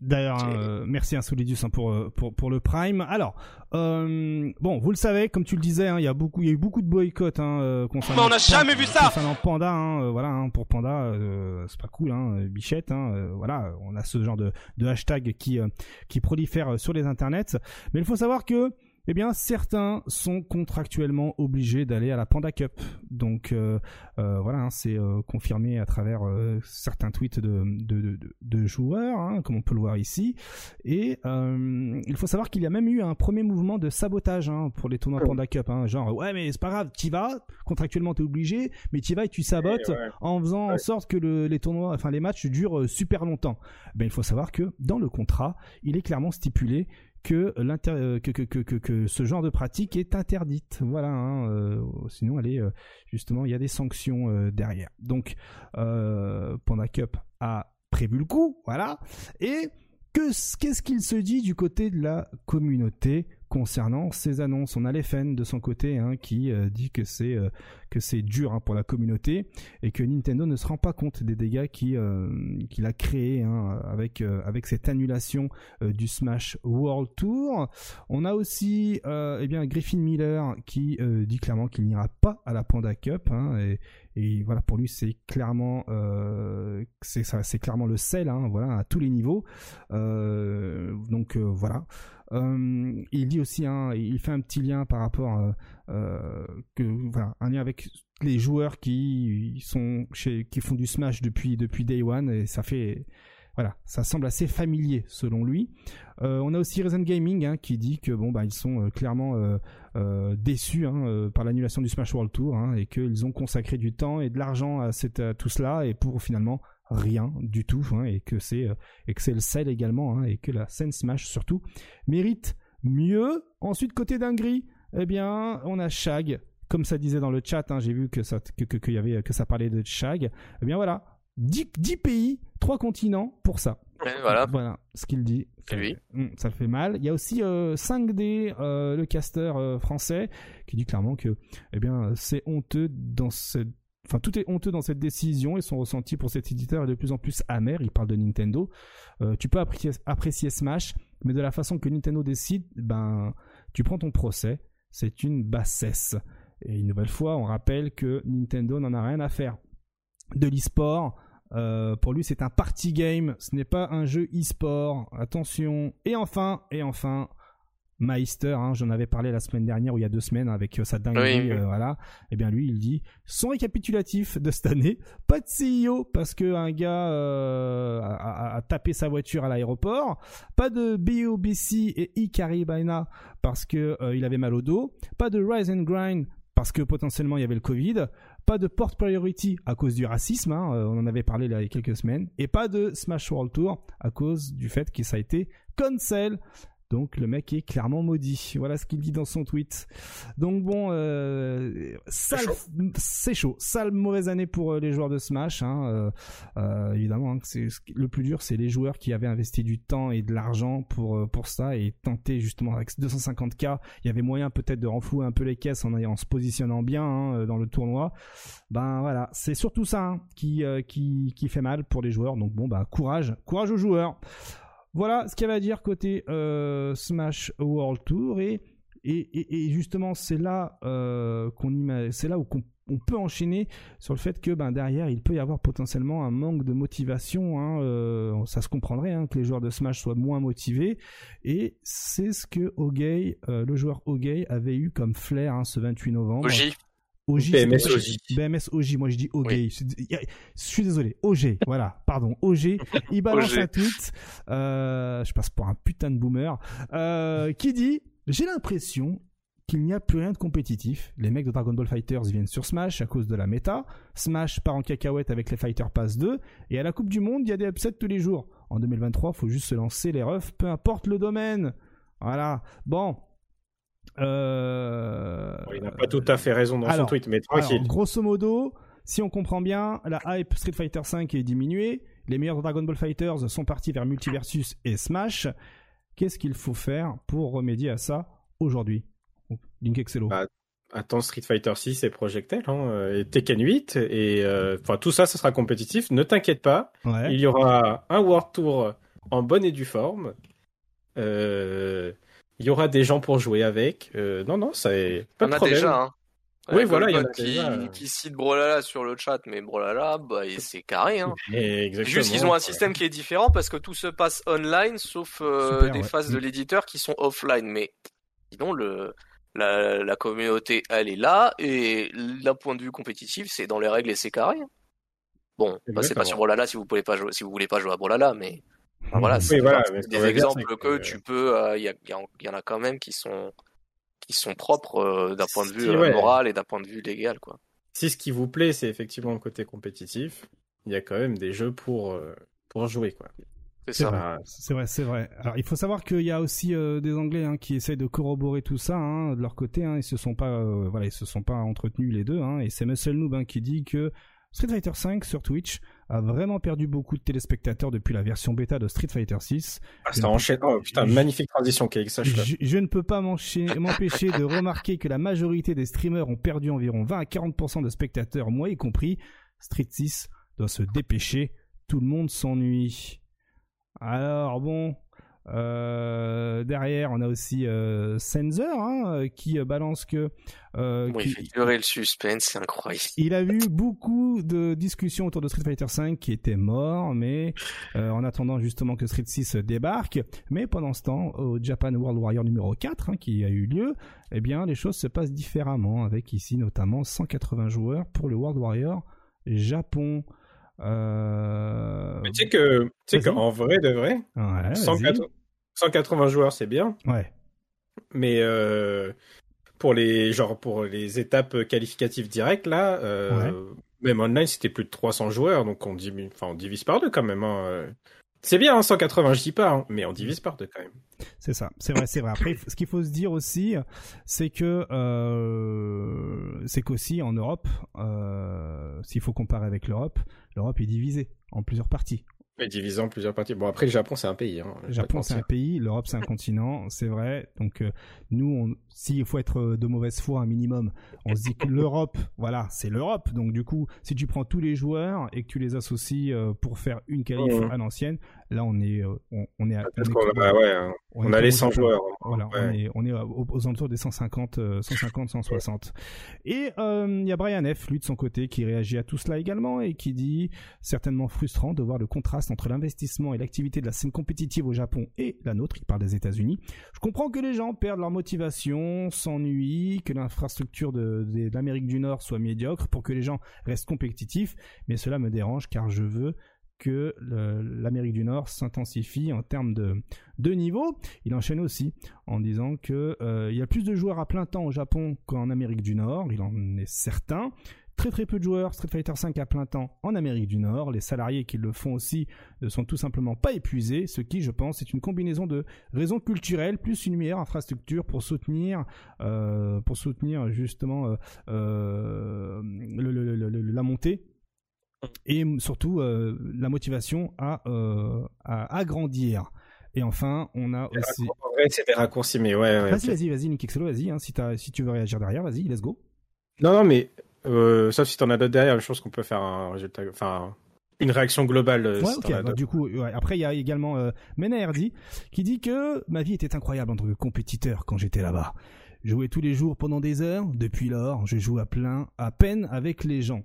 D'ailleurs, euh, merci à Solidus hein, pour, euh, pour pour le Prime. Alors, euh, bon, vous le savez, comme tu le disais, hein, il y a beaucoup, il y a eu beaucoup de boycotts hein, euh, concernant. Mais on n'a jamais vu ça Concernant Panda, hein, euh, voilà, hein, pour Panda, euh, c'est pas cool, hein, Bichette, hein, euh, voilà, on a ce genre de de hashtag qui euh, qui prolifère sur les internets. Mais il faut savoir que eh bien certains sont contractuellement obligés d'aller à la Panda Cup. Donc euh, euh, voilà, hein, c'est euh, confirmé à travers certains tweets de, de, de, joueurs, hein, comme on peut le voir ici. Et il faut savoir qu'il y a même eu un premier mouvement de sabotage hein, pour les tournois Panda Cup. genre ouais mais c'est pas grave, t'y vas, contractuellement t'es obligé, mais t'y vas et tu sabotes en faisant en sorte que le, les tournois, enfin les matchs durent super longtemps. Ben il faut savoir que dans le contrat, il est clairement stipulé que, que, ce genre de pratique est interdite. Voilà, hein, euh, sinon elle est euh, justement il y a des sanctions derrière. Donc Panda Cup a prévu le coup, voilà. Et qu'est-ce qu'il se dit du côté de la communauté concernant ces annonces. On a l'EFN de son côté hein, qui euh, dit que c'est euh, que c'est dur hein, pour la communauté et que Nintendo ne se rend pas compte des dégâts euh, qu'il a créé hein, avec avec cette annulation du Smash World Tour. On a aussi eh bien Griffin Miller qui dit clairement qu'il n'ira pas à la Panda Cup et, voilà pour lui c'est clairement ça c'est clairement le sel voilà à tous les niveaux donc voilà euh, il dit aussi, hein, il fait un petit lien par rapport euh, euh, un lien avec les joueurs qui sont chez, qui font du Smash depuis depuis Day One et ça fait voilà, ça semble assez familier selon lui. on a aussi Reason Gaming hein, qui dit que bon bah ils sont clairement déçus hein, par l'annulation du Smash World Tour et qu'ils ont consacré du temps et de l'argent à tout cela et pour finalement rien du tout hein, et que c'est euh, et que c'est le sel également hein, et que la scène Smash surtout mérite mieux. Ensuite côté dinguerie, eh bien on a Shag comme ça disait dans le chat, hein, j'ai vu que ça que, que, y avait que ça parlait de Shag. Eh bien voilà, 10, 10 pays, 3 continents pour ça. voilà. Voilà ce qu'il dit. Ça, lui. Hmm, ça fait mal. Il y a aussi 5D, euh, euh, le caster français, qui dit clairement que eh bien c'est honteux dans cette enfin tout est honteux dans cette décision et son ressenti pour cet éditeur est de plus en plus amer. Il parle de Nintendo. Euh, tu peux apprécier, Smash, mais de la façon que Nintendo décide, ben tu prends ton procès. C'est une bassesse. Et une nouvelle fois, on rappelle que Nintendo n'en a rien à faire de l'e-sport. Euh, pour lui, c'est un party game. Ce n'est pas un jeu e-sport. Attention. Et enfin, et enfin, Meister, hein, j'en avais parlé la semaine dernière ou il y a deux semaines avec euh, sa dinguerie, euh, voilà. Et eh bien lui, il dit son récapitulatif de cette année, pas de CEO parce que un gars euh, a, tapé sa voiture à l'aéroport, pas de BOBC et Ikari Baina parce que il avait mal au dos, pas de Rise and Grind parce que potentiellement il y avait le Covid, pas de Port Priority à cause du racisme, hein, on en avait parlé là il y a quelques semaines, et pas de Smash World Tour à cause du fait que ça a été cancel. Donc le mec est clairement maudit. Voilà ce qu'il dit dans son tweet. Donc bon, euh, c'est chaud. Sale mauvaise année pour euh, les joueurs de Smash. Hein. Euh, euh, évidemment, hein, c'est le plus dur, c'est les joueurs qui avaient investi du temps et de l'argent pour pour ça et tenter justement avec 250k. Il y avait moyen peut-être de renflouer un peu les caisses en, en se positionnant bien hein, dans le tournoi. Ben voilà, c'est surtout ça hein, qui qui qui fait mal pour les joueurs. Donc bon, bah courage, courage aux joueurs. Voilà ce qu'il y à dire côté euh, Smash World Tour et et, justement c'est là euh, qu'on c'est là où on peut enchaîner sur le fait que ben derrière il peut y avoir potentiellement un manque de motivation hein, euh, ça se comprendrait hein, que les joueurs de Smash soient moins motivés. Et c'est ce que Ogay le joueur Ogay avait eu comme flair hein, ce 28 novembre OG, BMS OG. BMS OG, moi je dis OG. Je suis désolé. OG, voilà, pardon. OG, il balance un tweet, euh, je passe pour un putain de boomer, euh, qui dit J'ai l'impression qu'il n'y a plus rien de compétitif. Les mecs de Dragon Ball Fighters viennent sur Smash à cause de la méta. Smash part en cacahuète avec les Fighter Pass 2. Et à la Coupe du Monde, il y a des upsets tous les jours. En 2023, faut juste se lancer les refs, peu importe le domaine. Voilà. Bon, euh... il n'a pas tout à fait raison dans son tweet, mais tranquille. grosso modo, si on comprend bien, la hype Street Fighter V est diminuée, les meilleurs Dragon Ball Fighters sont partis vers Multiversus et Smash. Qu'est-ce qu'il faut faire pour remédier à ça aujourd'hui? Link Excello. Bah, attends Street Fighter 6 et Projectel, hein, et Tekken 8, et euh, tout ça, ça sera compétitif. Ne t'inquiète pas, il y aura un World Tour en bonne et due forme. Euh, il y aura des gens pour jouer avec. Euh, non, non, ça est pas de a problème. déjà, hein. Oui, voilà, il y en a qui, déjà. qui cite Brolala sur le chat, mais Brolala, bah, c'est carré. Hein. Exactement. Juste qu'ils ont un système qui est différent parce que tout se passe online, sauf euh, des phases de l'éditeur qui sont offline. Mais Sinon, le, la, la communauté, elle est là, et d'un point de vue compétitif, c'est dans les règles et c'est carré. Bon, bah, c'est pas sur Brawlhalla si vous pouvez pas jouer, si vous voulez pas jouer à Brawlhalla, mais enfin, voilà, c'est voilà, des exemples que, que, tu peux, il y, a, y, en a quand même qui sont qui sont propres euh, d'un point de vue euh, moral et d'un point de vue légal, quoi. Si ce qui vous plaît, c'est effectivement le côté compétitif, il y a quand même des jeux pour euh, pour jouer, quoi. C'est vrai, c'est vrai, c'est vrai. Alors il faut savoir qu'il y a aussi des Anglais hein, qui essayent de corroborer tout ça hein, de leur côté. Hein, ils se sont pas, voilà, ils se sont pas entretenus les deux. Hein, et c'est Muscle Noob hein, qui dit que Street Fighter V sur Twitch a vraiment perdu beaucoup de téléspectateurs depuis la version bêta de Street Fighter 6. Ah, ça enchaîne. Oh, putain, magnifique transition, KX. Je, je ne peux pas m'empêcher de remarquer que la majorité des streamers ont perdu environ 20 à 40% de spectateurs, moi y compris. Street 6 doit se dépêcher. Tout le monde s'ennuie. Alors bon, euh, derrière, on a aussi euh, Sensor hein, qui euh, balance que. Euh, il fait durer le suspense, c'est incroyable. Il a vu beaucoup de discussions autour de Street Fighter V qui étaient morts, mais euh, en attendant justement que Street 6 débarque. Mais pendant ce temps, au Japan World Warrior numéro 4, hein, qui a eu lieu, eh bien, les choses se passent différemment, avec ici notamment 180 joueurs pour le World Warrior Japon. Euh... Mais tu sais que, tu sais qu'en vrai de vrai, ouais, 180, joueurs c'est bien. Ouais. Mais euh, pour les genre pour les étapes qualificatives directes là, euh, même online c'était plus de 300 joueurs donc on divise, enfin on divise par deux quand même. Hein. C'est bien, 180, hein, je dis pas, hein, mais on divise par deux quand même. C'est ça, c'est vrai, c'est vrai. Après, ce qu'il faut se dire aussi, c'est que euh, c'est qu'aussi en Europe, euh, s'il faut comparer avec l'Europe, l'Europe est divisée en plusieurs parties. Et divisé en plusieurs parties. Bon, après, le Japon, c'est un pays. Hein, le Japon, c'est un pays. L'Europe, c'est un continent. C'est vrai. Donc, euh, nous, on, s'il faut être de mauvaise foi un minimum, on se dit que l'Europe, voilà, c'est l'Europe. Donc, du coup, si tu prends tous les joueurs et que tu les associes euh, pour faire une qualif mmh. à l'ancienne, là, on est, euh, on, on, est, on, a les 100 joueurs. Voilà, on est, on est aux, alentours des 150, 150, 160. Et il y a Brian F, lui, de son côté, qui réagit à tout cela également et qui dit certainement frustrant de voir le contraste entre l'investissement et l'activité de la scène compétitive au Japon et la nôtre, il parle des États-Unis. Je comprends que les gens perdent leur motivation, s'ennuient, que l'infrastructure de, l'Amérique du Nord soit médiocre pour que les gens restent compétitifs, mais cela me dérange car je veux que l'Amérique du Nord s'intensifie en termes de, de niveau. Il enchaîne aussi en disant que euh, y a plus de joueurs à plein temps au Japon qu'en Amérique du Nord, il en est certain. Très très peu de joueurs Street Fighter V à plein temps en Amérique du Nord. Les salariés qui le font aussi ne sont tout simplement pas épuisés, ce qui, je pense, est une combinaison de raisons culturelles plus une meilleure infrastructure pour soutenir, euh, pour soutenir justement euh, euh le, le, le, la montée et surtout euh, la motivation à, euh, à agrandir. Et enfin, on a aussi. C'est des raccourcis, mais ouais. ouais vas-y, vas-y, vas-y, Nick vas-y. Hein, si, si tu veux réagir derrière, vas-y, let's go. Non, non, mais euh, sauf si t'en as d'autres derrière, je pense qu'on peut faire un résultat, enfin une réaction globale. Euh, ouais, ok. Bah, du coup, ouais. après il y a également euh, Mena Erdi qui dit que ma vie était incroyable en tant que compétiteur quand j'étais là-bas. Jouais tous les jours pendant des heures. Depuis lors, je joue à plein, à peine avec les gens.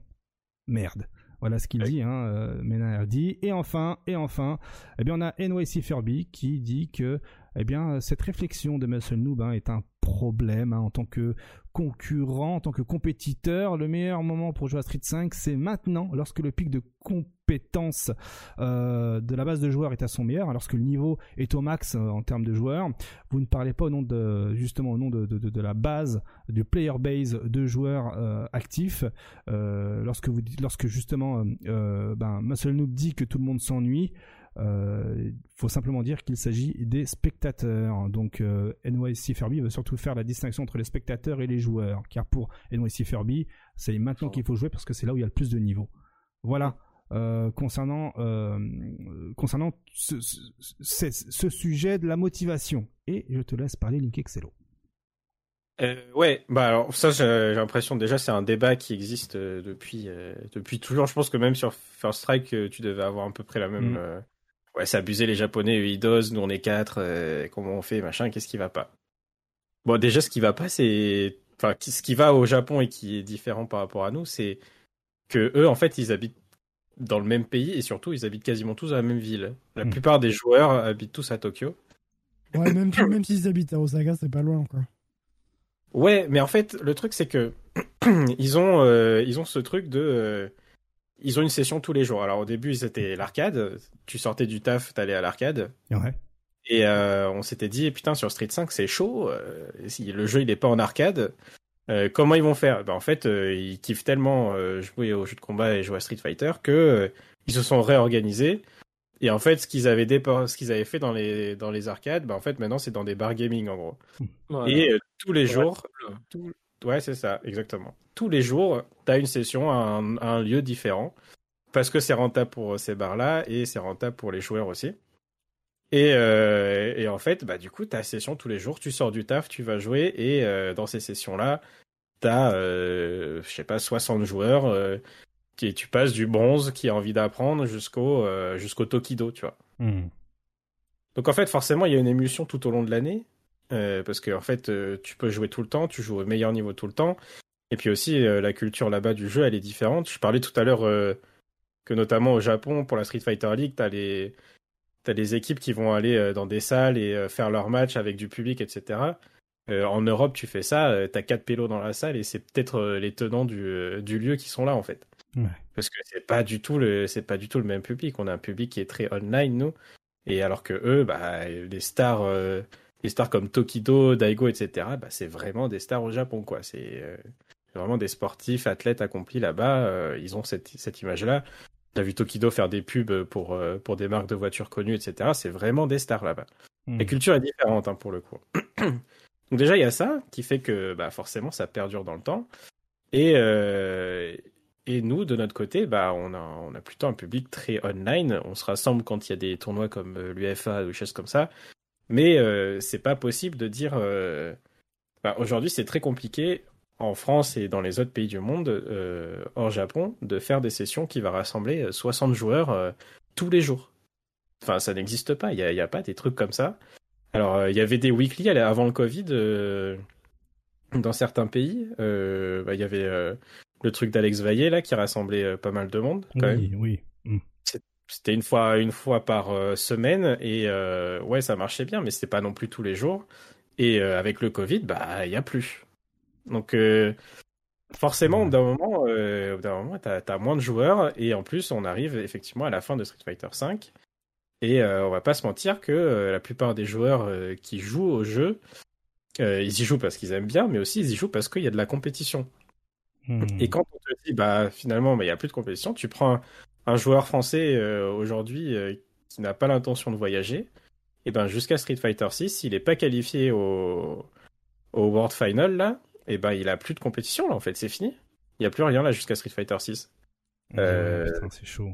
Merde. Voilà ce qu'il dit, hein, euh. Et enfin, et enfin, eh bien on a NYC Furby qui dit que eh bien cette réflexion de Muscle Noob hein, est un problème hein, en tant que concurrent, en tant que compétiteur. Le meilleur moment pour jouer à Street 5, c'est maintenant, lorsque le pic de compétence euh, de la base de joueurs est à son meilleur, lorsque le niveau est au max euh, en termes de joueurs. Vous ne parlez pas au nom de justement au nom de, la base du player base de joueurs euh, actifs. Lorsque vous lorsque justement ben, Muscle Noob dit que tout le monde s'ennuie. Il euh, faut simplement dire qu'il s'agit des spectateurs. Donc euh, NYC Furby veut surtout faire la distinction entre les spectateurs et les joueurs. Car pour NYC Furby, c'est maintenant qu'il faut jouer parce que c'est là où il y a le plus de niveaux. Voilà. Euh, concernant euh, concernant ce, ce, ce, sujet de la motivation. Et je te laisse parler, Link Excello. Euh, ouais, bah alors ça j'ai l'impression déjà c'est un débat qui existe depuis depuis toujours. Je pense que même sur First Strike tu devais avoir à peu près la même mm ouais, c'est abusé les Japonais, eux ils dosent, nous on est quatre, euh, comment on fait, machin, qu'est-ce qui va pas? Bon, déjà ce qui va pas, c'est, enfin, ce qui va au Japon et qui est différent par rapport à nous, c'est que eux en fait ils habitent dans le même pays et surtout ils habitent quasiment tous dans la même ville. La hmm. plupart des joueurs habitent tous à Tokyo. Ouais, même, même s'ils habitent à Osaka, c'est pas loin, quoi. Ouais, mais en fait, le truc, c'est que ils ont, euh, ils ont ce truc de. Ils ont une session tous les jours. Alors au début, c'était l'arcade. Tu sortais du taf, t'allais à l'arcade. Ouais. Et euh, on s'était dit, putain, sur Street 5, c'est chaud. euh, si le jeu, il est pas en arcade. euh, comment ils vont faire? Ben, En fait, euh, ils kiffent tellement euh, jouer aux jeux de combat et jouer à Street Fighter que euh, ils se sont réorganisés. Et en fait, ce qu'ils avaient, dépo- ce qu'ils avaient fait dans les, dans les arcades, ben, en fait, maintenant, c'est dans des bars gaming, en gros. Voilà. Et euh, tous les jours, tout- Ouais, c'est ça, exactement. Tous les jours, tu as une session à un, à un lieu différent. Parce que c'est rentable pour ces bars-là et c'est rentable pour les joueurs aussi. Et, euh, et en fait, bah, du coup, tu as session tous les jours. Tu sors du taf, tu vas jouer. Et euh, dans ces sessions-là, tu as, je sais pas, 60 joueurs. euh, qui, tu passes du bronze qui a envie d'apprendre jusqu'au euh, jusqu'au Tokido, tu vois. Hmm. Donc en fait, forcément, il y a une émulsion tout au long de l'année, euh, parce que en fait, euh, tu peux jouer tout le temps, tu joues au meilleur niveau tout le temps, et puis aussi euh, la culture là-bas du jeu, elle est différente. Je parlais tout à l'heure que notamment au Japon, pour la Street Fighter League, t'as les t'as les équipes qui vont aller dans des salles et faire leurs matchs avec du public, etc. En Europe, tu fais ça, t'as quatre pélos dans la salle et c'est peut-être les tenants du, du lieu qui sont là en fait. Ouais. Parce que c'est pas du tout le c'est pas du tout le même public. On a un public qui est très online nous, et alors que eux, bah les stars les stars comme Tokido, Daigo, etc. Bah c'est vraiment des stars au Japon quoi. C'est euh, vraiment des sportifs, athlètes accomplis là-bas. euh, ils ont cette cette image là. T'as vu Tokido faire des pubs pour euh, pour des marques de voitures connues, etc. C'est vraiment des stars là-bas. Hmm. La culture est différente hein, pour le coup. Donc déjà il y a ça qui fait que bah, forcément ça perdure dans le temps. Et, et nous de notre côté, bah, on, a, on a plutôt un public très online. On se rassemble quand il y a des tournois comme l'UFA ou des choses comme ça. Mais euh, c'est pas possible de dire. euh, Aujourd'hui c'est très compliqué en France et dans les autres pays du monde, euh, hors Japon, de faire des sessions qui va rassembler euh, 60 joueurs euh, tous les jours. Enfin, ça n'existe pas. Il n'y a, pas des trucs comme ça. Alors, euh, il y avait des weekly avant le Covid euh, dans certains pays. Euh, bah, Il y avait euh, le truc d'Alex Vaillé là qui rassemblait euh, pas mal de monde. Quand même. Oui, oui. C'était une fois, une fois par euh, semaine et euh, ouais, ça marchait bien, mais c'était pas non plus tous les jours. Et euh, avec le Covid, bah, il y a plus. Donc, euh, forcément, d'un moment, d'un moment, t'as as moins de joueurs et en plus, on arrive effectivement à la fin de Street Fighter V. Et on va pas se mentir que la plupart des joueurs qui jouent au jeu, ils y jouent parce qu'ils aiment bien, mais aussi ils y jouent parce qu'il y a de la compétition. Hmm. Et quand on te dit, bah finalement, bah, il n'y a plus de compétition, tu prends un, joueur français euh, aujourd'hui euh, qui n'a pas l'intention de voyager, et ben jusqu'à Street Fighter 6, s'il n'est pas qualifié au, au World Final là, et ben il a plus de compétition là en fait, c'est fini. Il n'y a plus rien là jusqu'à Street Fighter 6. euh, Putain, c'est chaud.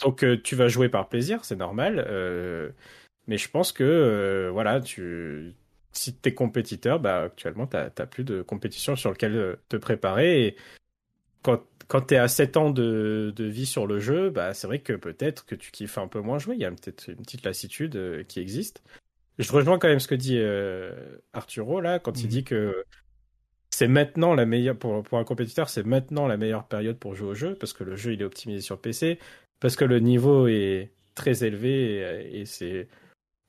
Donc euh, tu vas jouer par plaisir, c'est normal. euh, mais je pense que euh, voilà, tu si t'es compétiteur, bah actuellement t'as plus de compétition sur lequel euh, te préparer. Et quand quand t'es à 7 ans de, de vie sur le jeu, bah c'est vrai que peut-être que tu kiffes un peu moins jouer. Il y a peut-être une petite lassitude euh, qui existe. Je rejoins quand même ce que dit euh, Arturo là quand il Mhm. dit que c'est maintenant la meilleure pour pour un compétiteur, c'est maintenant la meilleure période pour jouer au jeu parce que le jeu il est optimisé sur PC parce que le niveau est très élevé et, et c'est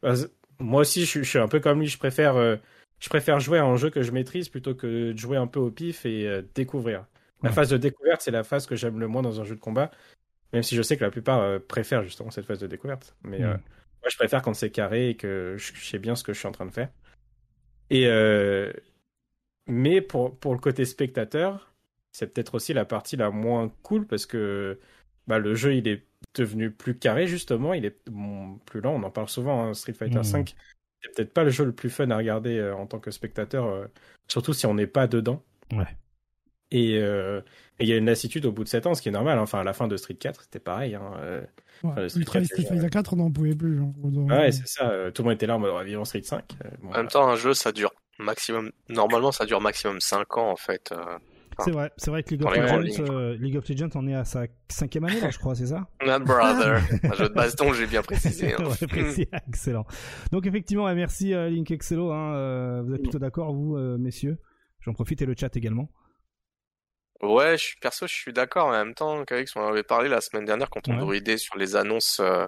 bah, moi aussi je, suis- je suis un peu comme lui je préfère euh, je préfère jouer à un jeu que je maîtrise plutôt que de jouer un peu au pif et euh, découvrir la Ouais. phase de découverte c'est la phase que j'aime le moins dans un jeu de combat même si je sais que la plupart euh, préfèrent justement cette phase de découverte mais euh, Hmm. moi je préfère quand c'est carré et que je, je sais bien ce que je suis en train de faire et euh, mais pour pour le côté spectateur c'est peut-être aussi la partie la moins cool parce que bah, le jeu il est devenu plus carré justement, il est bon, plus lent, on en parle souvent, hein, Street Fighter Mhm. 5 c'est peut-être pas le jeu le plus fun à regarder en tant que spectateur, surtout si on n'est pas dedans. Ouais. Et euh, et il y a une lassitude au bout de 7 ans, ce qui est normal, hein. enfin à la fin de Street 4 c'était pareil. Hein, euh. Ouais, Enfin, le Street Ultra 4, Street c'est Fighter 4, on n'en pouvait plus. hein, donc, Ouais c'est ça, euh, tout le monde était là en mode vivons Street 5. Euh, bon, En même temps, un jeu, ça dure maximum. Normalement, ça dure maximum 5 ans en fait. C'est vrai, c'est vrai que League of, Legends, euh, League of Legends en est à sa cinquième année là, je crois, c'est ça? Ah, brother, un jeu de baston, j'ai bien précisé. hein. Ouais, précis, excellent. Donc effectivement, merci Link Excello. Hein, vous êtes plutôt d'accord, vous, messieurs J'en profite et le chat également. Ouais, je perso, je suis d'accord. mais En même temps, qu'avec on en avait parlé la semaine dernière quand on Ouais. druidait sur les annonces euh,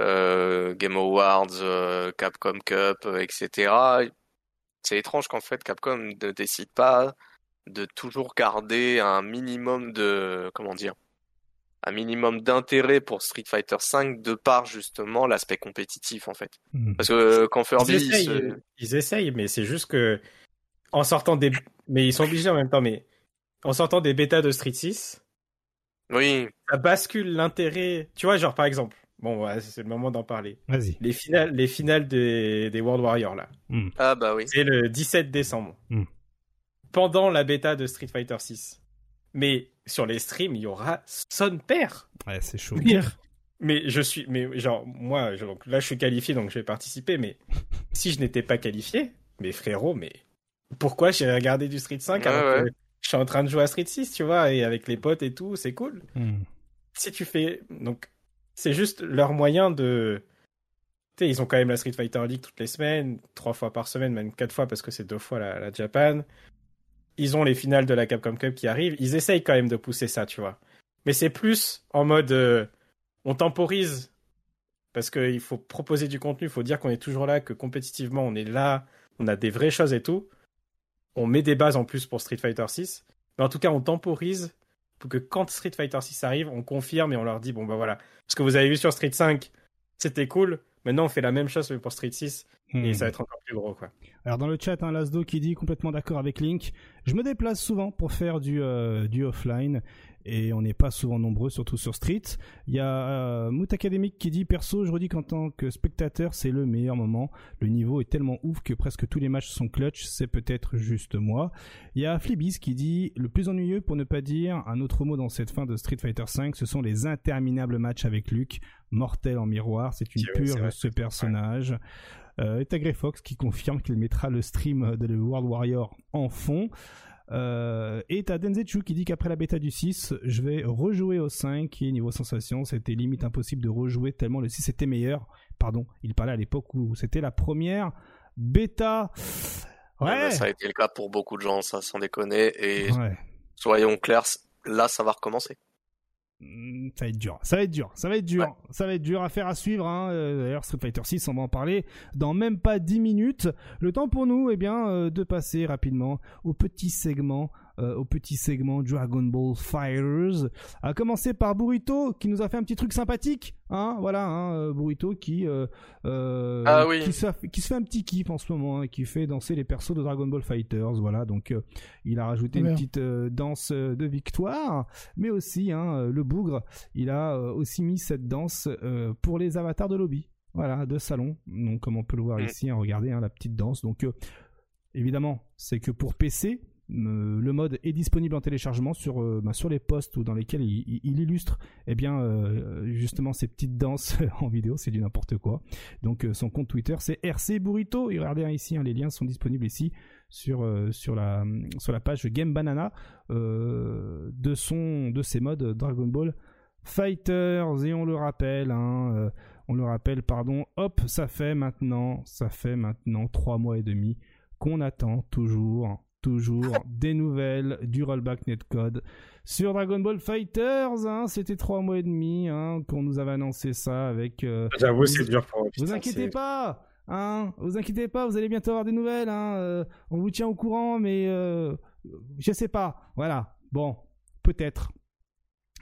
euh, Game Awards, Capcom Cup, etc. C'est étrange qu'en fait Capcom ne décide pas de toujours garder un minimum de comment dire un minimum d'intérêt pour Street Fighter V de par justement l'aspect compétitif en fait. Hmm. Parce que quand Furby Ils essayent, se- ils essayent, mais c'est juste que en sortant des, mais ils sont obligés en même temps, mais en sortant des bêtas de Street 6, oui, ça bascule l'intérêt. Tu vois, genre par exemple, bon, c'est le moment d'en parler. Vas-y. Les finales, les finales des, des World Warriors là, ah bah oui. c'est le 17 décembre, Hmm. pendant la bêta de Street Fighter 6. Mais sur les streams, il y aura son père. Ouais, c'est chaud. Pire. Mais je suis, mais genre moi, je- donc là je suis qualifié donc je vais participer. Mais si je n'étais pas qualifié, mes frérots, mais pourquoi j'ai regardé du Street 5 Ouais, alors que ouais. Je suis en train de jouer à Street 6, tu vois, et avec les potes et tout, c'est cool. Hmm. Si tu fais, donc c'est juste leur moyen de, tu sais, ils ont quand même la Street Fighter League toutes les semaines, trois fois par semaine, même quatre fois parce que c'est deux fois la, la Japan. Ils ont les finales de la Capcom Cup qui arrivent. Ils essayent quand même de pousser ça, tu vois. Mais c'est plus en mode, euh, on temporise parce qu'il faut proposer du contenu, il faut dire qu'on est toujours là, que compétitivement on est là, on a des vraies choses et tout. On met des bases en plus pour Street Fighter 6. Mais en tout cas, on temporise pour que quand Street Fighter 6 arrive, on confirme et on leur dit bon bah voilà, ce que vous avez vu sur Street 5, c'était cool. Maintenant, on fait la même chose pour Street 6 et Hmm. ça va être encore plus gros quoi. Alors dans le chat, un Lasdo qui dit complètement d'accord avec Link. Je me déplace souvent pour faire du euh, du offline et on n'est pas souvent nombreux, surtout sur Street. Il y a euh, Moot Academic qui dit perso, je redis qu'en tant que spectateur, c'est le meilleur moment. Le niveau est tellement ouf que presque tous les matchs sont clutch. C'est peut-être juste moi. Il y a Flibis qui dit le plus ennuyeux, pour ne pas dire un autre mot dans cette fin de Street Fighter V, ce sont les interminables matchs avec Luke, mortel en miroir. C'est une pure ce personnage. Euh, et t'as Grey Fox qui confirme qu'il mettra le stream de le World Warrior en fond. Euh, et t'as Denzetsu qui dit qu'après la bêta du 6, je vais rejouer au 5 et niveau sensation, c'était limite impossible de rejouer tellement le 6 était meilleur. Pardon, il parlait à l'époque où c'était la première bêta. Ouais, Ouais. bah, ça a été le cas pour beaucoup de gens, ça sans déconner. Et Ouais. soyons clairs, là ça va recommencer. Mm, Ça va être dur, ça va être dur, ça va être dur, ça va être dur à faire à suivre. Hein. Euh, D'ailleurs, Street Fighter 6, on va en parler dans même pas 10 minutes. Le temps pour nous, eh bien, euh, de passer rapidement au petit segment, euh, au petit segment Dragon Ball Fighters. À commencer par Burrito, qui nous a fait un petit truc sympathique, hein. Voilà, hein, euh, Burrito qui, euh, euh, Ah oui. qui, se fait, qui se fait un petit kiff en ce moment, hein, qui fait danser les persos de Dragon Ball Fighters. Voilà, donc euh, il a rajouté une petite euh, danse de victoire mais aussi hein, le bougre, il a euh, aussi mis cette danse euh, pour les avatars de lobby, voilà, de salon. Donc comme on peut le voir Mm. ici, hein, regardez hein, la petite danse. Donc euh, évidemment, c'est que pour PC. Le mode est disponible en téléchargement sur euh, bah, les posts dans lesquels il, il- il illustre eh bien euh, justement ces petites danses en vidéo c'est du n'importe quoi. Donc euh, son compte Twitter c'est RC Burrito. Et regardez ici hein, les liens sont disponibles ici sur la page Game Banana de son de ses modes Dragon Ball Fighters. Et on le rappelle hein, on le rappelle pardon hop ça fait maintenant ça fait maintenant trois mois et demi qu'on attend toujours toujours des nouvelles du rollback netcode sur Dragon Ball Fighters hein, c'était trois mois et demi hein, qu'on nous avait annoncé ça avec euh, J'avoue, c'est dur pour. vous inquiétez pas, hein. Vous inquiétez pas, vous allez bientôt avoir des nouvelles. Hein. euh, on vous tient au courant, mais euh, je sais pas. Voilà. Bon, peut-être,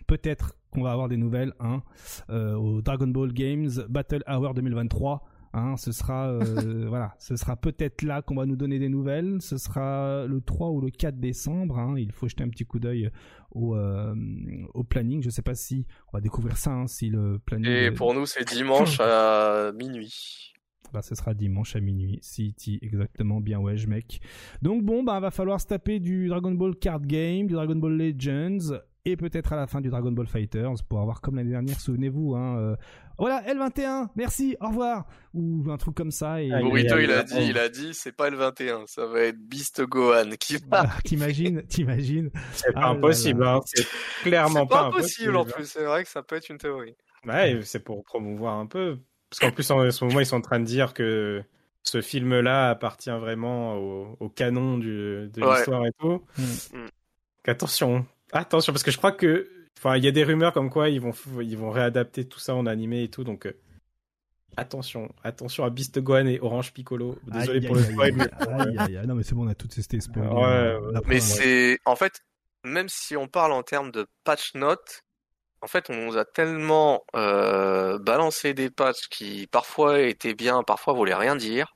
peut-être qu'on va avoir des nouvelles hein, euh, au Dragon Ball Games Battle Hour 2023. Hein, ce sera euh, voilà, ce sera peut-être là qu'on va nous donner des nouvelles. Ce sera le 3 ou le 4 décembre. Hein. Il faut jeter un petit coup d'œil au, euh, au planning. Je sais pas si on va découvrir ça, hein, si le planning. Et est- pour nous, c'est dimanche à minuit. bah, ce sera dimanche à minuit. CT, exactement. Bien ouais, mec. Donc bon, bah, va falloir se taper du Dragon Ball Card Game, du Dragon Ball Legends, et peut-être à la fin du Dragon Ball Fighters pour avoir comme l'année dernière, souvenez-vous, hein. euh, voilà, L21, merci, au revoir. Ou un truc comme ça. Et, Ah, Burrito, il il a- dit, il a dit, c'est pas le 21, ça va être Beast Gohan qui va. Ah, t'imagines, t'imagines. C'est Ah pas impossible, hein. C'est clairement C'est pas, pas impossible en plus, c'est vrai que ça peut être une théorie. Ouais, c'est pour promouvoir un peu. Parce qu'en plus, en ce moment, ils sont en train de dire que ce film-là appartient vraiment au, au canon du, de Ouais. l'histoire et tout. Mm. Mm. Attention, attention, parce que je crois que, enfin, il y a des rumeurs comme quoi ils vont, ils vont réadapter tout ça en animé et tout, donc euh, attention, attention à Beast Gohan et Orange Piccolo. Désolé pour le spoil. Non mais c'est bon, on a toutes ces spoils. Ouais, mais c'est en fait, même si on parle en termes de patch notes, en fait, on nous a tellement euh, balancé des patchs qui parfois étaient bien, parfois voulaient rien dire,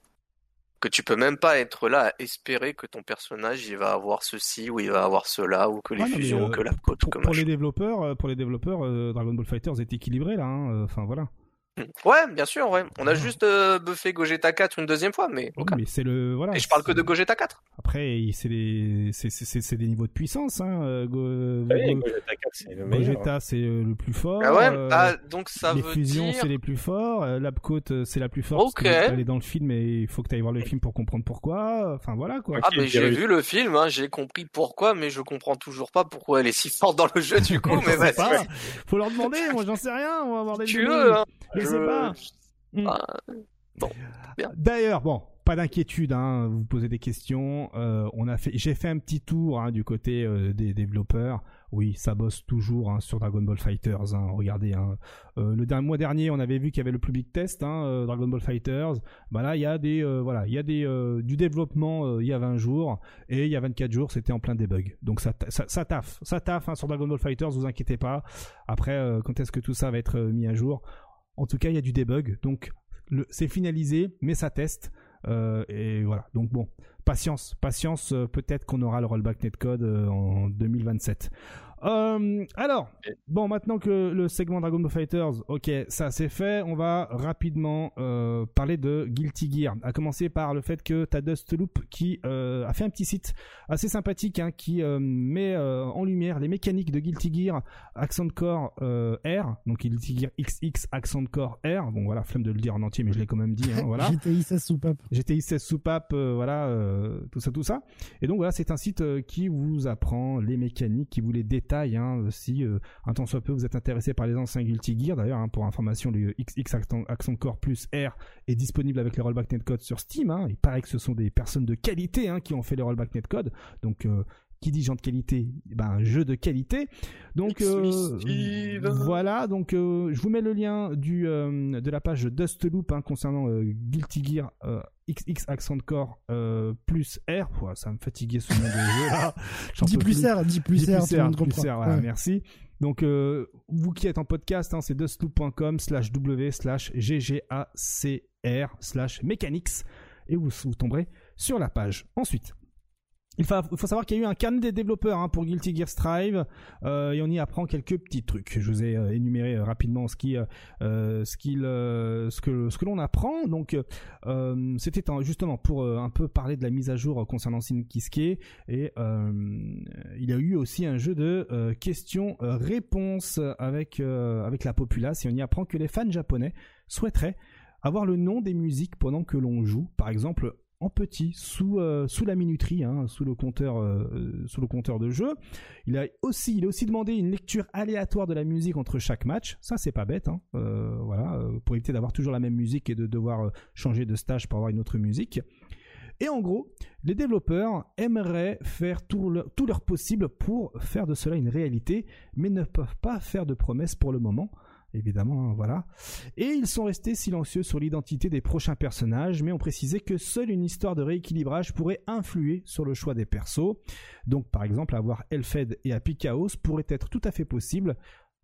que tu peux même pas être là à espérer que ton personnage il va avoir ceci ou il va avoir cela ou que les fusions ou que la côte. Pour, pour les développeurs, euh, pour les développeurs, euh, Dragon Ball Fighters est équilibré là. Hein, enfin voilà. Ouais, bien sûr, ouais. On a juste euh, buffé Gogeta 4 une deuxième fois, mais. Oui, mais c'est le voilà. Et je parle que de Gogeta 4. Après, c'est des c'est c'est des niveaux de puissance hein. Euh, Go... Oui, Gogeta 4 c'est le meilleur. Gogeta c'est euh, le plus fort. Ah ouais. Euh, ah donc ça les veut fusions dire. c'est les plus forts. Euh, Labcoat c'est la plus forte. Ok. Parce elle est dans le film et il faut que tu ailles voir le film pour comprendre pourquoi. Enfin voilà quoi. Ah mais j'ai vu le film, hein, j'ai compris pourquoi, mais je comprends toujours pas pourquoi elle est si forte dans le jeu du coup. mais sais pas. vas-y. Faut leur demander. Moi j'en sais rien. On va avoir des. Tu veux, hein. Je sais pas. Mm. Ah, bon, bien. D'ailleurs, bon, pas d'inquiétude, hein, vous posez des questions. Euh, on a fait, j'ai fait un petit tour hein, du côté euh, des développeurs. Oui, ça bosse toujours hein, sur Dragon Ball Fighters. regardez. Euh, le dernier mois dernier, on avait vu qu'il y avait le plus big test, euh, Dragon Ball Fighters. Bah là, il y a des, euh, voilà, il y a des euh, du développement euh, il y a 20 jours et il y a 24 jours, c'était en plein debug. Donc ça, ça, ça taffe, ça taffe sur Dragon Ball Fighters. Vous inquiétez pas. Après, euh, quand est-ce que tout ça va être euh, mis à jour? En tout cas, il y a du debug, donc c'est finalisé, mais ça teste. Euh, et voilà. Donc bon, patience, patience. euh, Peut-être qu'on aura le rollback netcode euh, en 2027. Euh, alors, bon, maintenant que le segment Dragon Ball Fighters, ok, ça c'est fait, on va rapidement euh, parler de Guilty Gear. À commencer par le fait que t'as Dustloop qui euh, a fait un petit site assez sympathique hein, qui euh, met euh, en lumière les mécaniques de Guilty Gear Accent Core euh, R, donc Guilty Gear XX Accent Core R. Bon voilà, flemme de le dire en entier, mais je l'ai quand même dit. Hein, voilà. GTI 16 soupape. GTI 16 soupape, euh, voilà, euh, tout ça, tout ça. Et donc voilà, c'est un site euh, qui vous apprend les mécaniques, qui vous les détaille. Hein, si euh, un temps soit peu vous êtes intéressé par les anciens Guilty Gear, d'ailleurs, hein, pour information, le XX Accent, Core plus R est disponible avec les rollback netcode sur Steam. Hein. Il paraît que ce sont des personnes de qualité qui ont fait les rollback netcode. Donc euh, qui dit gens de qualité, eh ben un jeu de qualité. Donc euh, voilà, donc euh, je vous mets le lien du euh, de la page Dustloop hein, concernant Guilty Gear XX Accent Core plus R. Ouah, ça me fatiguer ce nom de jeu là. J'en Dis peux plus plus. R, dis plus Dis R, plus R, plus. R, voilà, Ouais. merci. Donc vous qui êtes en podcast, hein, c'est dustloop.com slash w slash ggacr slash mechanics et vous, vous tomberez sur la page. Ensuite, il faut, il faut savoir qu'il y a eu un carnet des développeurs hein, pour Guilty Gear Strive euh, et on y apprend quelques petits trucs. Je vous ai euh, énuméré euh, rapidement ce qui, euh, ce qu'il, ce que, ce que l'on apprend. Donc, c'était justement pour un peu parler de la mise à jour concernant Sinkiske et euh, il y a eu aussi un jeu de questions-réponses avec avec la populace et on y apprend que les fans japonais souhaiteraient avoir le nom des musiques pendant que l'on joue. Par exemple, en petit sous euh, la minuterie, hein, sous le compteur euh, sous le compteur de jeu. Il a aussi demandé une lecture aléatoire de la musique entre chaque match. Ça c'est pas bête, hein. Euh, voilà, pour éviter d'avoir toujours la même musique et de devoir changer de stage pour avoir une autre musique. Et en gros, les développeurs aimeraient faire tout tout leur possible pour faire de cela une réalité, mais ne peuvent pas faire de promesses pour le moment. Évidemment, hein, voilà. Et ils sont restés silencieux sur l'identité des prochains personnages, mais ont précisé que seule une histoire de rééquilibrage pourrait influer sur le choix des persos. Donc, par exemple, avoir Elfed et Happy Chaos pourrait être tout à fait possible.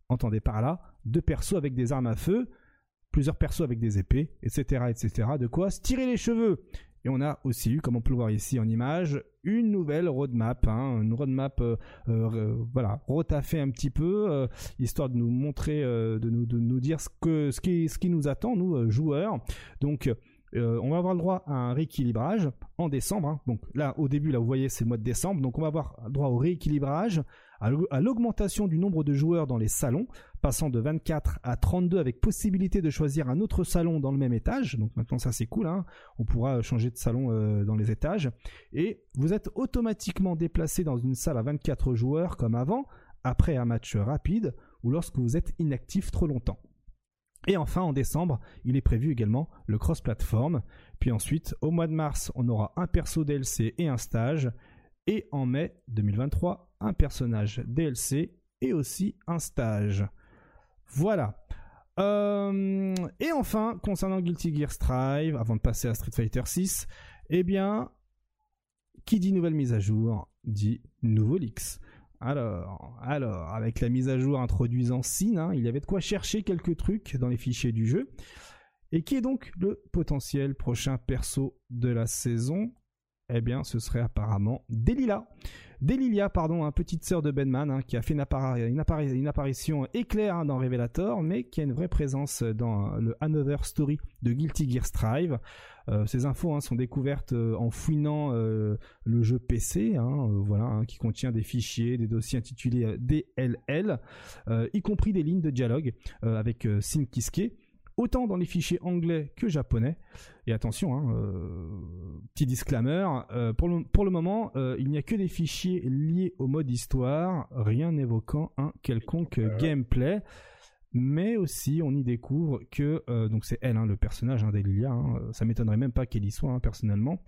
Entendez par là, deux persos avec des armes à feu, plusieurs persos avec des épées, etc., etc. De quoi se tirer les cheveux. Et on a aussi eu, comme on peut le voir ici en image, une nouvelle roadmap, hein, une roadmap, euh, euh, voilà, retaffée un petit peu, euh, histoire de nous montrer, euh, de nous, dire ce qui, nous attend, nous euh, joueurs. Donc, euh, on va avoir le droit à un rééquilibrage en décembre. hein. Donc là, au début, là, vous voyez, c'est le mois de décembre. Donc on va avoir droit au rééquilibrage, à l'augmentation du nombre de joueurs dans les salons, passant de 24 à 32 avec possibilité de choisir un autre salon dans le même étage. Donc maintenant, ça c'est cool. Hein. On pourra changer de salon euh, dans les étages. Et vous êtes automatiquement déplacé dans une salle à 24 joueurs comme avant, après un match rapide ou lorsque vous êtes inactif trop longtemps. Et enfin, en décembre, il est prévu également le cross-platform. Puis ensuite, au mois de mars, on aura un perso DLC et un stage. Et en mai 2023, un personnage DLC et aussi un stage. Voilà. Euh, et enfin, concernant Guilty Gear Strive, avant de passer à Street Fighter 6, eh bien, qui dit nouvelle mise à jour dit nouveau leaks. Alors, alors, avec la mise à jour introduisant Sin, hein, il y avait de quoi chercher quelques trucs dans les fichiers du jeu. Et qui est donc le potentiel prochain perso de la saison? Eh bien, ce serait apparemment Delilah. Delilia, pardon, un petite sœur de Benman, hein, qui a fait une, apparition éclair hein, dans Revelator, mais qui a une vraie présence dans le Another Story de Guilty Gear Strive. Euh, ces infos hein, sont découvertes euh, en fouinant euh, le jeu PC, voilà, qui contient des fichiers, des dossiers intitulés DLL, y compris des lignes de dialogue avec Sim Kiske autant dans les fichiers anglais que japonais. Et attention, hein, euh, petit disclaimer, euh, pour, le, pour, le, moment, euh, il n'y a que des fichiers liés au mode histoire, rien n'évoquant un quelconque gameplay. Mais aussi, on y découvre que donc c'est elle, hein, le personnage hein, d'Elilia. Hein, ça m'étonnerait même pas qu'elle y soit personnellement.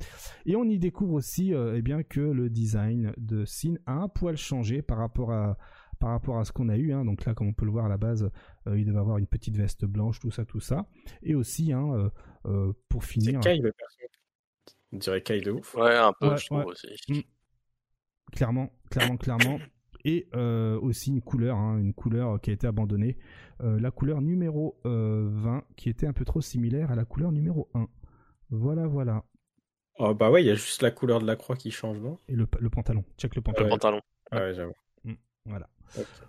Et on y découvre aussi, eh bien, que le design de Sin a un poil changé par rapport à par rapport à ce qu'on a eu. Hein. Donc là, comme on peut le voir à la base, euh, il devait avoir une petite veste blanche, tout ça, tout ça. Et aussi, hein, euh, euh, pour finir. C'est le perso. On dirait Kai de ouf. Ouais, un peu, je trouve aussi. Mm. Clairement, clairement, clairement. Et aussi une couleur, hein, une couleur qui a été abandonnée. la couleur numéro 20, qui était un peu trop similaire à la couleur numéro 1. Voilà, voilà. Oh, bah ouais, il y a juste la couleur de la croix qui change, non? Et le, pantalon. Check le pantalon. Le pantalon. Ouais, j'avoue. Mm.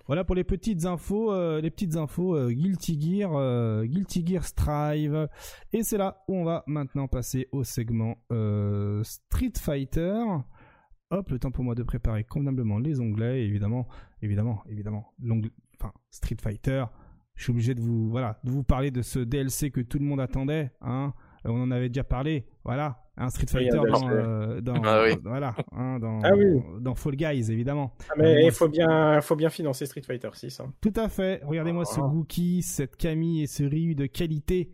Voilà. Pour les petites infos, euh, les petites infos euh, Guilty Gear, euh, Guilty Gear Strive. Et c'est là où on va maintenant passer au segment Street Fighter. Hop, le temps pour moi de préparer convenablement les onglets. évidemment, évidemment, évidemment, Street Fighter. Je suis obligé de vous, voilà, de vous parler de ce DLC que tout le monde attendait. Hein. On en avait déjà parlé. Voilà, un Street Fighter dans, euh, dans ah voilà hein, dans, ah dans Fall Guys évidemment. Ah, mais il faut bien faut bien financer Street Fighter 6 hein. tout à fait. Regardez-moi ce Gookie cette Camille et ce Ryu de qualité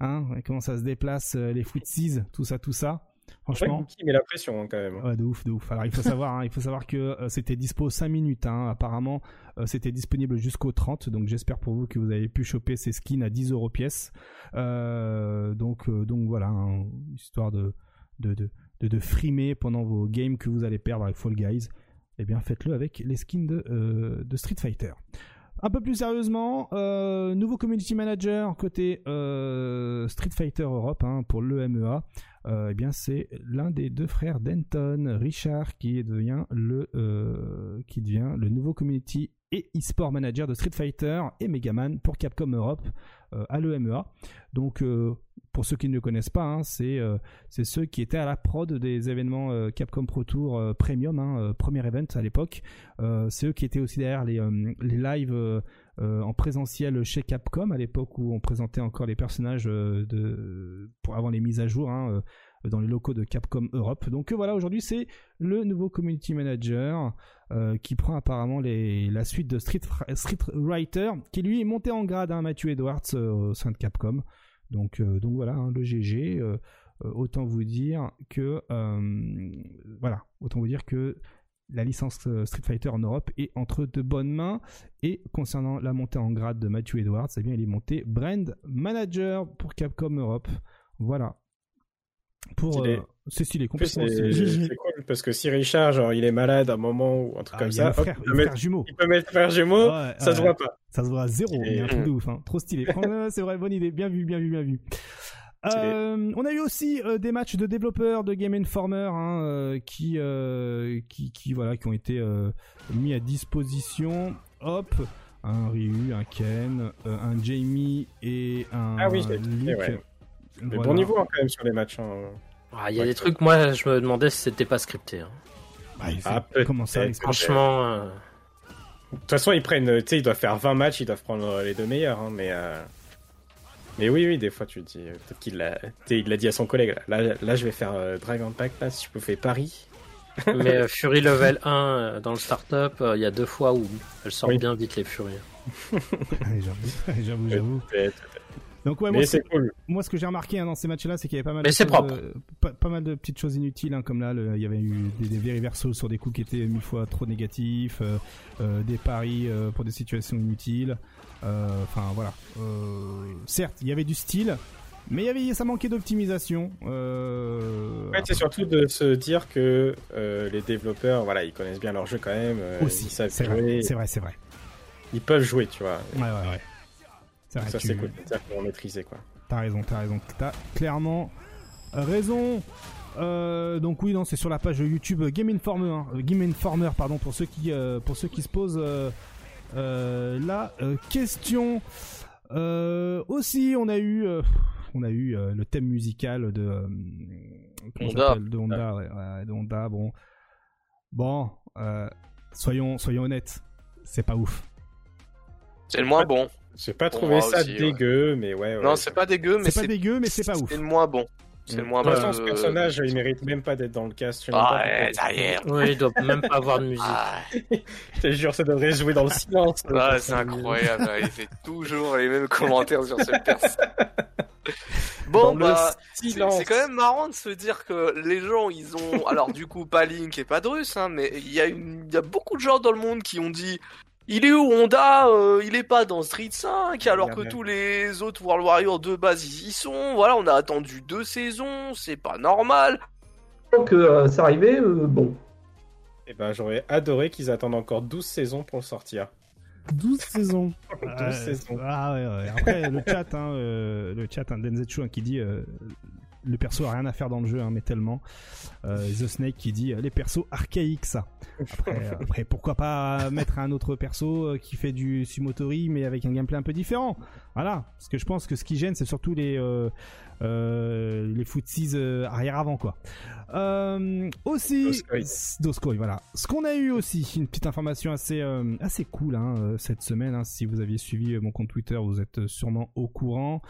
hein comment ça se déplace euh, les footsies tout ça tout ça Franchement, qui met la pression hein, quand même. Ouais, de ouf, de ouf. Alors il faut savoir, hein, il faut savoir que euh, c'était dispo 5 minutes. Hein. Apparemment, euh, c'était disponible jusqu'au 30. Donc j'espère pour vous que vous avez pu choper ces skins à 10 euros pièce. Euh, donc donc voilà, histoire de de, de de, de frimer pendant vos games que vous allez perdre avec Fall Guys. Eh bien, faites-le avec les skins de, de Street Fighter. Un peu plus sérieusement, euh, nouveau community manager côté euh, Street Fighter Europe hein, pour l'EMEA. Euh, eh bien, c'est l'un des deux frères Denton, Richard, qui devient le qui devient le nouveau community et e-sport manager de Street Fighter et Megaman pour Capcom Europe à l'EMEA. Donc pour ceux qui ne le connaissent pas, hein, euh, c'est ceux qui étaient à la prod des événements euh, Capcom Pro Tour euh, Premium, hein, premier event à l'époque. c'est eux qui étaient aussi derrière les, les lives en présentiel chez Capcom à l'époque où on présentait encore les personnages de, pour avant les mises à jour. Hein, dans les locaux de Capcom Europe. Donc voilà, aujourd'hui c'est le nouveau community manager qui prend apparemment la suite de Street, Writer, qui lui est monté en grade, hein, Matthew Edwards au sein de Capcom. Donc, euh, voilà, hein, le GG. Euh, euh, autant vous dire que voilà, autant vous dire que la licence Street Fighter en Europe est entre de bonnes mains. Et concernant la montée en grade de Matthew Edwards, eh bien, il est monté Brand Manager pour Capcom Europe. Voilà. Pour, c'est stylé, complètement C'est cool parce que si Richard, genre, il est malade à un moment ou un truc ah, comme ça, frère, il, peut mettre, jumeau. il peut mettre frère jumeau, ça se voit pas. Ça se voit à zéro, il y a un truc de ouf, hein. trop stylé. c'est vrai, bonne idée, bien vu, bien vu, bien vu. Euh, on a eu aussi euh, des matchs de développeurs de Game Informer hein, euh, qui, euh, qui, qui, voilà, qui ont été euh, mis à disposition. Hop, un Ryu, un Ken, un Jamie et un ah oui, Luke. Ouais. Mais bon niveau hein, quand même sur les matchs. Hein. Ah, il y a des trucs, moi, je me demandais si c'était pas scripté. Hein. Bah, ah, comment ça Franchement. Euh, de toute façon, ils prennent, tu sais, ils doivent faire 20 matchs, ils doivent prendre les deux meilleurs, hein, mais. Euh, mais oui, oui, des fois, tu te dis, euh, peut-être qu'il l'a, il l'a dit à son collègue. Là, là, je vais faire Dragon Pack, là, si je peux faire Paris. mais Fury Level 1 dans le startup, il y a deux fois où elles sortent bien vite les Furies. j'avoue, j'avoue, j'avoue. Donc ouais, moi, c'est cool. moi, ce que j'ai remarqué hein, dans ces matchs-là, c'est qu'il y avait pas mal. Mais de c'est choses, propre. euh, pas, pas mal de petites choses inutiles, hein, comme là, le- il y avait eu des, des sur des coups qui étaient mille fois trop négatifs, euh, euh, des paris euh, pour des situations inutiles. Euh, Enfin voilà. Euh, certes, il y avait du style, mais il y avait, ça manquait d'optimisation. Euh, En fait, c'est surtout de se dire que euh, les développeurs, voilà, ils connaissent bien leur jeu quand même. aussi, ils savent jouer. c'est vrai, c'est vrai. Ils peuvent jouer, tu vois. Ouais, ouais, ouais. C'est vrai, ça, tu- c'est cool. Vont maîtriser, quoi. T'as raison, t'as raison. T'as clairement raison. Euh, donc oui, non, c'est sur la page YouTube Game Informer, hein, euh, Game Informer, pardon, pour ceux qui, euh, pour ceux qui se posent euh, euh, la euh, question. Euh, aussi, on a eu, euh, on a eu euh, le thème musical de, euh, Honda. de Honda, ouais, ouais, de Honda. Bon, bon, euh, soyons, soyons honnêtes, c'est pas ouf. C'est le moins bon. J'ai pas trouvé moi ça aussi, ouais. dégueu, mais ouais. ouais Non, c'est pas dégueu, mais C'est pas dégueu, mais c'est pas ouf. C'est le moins bon. C'est le moins De toute bon. façon, ce personnage, il mérite même pas d'être dans le cast. Ah, ouais, est. Oui, il doit même pas avoir de musique. Ah, Je te jure, ça devrait jouer dans le silence. ah, c'est incroyable. Il fait toujours les mêmes commentaires sur cette personne. Bon, Dans bah, c'est quand même marrant de se dire que les gens, ils ont, alors du coup, pas Link et pas Drus, hein, mais il y a une, il y a beaucoup de gens dans le monde qui ont dit, il est où Honda euh, Il est pas dans Street 5, alors que tous les autres World Warriors de base ils y sont. Voilà, on a attendu deux saisons, c'est pas normal. Donc, euh, c'est arrivé, euh, bon. Eh ben, j'aurais adoré qu'ils attendent encore 12 saisons pour le sortir. 12 saisons. 12 Euh, saisons. Ah ouais, ouais. Après le chat, hein, euh, le chat, hein, Denzetsu hein, qui dit euh, le perso a rien à faire dans le jeu, hein, mais tellement. Euh, The Snake qui dit euh, les persos archaïques ça. Après, après pourquoi pas mettre un autre perso euh, qui fait du Sumotori mais avec un gameplay un peu différent. Voilà, parce que je pense que ce qui gêne c'est surtout les euh, les footsies euh, arrière-avant quoi. Euh, aussi Doskoi. Doskoi, voilà. Ce qu'on a eu aussi, une petite information assez euh, assez cool hein, euh, cette semaine. hein. si vous aviez suivi euh, mon compte Twitter, vous êtes euh, sûrement au courant.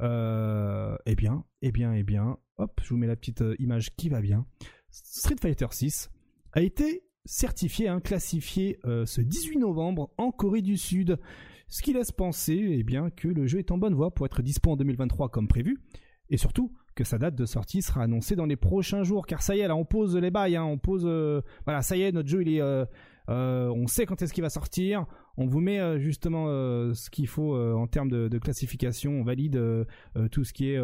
Euh, eh bien, eh bien, eh bien. Hop, je vous mets la petite euh, image qui va bien. Street Fighter 6 a été certifié, hein, classifié euh, ce 18 novembre en Corée du Sud. Ce qui laisse penser eh bien, que le jeu est en bonne voie pour être dispo en 2023 comme prévu. Et surtout que sa date de sortie sera annoncée dans les prochains jours. Car ça y est, là on pose les bails, hein, on pose... euh, voilà, ça y est, notre jeu il est... euh, euh, on sait quand est-ce qu'il va sortir. On vous met justement ce qu'il faut en termes de, classification. On valide tout ce qui est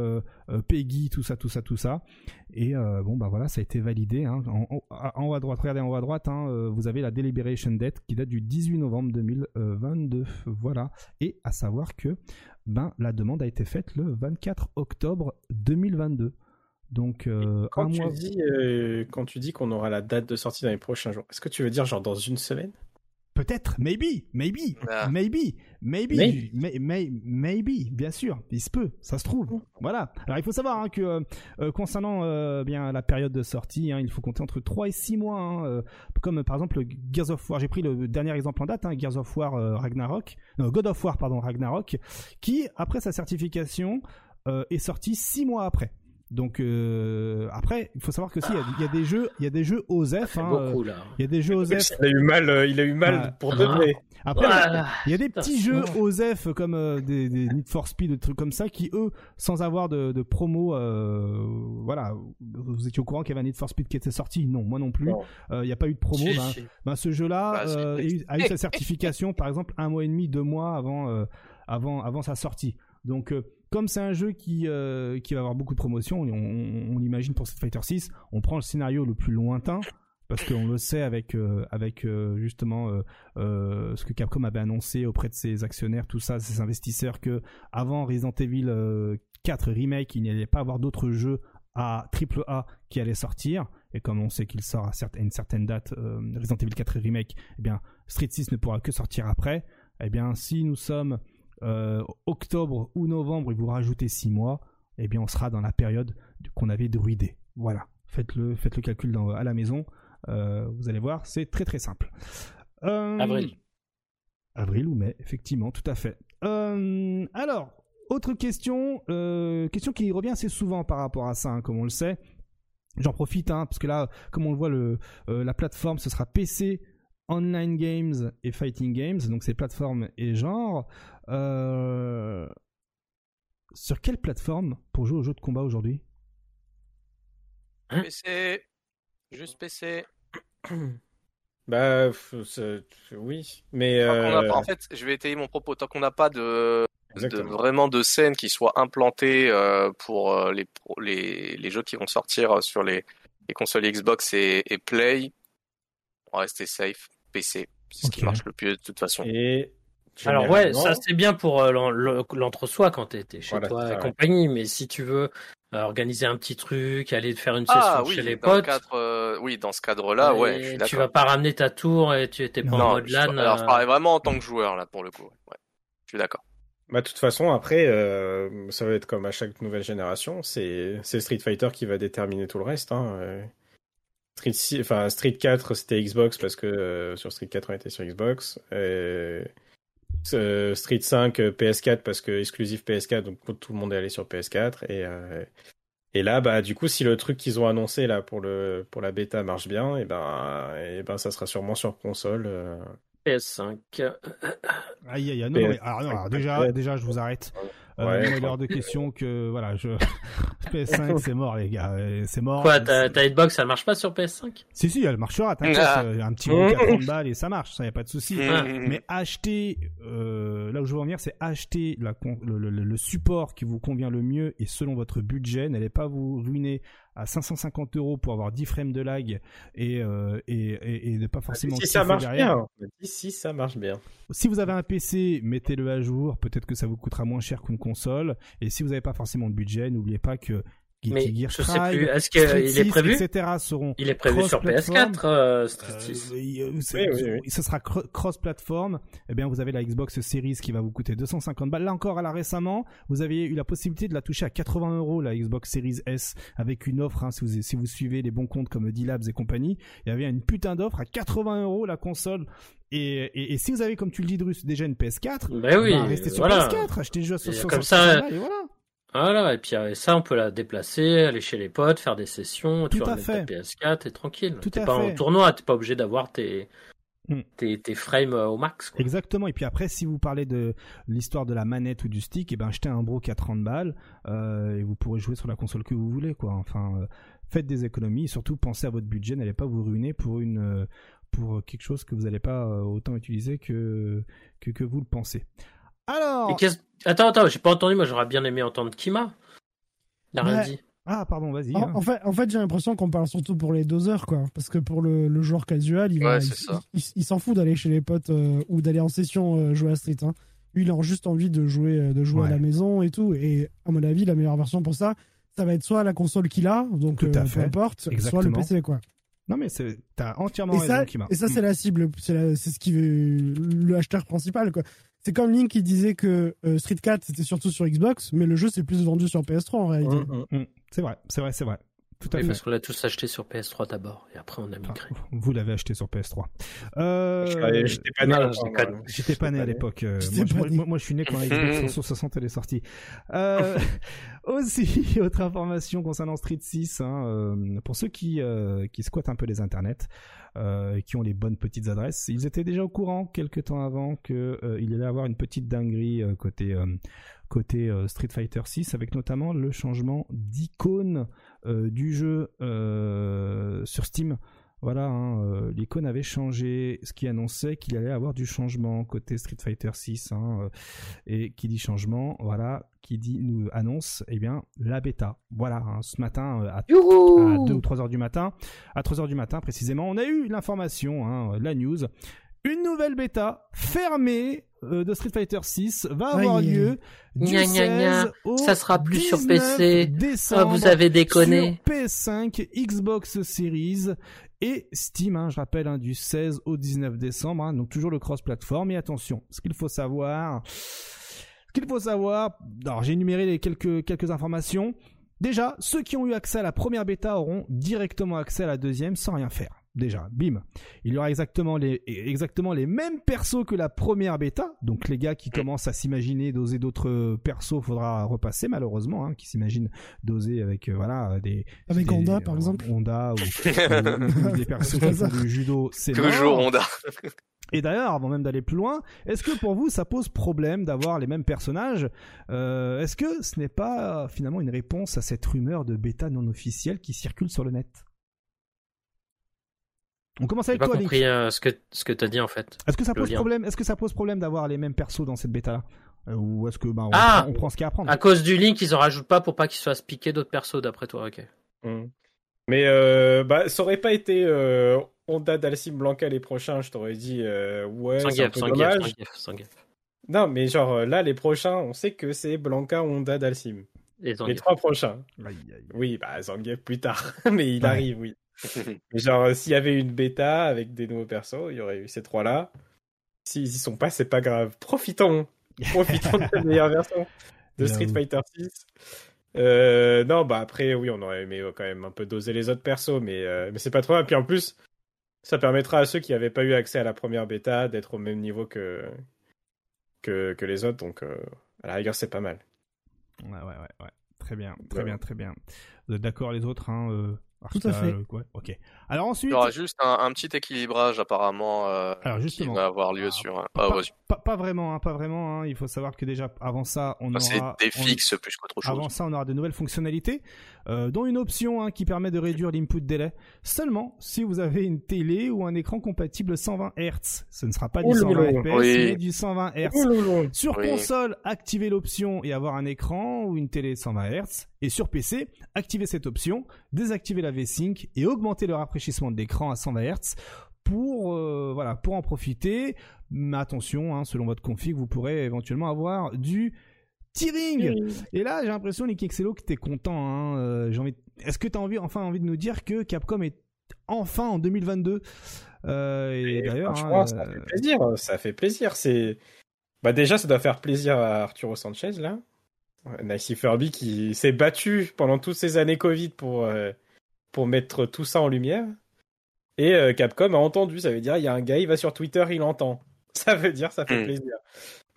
PEGI, tout ça, tout ça, tout ça. Et bon, bah voilà, ça a été validé. Hein. En, haut à droite, regardez en haut à droite, hein, vous avez la Deliberation Date qui date du 18 novembre 2022. Voilà. Et à savoir que ben, la demande a été faite le 24 octobre 2022. Donc, euh, Quand un tu, mois. dis, euh, quand tu dis qu'on aura la date de sortie dans les prochains jours, est-ce que tu veux dire genre dans une semaine? Peut-être, maybe, maybe, Ah. maybe, maybe, Maybe. may- may- maybe, bien sûr, il se peut, ça se trouve. Voilà. Alors il faut savoir hein, que euh, euh, concernant euh, bien la période de sortie, hein, il faut compter entre 3 et 6 mois. hein, euh, comme par exemple Gears of War, j'ai pris le dernier exemple en date, hein, Gears of War euh, Ragnarok, non, God of War pardon Ragnarok, qui après sa certification euh, est sorti 6 mois après. Donc euh, après, il faut savoir que si il y a- il y, a des jeux, il y a des jeux C'est hein, euh, beaucoup là. il y a des jeux OSEF. Il a eu mal, euh, il a eu mal Ah. pour vrai. Après, Voilà. il y a des petits jeux. OSEF comme euh, des, des Need for Speed, des trucs comme ça, qui eux, sans avoir de, de promo, euh, voilà, vous étiez au courant qu'il y avait un Need for Speed qui était sorti? Non, moi non plus. Il n'y a pas eu de promo. Si, ben, si. ben, ce jeu-là Bah, euh, a eu- a eu sa certification, par exemple, un mois et demi, deux mois avant, euh, avant, avant sa sortie. Donc, euh, comme c'est un jeu qui, euh, qui va avoir beaucoup de promotion, on, on, on l'imagine pour Street Fighter 6, on prend le scénario le plus lointain. Parce qu'on le sait avec euh, avec euh, justement ce que Capcom avait annoncé auprès de ses actionnaires, tout ça, ses investisseurs, que avant Resident Evil euh, 4 remake, il n'y allait pas avoir d'autres jeux à triple A qui allaient sortir. Et comme on sait qu'il sort à, une certaine date, Resident Evil 4 remake, eh bien Street 6 ne pourra que sortir après. Eh bien, si nous sommes euh, octobre ou novembre et vous rajoutez 6 mois, eh bien on sera dans la période qu'on avait druidé. Voilà. Faites le, faites le calcul dans- à la maison. Euh, vous allez voir, c'est très très simple. Euh, Avril. Avril ou mai, effectivement, tout à fait. Alors, autre question, question qui revient assez souvent par rapport à ça, hein, comme on le sait. J'en profite, hein, parce que là, comme on le voit, le, la plateforme, ce sera PC, Online Games et Fighting Games, donc c'est plateforme et genre. Euh, sur quelle plateforme pour jouer aux jeux de combat aujourd'hui? Hein? PC. Juste PC. Bah, oui, mais euh, pas- en fait, je vais étayer mon propos. Tant qu'on n'a pas de, vraiment de scène qui soit implantée euh, pour les, pro- les, les jeux qui vont sortir sur les, les consoles Xbox et, et Play, on va rester safe. PC, c'est ce qui marche le plus de toute façon. Et Alors ouais, ça c'est bien pour euh, l'en- l'en- l'entre-soi quand t'es chez Voilà, toi et compagnie, mais si tu veux euh, organiser un petit truc, aller faire une Ah session oui, chez les dans le potes, cadre, euh, oui, dans ce cadre-là, ouais, je suis tu vas pas ramener ta tour et tu étais pas Non, en mode je, LAN. alors je parlais vraiment en tant que joueur là pour le coup. Ouais, je suis d'accord. Bah, de toute façon, après, euh, ça va être comme à chaque nouvelle génération. C'est c'est Street Fighter qui va déterminer tout le reste. Hein. Street, 6 enfin, Street 4, c'était Xbox parce que euh, sur Street 4, on était sur Xbox. Et, euh, Street 5, euh, PS4 parce que exclusif PS4, donc tout le monde est allé sur PS4. Et, euh, et là, bah, du coup, si le truc qu'ils ont annoncé là pour le pour la bêta marche bien, et ben, et ben, ça sera sûrement sur console. euh. PS5. Aïe aïe aïe. Non, non, mais, alors, non, alors, déjà, déjà, je vous arrête. Euh, Ouais. moi, il est hors de question que voilà, je PS5 c'est mort les gars, euh, c'est mort. Quoi, ta, ta Xbox, ça marche pas sur PS5 Si si, elle marchera, t'inquiète, Ah. euh, un petit book à 30 balles et ça marche, ça y a pas de souci. Ah, Mhm. Mais acheter, euh, là où je veux en venir, c'est acheter la, le- le support qui vous convient le mieux et selon votre budget. N'allez pas vous ruiner à 550 euros pour avoir 10 frames de lag et, euh, et, et, et ne pas forcément Si ça marche derrière. bien. Si ça marche bien. Si vous avez un PC, mettez-le à jour. Peut-être que ça vous coûtera moins cher qu'une console. Et si vous n'avez pas forcément de budget, n'oubliez pas que Mais Gear je sais plus, est-ce qu'il est 6, prévu etc. seront Il est prévu sur Cross-platform. PS4, euh, euh, 6. euh, Oui, oui, oui. Ce sera cro- cross-platform. Eh bien, vous avez la Xbox Series qui va vous coûter 250 balles. Là encore, à la récemment, vous aviez eu la possibilité de la toucher à 80 euros, la Xbox Series S, avec une offre, hein, si, vous, si vous suivez les bons comptes comme D-Labs et compagnie. Il y avait une putain d'offre à 80 euros la console. Et, et, et si vous avez, comme tu le dis, Drus, déjà une PS4, Ben oui, bah, restez sur voilà. PS4, achetez le jeu à Et 60 comme ça, et voilà. Voilà, et puis euh, ça, on peut la déplacer, aller chez les potes, faire des sessions, tu Tout à ramènes ta PS4, t'es tranquille. Tout T'es pas fait. en tournoi, t'es pas obligé d'avoir tes, Hmm. tes, tes frames euh, au max. Quoi. Exactement. Et puis après, si vous parlez de l'histoire de la manette ou du stick, et ben achetez un broc à 30 balles euh, et vous pourrez jouer sur la console que vous voulez, quoi. Enfin, euh, faites des économies. Et surtout, pensez à votre budget. N'allez pas vous ruiner pour une euh, pour quelque chose que vous n'allez pas autant utiliser que, que que vous le pensez. Alors, Et qu'est-ce- Attends, attends, j'ai pas entendu, moi j'aurais bien aimé entendre Kima. Il a rien Ouais. dit. ah pardon, vas-y. En, hein. en fait, en fait j'ai l'impression qu'on parle surtout pour les doseurs, quoi. Parce que pour le, le joueur casual, il, Ouais, s'en fout d'aller chez les potes euh, ou d'aller en session euh, jouer à Street. Hein. Lui, il a juste envie de jouer, euh, de jouer Ouais. à la maison et tout. Et à mon avis, la meilleure version pour ça, ça va être soit la console qu'il a, donc Tout à euh, peu importe, soit le. PC, quoi. Non mais c'est t'as entièrement Et raison, ça, Kima. et ça c'est la cible, c'est la- c'est ce qui veut le acheteur principal, quoi. C'est comme Link qui disait que euh, Street 4 c'était surtout sur Xbox, mais le jeu c'est plus vendu sur PS3 en réalité. Mm, c'est vrai, c'est vrai, c'est vrai. Tout à Oui, fait. parce qu'on l'a tous acheté sur PS3 d'abord, et après on a Enfin, migré. vous l'avez acheté sur PS3. Euh, Je- J'étais pas né. non, encore, je moi. déconne. J'étais pas né à l'époque. euh, moi, je- pas moi, né. moi, moi, je suis né quand la Xbox 360 elle est sortie. Euh, aussi, autre information concernant Street 6, hein, euh, pour ceux qui, euh, qui squattent un peu les internets, euh, qui ont les bonnes petites adresses, ils étaient déjà au courant quelques temps avant que euh, il allait avoir une petite dinguerie euh, côté euh, côté euh, Street Fighter 6, avec notamment le changement d'icône euh, du jeu euh, sur Steam. Voilà, hein, euh, l'icône avait changé, ce qui annonçait qu'il allait avoir du changement côté Street Fighter 6. hein, euh, et qui dit changement, voilà, qui dit nous annonce, eh bien, la bêta. Voilà, hein, ce matin euh, à à 2 ou 3 heures du matin, à 3 heures du matin précisément, on a eu l'information, la news. Une nouvelle bêta fermée euh, de Street Fighter 6 va avoir Aïe. lieu du Gna, gna, gna. 16 au Ça sera plus sur 19 PC. Ah, décembre vous avez déconné. sur PS5, Xbox Series et Steam, hein, je rappelle, hein, du 16 au 19 décembre, hein, donc toujours le cross-platform. Et attention, ce qu'il faut savoir, ce qu'il faut savoir, alors j'ai énuméré les quelques, quelques informations. Déjà, ceux qui ont eu accès à la première bêta auront directement accès à la deuxième sans rien faire. Déjà, bim. Il y aura exactement les, exactement les mêmes persos que la première bêta. Donc les gars qui commencent à s'imaginer doser d'autres persos, faudra repasser malheureusement, hein, qui s'imaginent doser avec euh, voilà des Avec des- Honda, par exemple. Honda ou, ou- ou des persos qui font du judo, c'est Toujours. Honda. Et d'ailleurs, avant même d'aller plus loin, est-ce que pour vous ça pose problème d'avoir les mêmes personnages? Euh, Est-ce que ce n'est pas finalement une réponse à cette rumeur de bêta non officielle qui circule sur le net? On commence avec pas toi, Link. compris euh, ce que ce que t'as dit en fait. Est-ce que ça pose lien. problème Est-ce que ça pose problème d'avoir les mêmes persos dans cette bêta-là Euh, Ou est-ce que bah, on, Ah prend, on prend ce qu'il y a à prendre À cause du link, ils en rajoutent pas pour pas qu'ils se fassent piquer d'autres persos d'après toi. Ok. Mm. Mais euh, bah, ça aurait pas été euh, Honda Dalsim Blanca les prochains, je t'aurais dit euh, ouais, Sans gaffe, sans gaffe, sans gaffe. Non, mais genre là, les prochains, on sait que c'est Blanca, Honda, sans Les trois prochains. Aïe, aïe. Oui, bah Zangief plus tard, mais il Ouais. arrive, oui. Genre, euh, s'il y avait une bêta avec des nouveaux persos, il y aurait eu ces trois-là. S'ils y sont pas, c'est pas grave. Profitons Profitons de la meilleure version de Street. Fighter 6. Euh, non, bah après, oui, on aurait aimé euh, quand même un peu doser les autres persos, mais, euh, mais c'est pas trop grave. Puis en plus, ça permettra à ceux qui n'avaient pas eu accès à la première bêta d'être au même niveau que, que, que les autres, donc euh, à la rigueur, c'est pas mal. Ouais, ouais, ouais, ouais. Très bien, très Ouais. bien, très bien. Vous êtes d'accord les autres hein, euh, Tout à fait. ok. Alors ensuite, Il y aura juste un, un petit équilibrage apparemment euh, Alors, qui va avoir lieu Ah, sur. un- pas, Ah, pas, pas vraiment, hein, pas vraiment. hein. Il faut savoir que déjà avant ça, on Enfin, c'est aura des on- fixes plus qu'autre chose. Avant ça, on aura de nouvelles fonctionnalités, euh, dont une option hein, qui permet de réduire l'input délai seulement si vous avez une télé ou un écran compatible 120 Hz. Ce ne sera pas du Oh là 120 là. FPS, Oui. mais du 120 Hz. Sur Oui. console, activez l'option et avoir un écran ou une télé 120 Hz. Et sur PC, activez cette option, désactivez la V-Sync et augmentez le rafraîchissement de l'écran à 120 Hz pour euh, voilà pour en profiter. Mais attention, hein, selon votre config, vous pourrez éventuellement avoir du tearing. Et là, j'ai l'impression, Nick Excello, que t'es content. Hein. Euh, j'ai envie. Est-ce que t'as envie, enfin, envie de nous dire que Capcom est enfin en 2022 euh, Et, Et d'ailleurs, hein, ça fait plaisir. Ça fait plaisir. C'est bah déjà, ça doit faire plaisir à Arturo Sanchez là. Nicey Furby qui s'est battu pendant toutes ces années Covid pour euh, pour mettre tout ça en lumière. Et euh, Capcom a entendu. Ça veut dire il y a un gars, il va sur Twitter, il entend. Ça veut dire ça fait Mm. plaisir.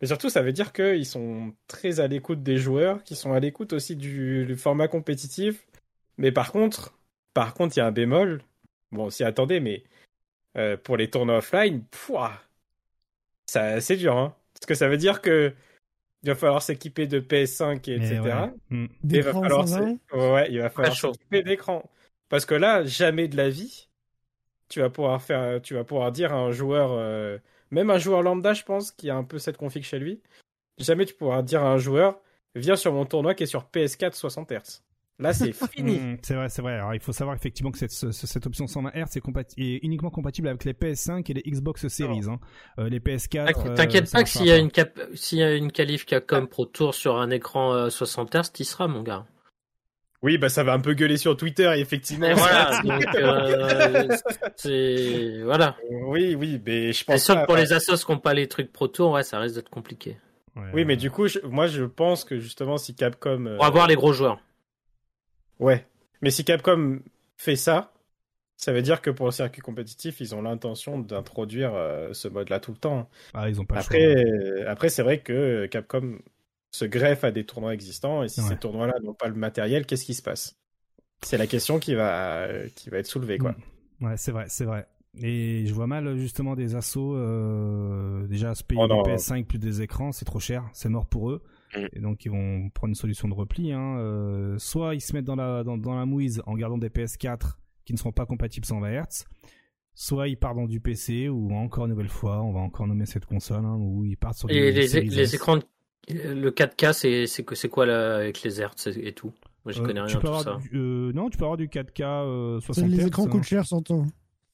Mais surtout, ça veut dire qu'ils sont très à l'écoute des joueurs, qui sont à l'écoute aussi du, du format compétitif. Mais par contre, par contre, il y a un bémol. Bon, si attendez, mais euh, pour les tournois offline, pouah, ça c'est dur, hein. Parce que ça veut dire que il va falloir s'équiper de PS5 et mais etc. ouais. Mm. Et il va falloir ouais, il va falloir s'équiper d'écran. Parce que là, jamais de la vie, tu vas pouvoir faire, tu vas pouvoir dire à un joueur, euh, même un joueur lambda, je pense, qui a un peu cette config chez lui, jamais tu pourras dire à un joueur, viens sur mon tournoi qui est sur PS4 60 Hz. Là, c'est fini. Mm, c'est vrai, c'est vrai. Alors, il faut savoir effectivement que cette, ce- cette option 120 Hz est, compati- est uniquement compatible avec les PS5 et les Xbox Series. Hein. Euh, les PS4. T'inquiète euh, pas que s'il y a une cap, s'il y a une qualif Capcom Pro Tour sur un écran euh, 60 Hz, t'y seras mon gars. Oui, bah ça va un peu gueuler sur Twitter, et effectivement. Et voilà, donc euh, c'est voilà. Oui, oui, mais je C'est pense sûr pas- que pour les assos qui n'ont pas les trucs Pro Tour, ouais, ça risque d'être compliqué. Ouais, Oui, mais du coup, je- moi, je pense que justement, si Capcom, euh, On va voir les gros joueurs. Ouais, mais si Capcom fait ça, ça veut dire que pour le circuit compétitif, ils ont l'intention d'introduire euh, ce mode-là tout le temps. Ah, ils ont pas le choix. Après, euh, après, c'est vrai que Capcom se greffe à des tournois existants, et si Ouais. ces tournois-là n'ont pas le matériel, qu'est-ce qui se passe? C'est la question qui va, qui va être soulevée, quoi. Ouais, c'est vrai, c'est vrai. Et je vois mal justement des assos euh, déjà se payer Oh non. des PS5 plus des écrans, c'est trop cher, c'est mort pour eux. Mm. Et donc ils vont prendre une solution de repli. Hein. Euh, soit ils se mettent dans la dans, dans la mouise en gardant des PS4 qui ne seront pas compatibles 120 Hz, soit ils partent dans du PC ou encore une nouvelle fois, on va encore nommer cette console, hein, où ils partent sur Et du les, les écrans, de- le 4K, c'est quoi là avec les hertz et tout? Moi, je Euh, connais rien tout ça. du- euh, non, tu peux avoir du 4K euh, 60 Les Hz, écrans hein. coûtent cher, surtout.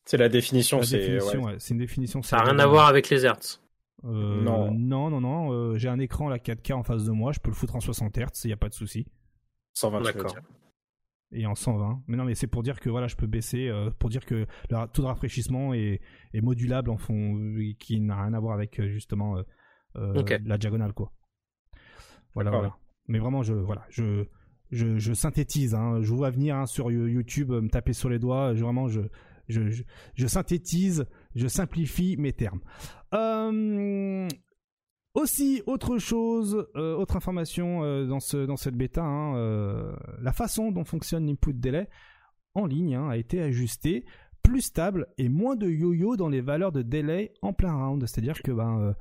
C'est la définition, c'est ouais. une définition. Ça n'a rien à voir avec les hertz. Euh, Non. non, non, non. euh, j'ai un écran la 4K en face de moi, je peux le foutre en 60 Hz, il y a pas de souci. 120, tu veux D'accord. Et en 120. Mais non, mais c'est pour dire que voilà, je peux baisser, euh, pour dire que le taux de rafraîchissement est, est modulable en fond, qui n'a rien à voir avec justement euh, euh, la diagonale, quoi. Voilà, voilà. Mais vraiment, je, voilà, je, je, je synthétise. Hein, je vous vois venir hein, sur YouTube, me taper sur les doigts. Je, vraiment, je, je, synthétise, je simplifie mes termes. Euh, aussi, autre chose, euh, autre information euh, dans, ce, dans cette bêta, hein, la façon dont fonctionne l'input delay en ligne hein, a été ajustée plus stable et moins de yo-yo dans les valeurs de délai en plein round. C'est-à-dire que ben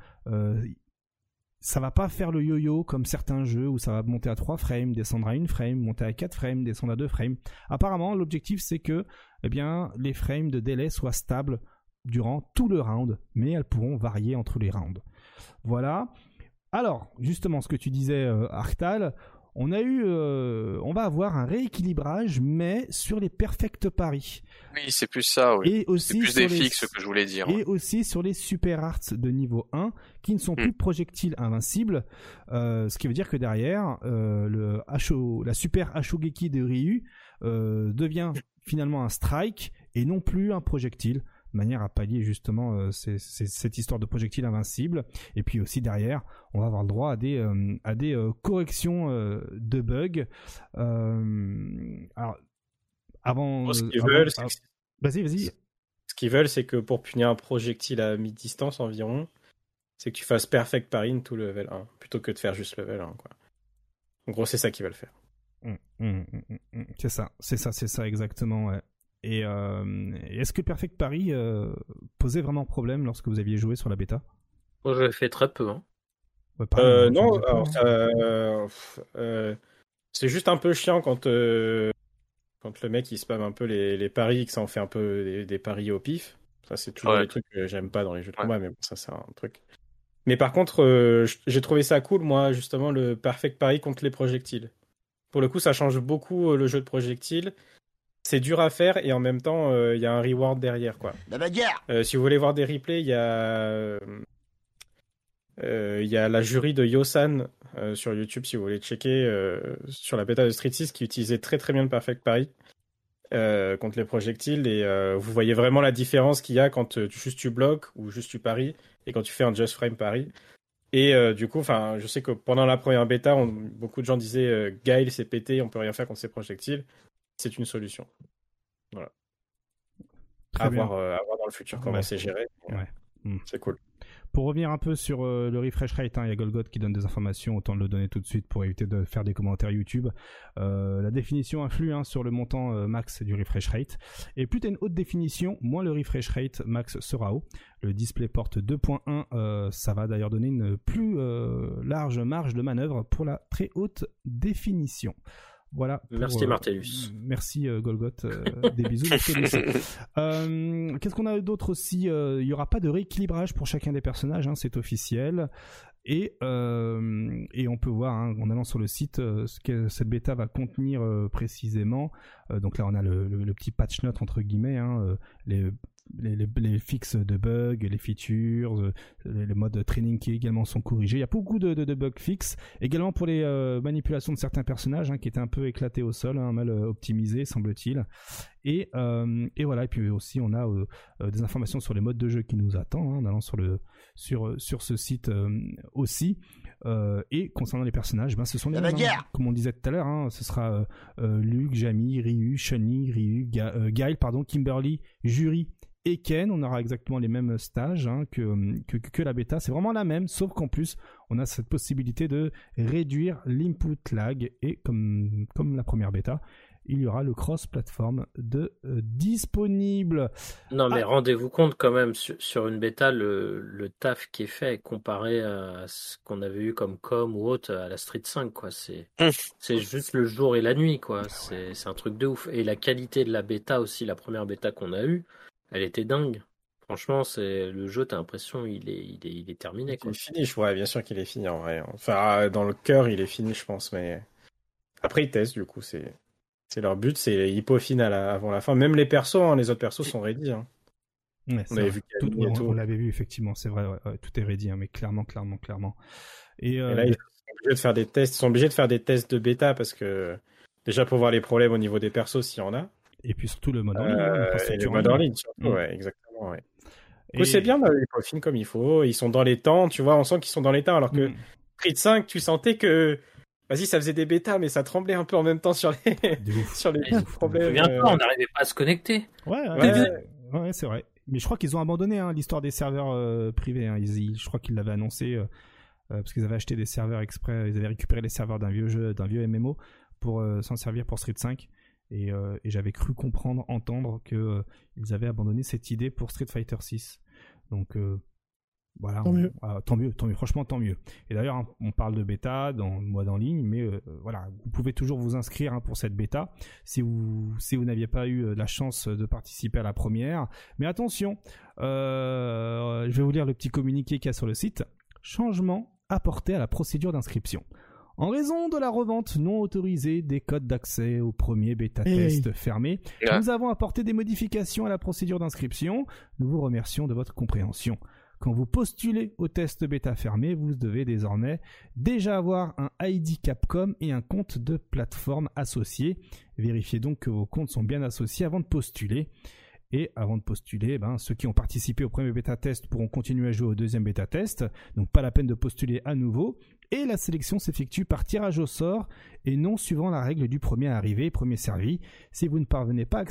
ça va pas faire le yo-yo comme certains jeux où ça va monter à 3 frames, descendre à 1 frame, monter à 4 frames, descendre à 2 frames. Apparemment, l'objectif c'est que eh bien, les frames de délai soient stables durant tout le round, mais elles pourront varier entre les rounds. Voilà. Alors, justement, ce que tu disais, euh, Arctal, on a eu, euh, on va avoir un rééquilibrage, mais sur les perfect paris. Oui, c'est plus ça, oui. Et aussi C'est plus sur des les- fixes que je voulais dire. et aussi sur les super arts de niveau 1 qui ne sont plus projectiles invincibles euh, ce qui veut dire que derrière euh, le Asho- la super Ashogeki de Ryu devient finalement un strike et non plus un projectile de manière à pallier justement euh, ces- ces- cette histoire de projectile invincible et puis aussi derrière on va avoir le droit à des euh, à des euh, corrections de bugs alors avant Ce qu'ils veulent, c'est ah, que- vas-y vas-y ce qu'ils veulent, c'est que pour punir un projectile à mi-distance environ, c'est que tu fasses perfect parry tout le level 1, plutôt que de faire juste level 1. Quoi. En gros, c'est ça qu'ils veulent faire. Mm, mm, mm. C'est ça, c'est ça, c'est ça exactement. Ouais. Et euh, est-ce que Perfect Paris euh, posait vraiment problème lorsque vous aviez joué sur la bêta? Moi, je l'ai fait très peu. Hein. Ouais, pareil, Euh, non, alors hein. ça, euh, euh, c'est juste un peu chiant quand, euh, quand le mec il spam un peu les, les paris et que ça en fait un peu des, des paris au pif. Ça, c'est toujours Ouais. des trucs que j'aime pas dans les jeux de Ouais. combat, mais bon, ça, c'est un truc. Mais par contre, euh, j'ai trouvé ça cool, moi, justement, le perfect pari contre les projectiles. Pour le coup, ça change beaucoup euh, le jeu de projectiles. C'est dur à faire et en même temps, euh, il y a un reward derrière, quoi. La bagarre Euh, si vous voulez voir des replays, il y a euh, euh, il y a la jury de Yosan euh, sur YouTube si vous voulez checker euh, sur la bêta de Street 6 qui utilisait très très bien le Perfect euh, contre les projectiles et euh, vous voyez vraiment la différence qu'il y a quand euh, tu, juste tu bloques ou juste tu paries et quand tu fais un just frame parry. Et euh, du coup, enfin, je sais que pendant la première bêta, on- beaucoup de gens disaient euh, Gaël s'est pété, on peut rien faire contre ces projectiles. C'est une solution. Très à bien. voir, euh, à voir dans le futur comment Ouais. c'est géré. Ouais. Mm. C'est cool. Pour revenir un peu sur euh, le refresh rate, hein, il y a Golgot qui donne des informations, autant le donner tout de suite pour éviter de faire des commentaires YouTube. Euh, la définition influe hein, sur le montant euh, max du refresh rate. Et plus tu as une haute définition, moins le refresh rate max sera haut. Le DisplayPort 2.1, euh, ça va d'ailleurs donner une plus euh, large marge de manœuvre pour la très haute définition. Voilà. pour, Merci, euh, Martellus. Merci euh, Golgot. euh, des bisous. Qu'est-ce qu'on a d'autre aussi Il y aura pas de rééquilibrage pour chacun des personnages, hein, c'est officiel. Et, euh, et on peut voir hein, en allant sur le site euh, ce que cette bêta va contenir euh, précisément. Donc là on a le, le- le petit patch note entre guillemets, hein, les, les, les, les fixes de bugs, les features, euh, les, les modes training qui également sont corrigés. Il y a beaucoup de, de, de bugs fixes. Également pour les euh, manipulations de certains personnages hein, qui étaient un peu éclatés au sol, hein, mal euh, optimisés semble-t-il. Et, euh, et voilà, et puis aussi on a euh, des informations sur les modes de jeu qui nous attendent hein, en allant sur, le, sur, sur ce site aussi. Et concernant les personnages, ben, ce sont les mêmes. Comme on disait tout à l'heure, hein, ce sera Luke, Jamie, Ryu, Shani, Ryu, Ga- Guile, pardon, Kimberly, Jury et Ken. On aura exactement les mêmes stages hein, que, que, que la bêta. C'est vraiment la même, sauf qu'en plus, on a cette possibilité de réduire l'input lag. Et comme, comme la première bêta, il y aura le cross-platform de euh, disponible. Non, mais Ah. rendez-vous compte quand même sur, sur une bêta, le, le taf qui est fait comparé à ce qu'on avait eu comme com ou autre à la Street 5, quoi. C'est, Hum. c'est juste le jour et la nuit, quoi. C'est, c'est un truc de ouf. Et la qualité de la bêta aussi, la première bêta qu'on a eue, elle était dingue. Franchement, c'est le jeu, t'as l'impression il est, il est, il est terminé, Il quoi. est fini, je vois, bien sûr qu'il est fini en vrai. Enfin, dans le cœur, il est fini, je pense, mais après ils testent du coup, c'est c'est leur but, c'est hippo final avant la fin. Même les persos, hein, les autres persos sont ready. Hein. Ouais, On avait vu Tout- on, l'avait vu effectivement, c'est vrai, ouais, ouais, tout est ready, hein, mais clairement, clairement, clairement. Et, euh, Et là, ils sont obligés de faire des tests, ils sont obligés de faire des tests de bêta parce que déjà pour voir les problèmes au niveau des persos s'il y en a. et puis surtout le mode en ligne, hein, Euh, et le mode en ligne. surtout, Mm. ouais, exactement, ouais. Du Et- coup, c'est bien, bah, ils peaufinent comme il faut, ils sont dans les temps, tu vois, on sent qu'ils sont dans les temps alors que Mm. Creed 5, tu sentais que vas-y, ça faisait des bêtas mais ça tremblait un peu en même temps sur les sur les problèmes. euh, pas, on n'arrivait pas à se connecter. Ouais, ouais, Ouais. ouais, ouais, c'est vrai. Mais je crois qu'ils ont abandonné hein, l'histoire des serveurs euh, privés. hein. Ils, ils- je crois qu'ils l'avaient annoncé euh, euh, parce qu'ils avaient acheté des serveurs exprès. Ils avaient récupéré les serveurs d'un vieux jeu, d'un vieux MMO pour euh, s'en servir pour Street 5. Et, euh, et j'avais cru comprendre, entendre que euh, ils avaient abandonné cette idée pour Street Fighter 6. Donc euh, voilà, Tant on- mieux. ah, tant mieux, tant mieux, franchement tant mieux. Et d'ailleurs, hein, on parle de bêta dans le en ligne, mais voilà, vous pouvez toujours vous inscrire hein, pour cette bêta si vous si vous n'aviez pas eu la chance de participer à la première. Mais attention, je vais vous lire le petit communiqué qu'il y a sur le site. Changement apporté à la procédure d'inscription. En raison de la revente non autorisée des codes d'accès au premier bêta-test fermé, Ouais. nous avons apporté des modifications à la procédure d'inscription. Nous vous remercions de votre compréhension. Quand vous postulez au test bêta fermé, vous devez désormais déjà avoir un ID Capcom et un compte de plateforme associé. Vérifiez donc que vos comptes sont bien associés avant de postuler. Et avant de postuler, ben, ceux qui ont participé au premier bêta test pourront continuer à jouer au deuxième bêta test. Donc pas la peine de postuler à nouveau. Et la sélection s'effectue par tirage au sort et non suivant la règle du premier arrivé, premier servi. Si vous ne parvenez pas à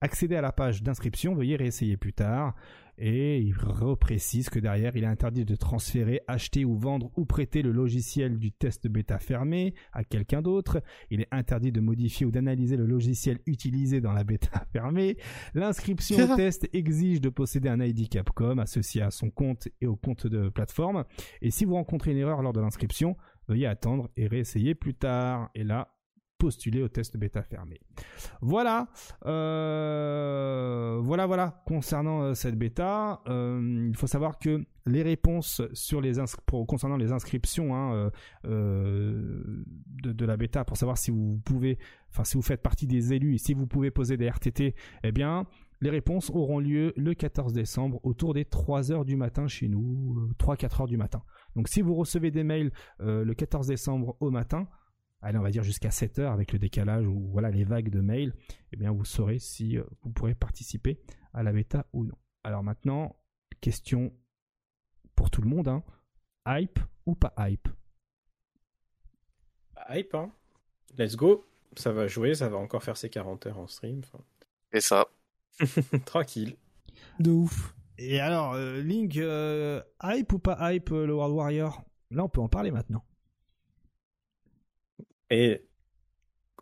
accéder à la page d'inscription, veuillez réessayer plus tard. Et il reprécise que derrière, il est interdit de transférer, acheter ou vendre ou prêter le logiciel du test bêta fermé à quelqu'un d'autre. Il est interdit de modifier ou d'analyser le logiciel utilisé dans la bêta fermée. L'inscription au test exige de posséder un ID Capcom associé à son compte et au compte de plateforme. Et si vous rencontrez une erreur lors de l'inscription, veuillez attendre et réessayer plus tard. Et là, postuler au test bêta fermé. Voilà, euh, voilà, voilà. Concernant euh, cette bêta, euh, il faut savoir que les réponses sur les pour, concernant les inscriptions hein, de, la bêta, pour savoir si vous pouvez, enfin si vous faites partie des élus et si vous pouvez poser des RTT, eh bien, les réponses auront lieu le 14 décembre autour des 3 heures du matin chez nous, 3-4 heures du matin. Donc si vous recevez des mails le 14 décembre au matin, allez on va dire jusqu'à 7 heures avec le décalage ou voilà les vagues de mails, eh bien vous saurez si euh, vous pourrez participer à la bêta ou non. Alors maintenant, question pour tout le monde, hein. hype ou pas hype? Hype, hein. Let's go. Ça va jouer, ça va encore faire ses 40 heures en stream. Et ça. Tranquille. De ouf. Et alors, euh, Link, euh, hype ou pas hype euh, le World Warrior? Là on peut en parler maintenant. Et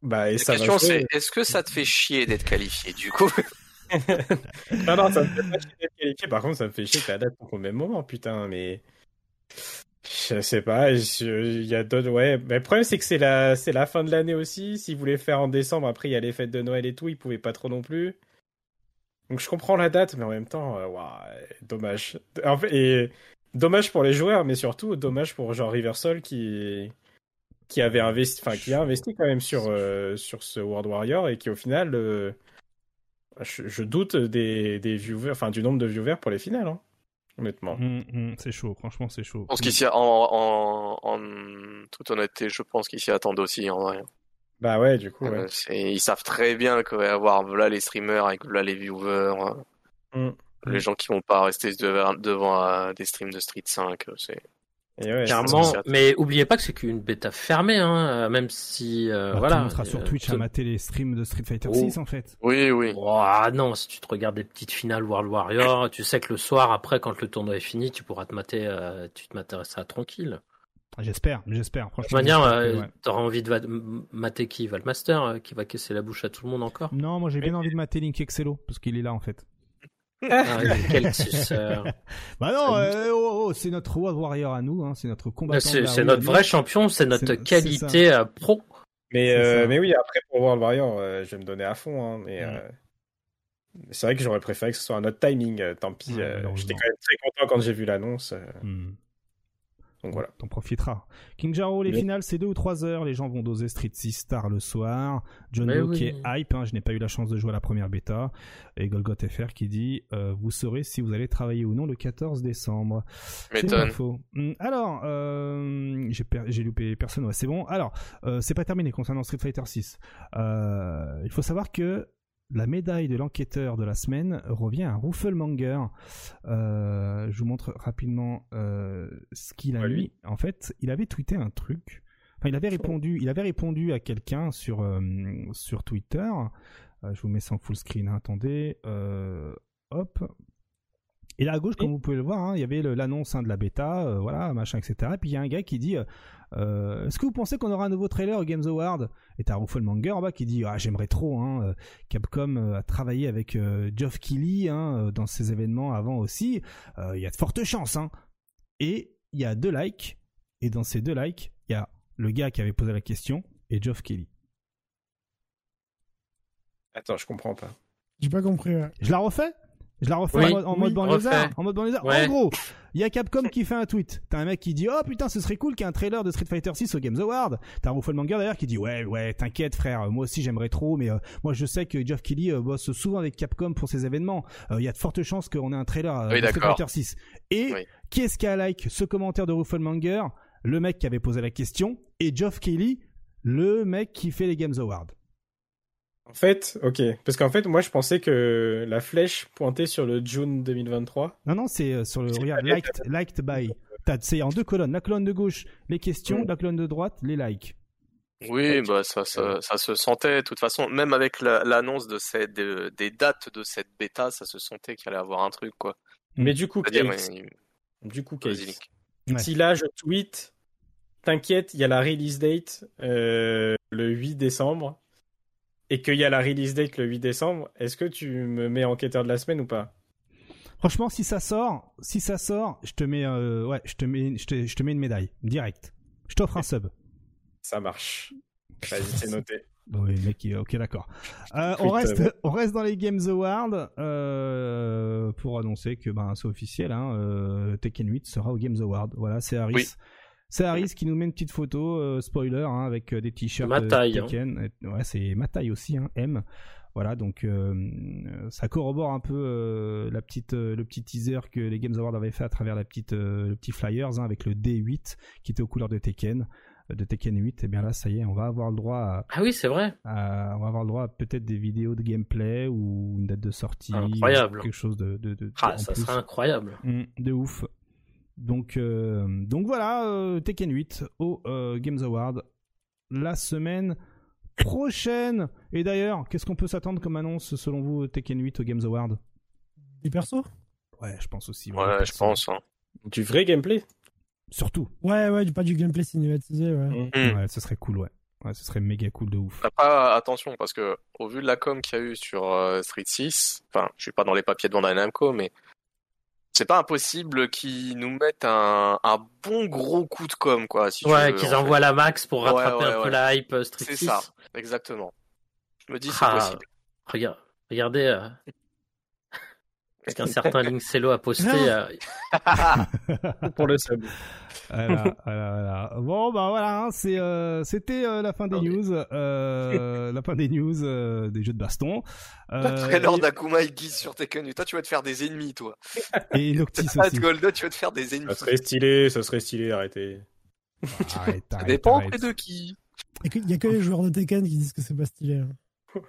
bah et La ça question c'est est-ce que ça te fait chier d'être qualifié du coup? Non, non, ça me fait pas chier d'être qualifié. Par contre, ça me fait chier que la date au même moment, putain, mais. Je sais pas, il y a d'autres. Ouais, mais le problème, c'est que c'est la, c'est la fin de l'année aussi. S'ils voulaient faire en décembre, après, il y a les fêtes de Noël et tout, ils pouvaient pas trop non plus. Donc, je comprends la date, mais en même temps, euh, ouah, dommage. En fait, et dommage pour les joueurs, mais surtout, dommage pour genre Riversol qui. Qui avait investi, enfin, qui a investi quand même sur, euh, sur ce World Warrior et qui, au final. euh, je, je doute des, des viewers, enfin du nombre de viewers pour les finales, hein, honnêtement. Hum, hum, c'est chaud, franchement c'est chaud. Je pense qu'ils s'y- en, en, en toute honnêteté, je pense qu'ils s'y attendent aussi en vrai. Bah ouais, du coup, ouais. Euh, ils savent très bien qu'il va y avoir là les streamers avec là les viewers, Mm. les gens qui vont pas rester devant, devant euh, des streams de Street 5. euh, C'est Et ouais, ça. mais oubliez pas que c'est qu'une bêta fermée, hein, même si euh, Bah, voilà. le monde sera sur euh, Twitch à mater les streams de Street Fighter Oh. 6 en fait. oui, oui. Oh, ah non, si tu te regardes des petites finales World Warrior, tu sais que le soir après, quand le tournoi est fini, tu pourras te mater, euh, tu te mater ça tranquille. J'espère, j'espère. De toute Franchement. manière, euh, ouais. t'auras envie de va- mater qui? Valmaster, euh, qui va casser la bouche à tout le monde encore? Non, moi j'ai bien envie de mater Link Excello parce qu'il est là en fait. Ah, quel suceur. Bah non, Ça euh, oh, oh, c'est notre World Warrior à nous, hein, c'est notre combattant. C'est c'est notre à vrai champion, c'est notre C'est- c'est qualité euh, pro. Mais, C'est euh, mais oui, après pour World Warrior, euh, je vais me donner à fond. Hein, mais c'est vrai que j'aurais préféré que ce soit un autre timing. euh, tant pis, euh, j'étais quand même très content quand j'ai vu l'annonce. euh, Hmm. Donc voilà. T'en profiteras. King Jaro, les Mais- finales, c'est deux ou trois heures. Les gens vont doser Street 6 tard le soir. John Mais Doe oui. qui est hype. hein, je n'ai pas eu la chance de jouer à la première bêta. Et Golgot FR qui dit euh, Vous saurez si vous allez travailler ou non le 14 décembre. C'est une M'étonne. info. Hmm, Alors, euh, j'ai per- j'ai loupé personne. Ouais, c'est bon. Alors, euh, c'est pas terminé concernant Street Fighter 6. Euh, il faut savoir que la médaille de l'enquêteur de la semaine revient à Ruffelmanger. Euh, je vous montre rapidement euh, ce qu'il a lui. mis. En fait, il avait tweeté un truc. Enfin, il avait répondu. Il avait répondu à quelqu'un sur euh, sur Twitter. Je vous mets ça en full screen. hein, attendez. Hop. Et là à gauche, comme vous pouvez le voir, hein, il y avait l'annonce hein, de la bêta, euh, voilà, machin, etc. Et puis il y a un gars qui dit euh, euh, Est-ce que vous pensez qu'on aura un nouveau trailer au Games Award? Et t'as Rufflemonger en bas qui dit Ah, j'aimerais trop. Hein, Capcom a travaillé avec euh, Geoff Keighley hein, dans ces événements avant aussi. Euh, Il y a de fortes chances. Hein. Et il y a deux likes. Et dans ces deux likes, il y a le gars qui avait posé la question et Geoff Keighley. Attends, je comprends pas. J'ai pas compris. ouais. Je la refais? Je la refais Oui, en mode, en oui, banlieusard. En mode banlieusard. Ouais. En gros, il y a Capcom qui fait un tweet. T'as un mec qui dit Oh putain, ce serait cool qu'il y ait un trailer de Street Fighter 6 au Games Award. T'as un Rufflemonger derrière qui dit Ouais, ouais, t'inquiète frère, moi aussi j'aimerais trop, mais euh, moi je sais que Geoff Keighley euh, bosse souvent avec Capcom pour ces événements. Euh, Il y a de fortes chances qu'on ait un trailer euh, Oui, de Street. Fighter 6. Et Oui. qui est-ce qui a like ce commentaire de Rufflemonger Le mec qui avait posé la question et Geoff Keighley, le mec qui fait les Games Awards. En fait, ok. Parce qu'en fait, moi, je pensais que la flèche pointait sur le June 2023. Non, non, c'est euh, sur le regarde, liked, liked by. C'est en deux colonnes. La colonne de gauche, les questions. Mm. La colonne de droite, les likes. Oui, bah ça, ça, ça se sentait. De toute façon, même avec la- l'annonce de cette, de- des dates de cette bêta, ça se sentait qu'il allait avoir un truc, quoi. Mais du coup, Case, ouais, du coup. Ouais. si là je tweet, t'inquiète, il y a la release date euh, le 8 décembre, et qu'il y a la release date le 8 décembre, est-ce que tu me mets enquêteur de la semaine ou pas? Franchement, si ça sort, si ça sort, je te mets, euh, ouais, je te mets, je te, je te mets une médaille direct. Je t'offre un sub. Ça marche. Vas-y, c'est noté. Oui, mec, ok, d'accord. Euh, on reste, on reste dans les Games Awards euh, pour annoncer que ben c'est officiel. Hein, euh, Tekken 8 sera au Games Awards. Voilà, c'est Harris. Oui. C'est Harris qui nous met une petite photo, euh, spoiler, hein, avec euh, des t-shirts Ma euh, taille, hein. Ouais, c'est ma taille aussi, hein, M. Voilà, donc euh, ça corrobore un peu euh, la petite, le petit teaser que les Games Awards avaient fait à travers la petite, le petit flyers hein, avec le D8 qui était aux couleurs de Tekken, de Tekken 8. Et bien là, ça y est, on va avoir le droit à, Ah oui, c'est vrai. à- on va avoir le droit à peut-être des vidéos de gameplay ou une date de sortie, Incroyable. quelque chose de, de, de Ah, ça serait incroyable. Mm, de ouf. Donc, euh, donc voilà, euh, Tekken 8 au euh, Games Award la semaine prochaine. Et d'ailleurs, qu'est-ce qu'on peut s'attendre comme annonce selon vous Tekken 8 au Games Award? Des persos Ouais, je pense aussi. Ouais, je pense. hein. Du vrai gameplay? Surtout. Ouais, ouais, du- pas du gameplay cinématisé, ouais. Mm. Ouais, ce serait cool, ouais. Ouais, ce serait méga cool de ouf. T'as pas attention parce que au vu de la com qu'il y a eu sur euh, Street 6, enfin, je suis pas dans les papiers de Bandai Namco, mais c'est pas impossible qu'ils nous mettent un, un bon gros coup de com, quoi. Si Ouais, qu'ils en fait. envoient la max pour rattraper ouais, un peu la hype euh, Street C'est 6. ça, exactement. Je me dis c'est Ah, possible. Regarde, regardez euh, qu'un certain Linkcello a posté. euh, pour le sub. voilà, voilà, voilà. Bon, bah voilà, hein, c'est, euh, c'était euh, la fin des news, euh, la fin des news euh, des jeux de baston. Euh, trailer et- d'Akuma et Guise sur Tekken 8. Toi, tu vas te faire des ennemis, toi. et Noctis Ah, aussi. Golda, tu vas te faire des ennemis. Ça serait stylé, ça serait stylé, arrêtez. Arrête, Ça arrête, dépend arrête. de qui. Il y a que les joueurs de Tekken qui disent que c'est pas stylé. hein.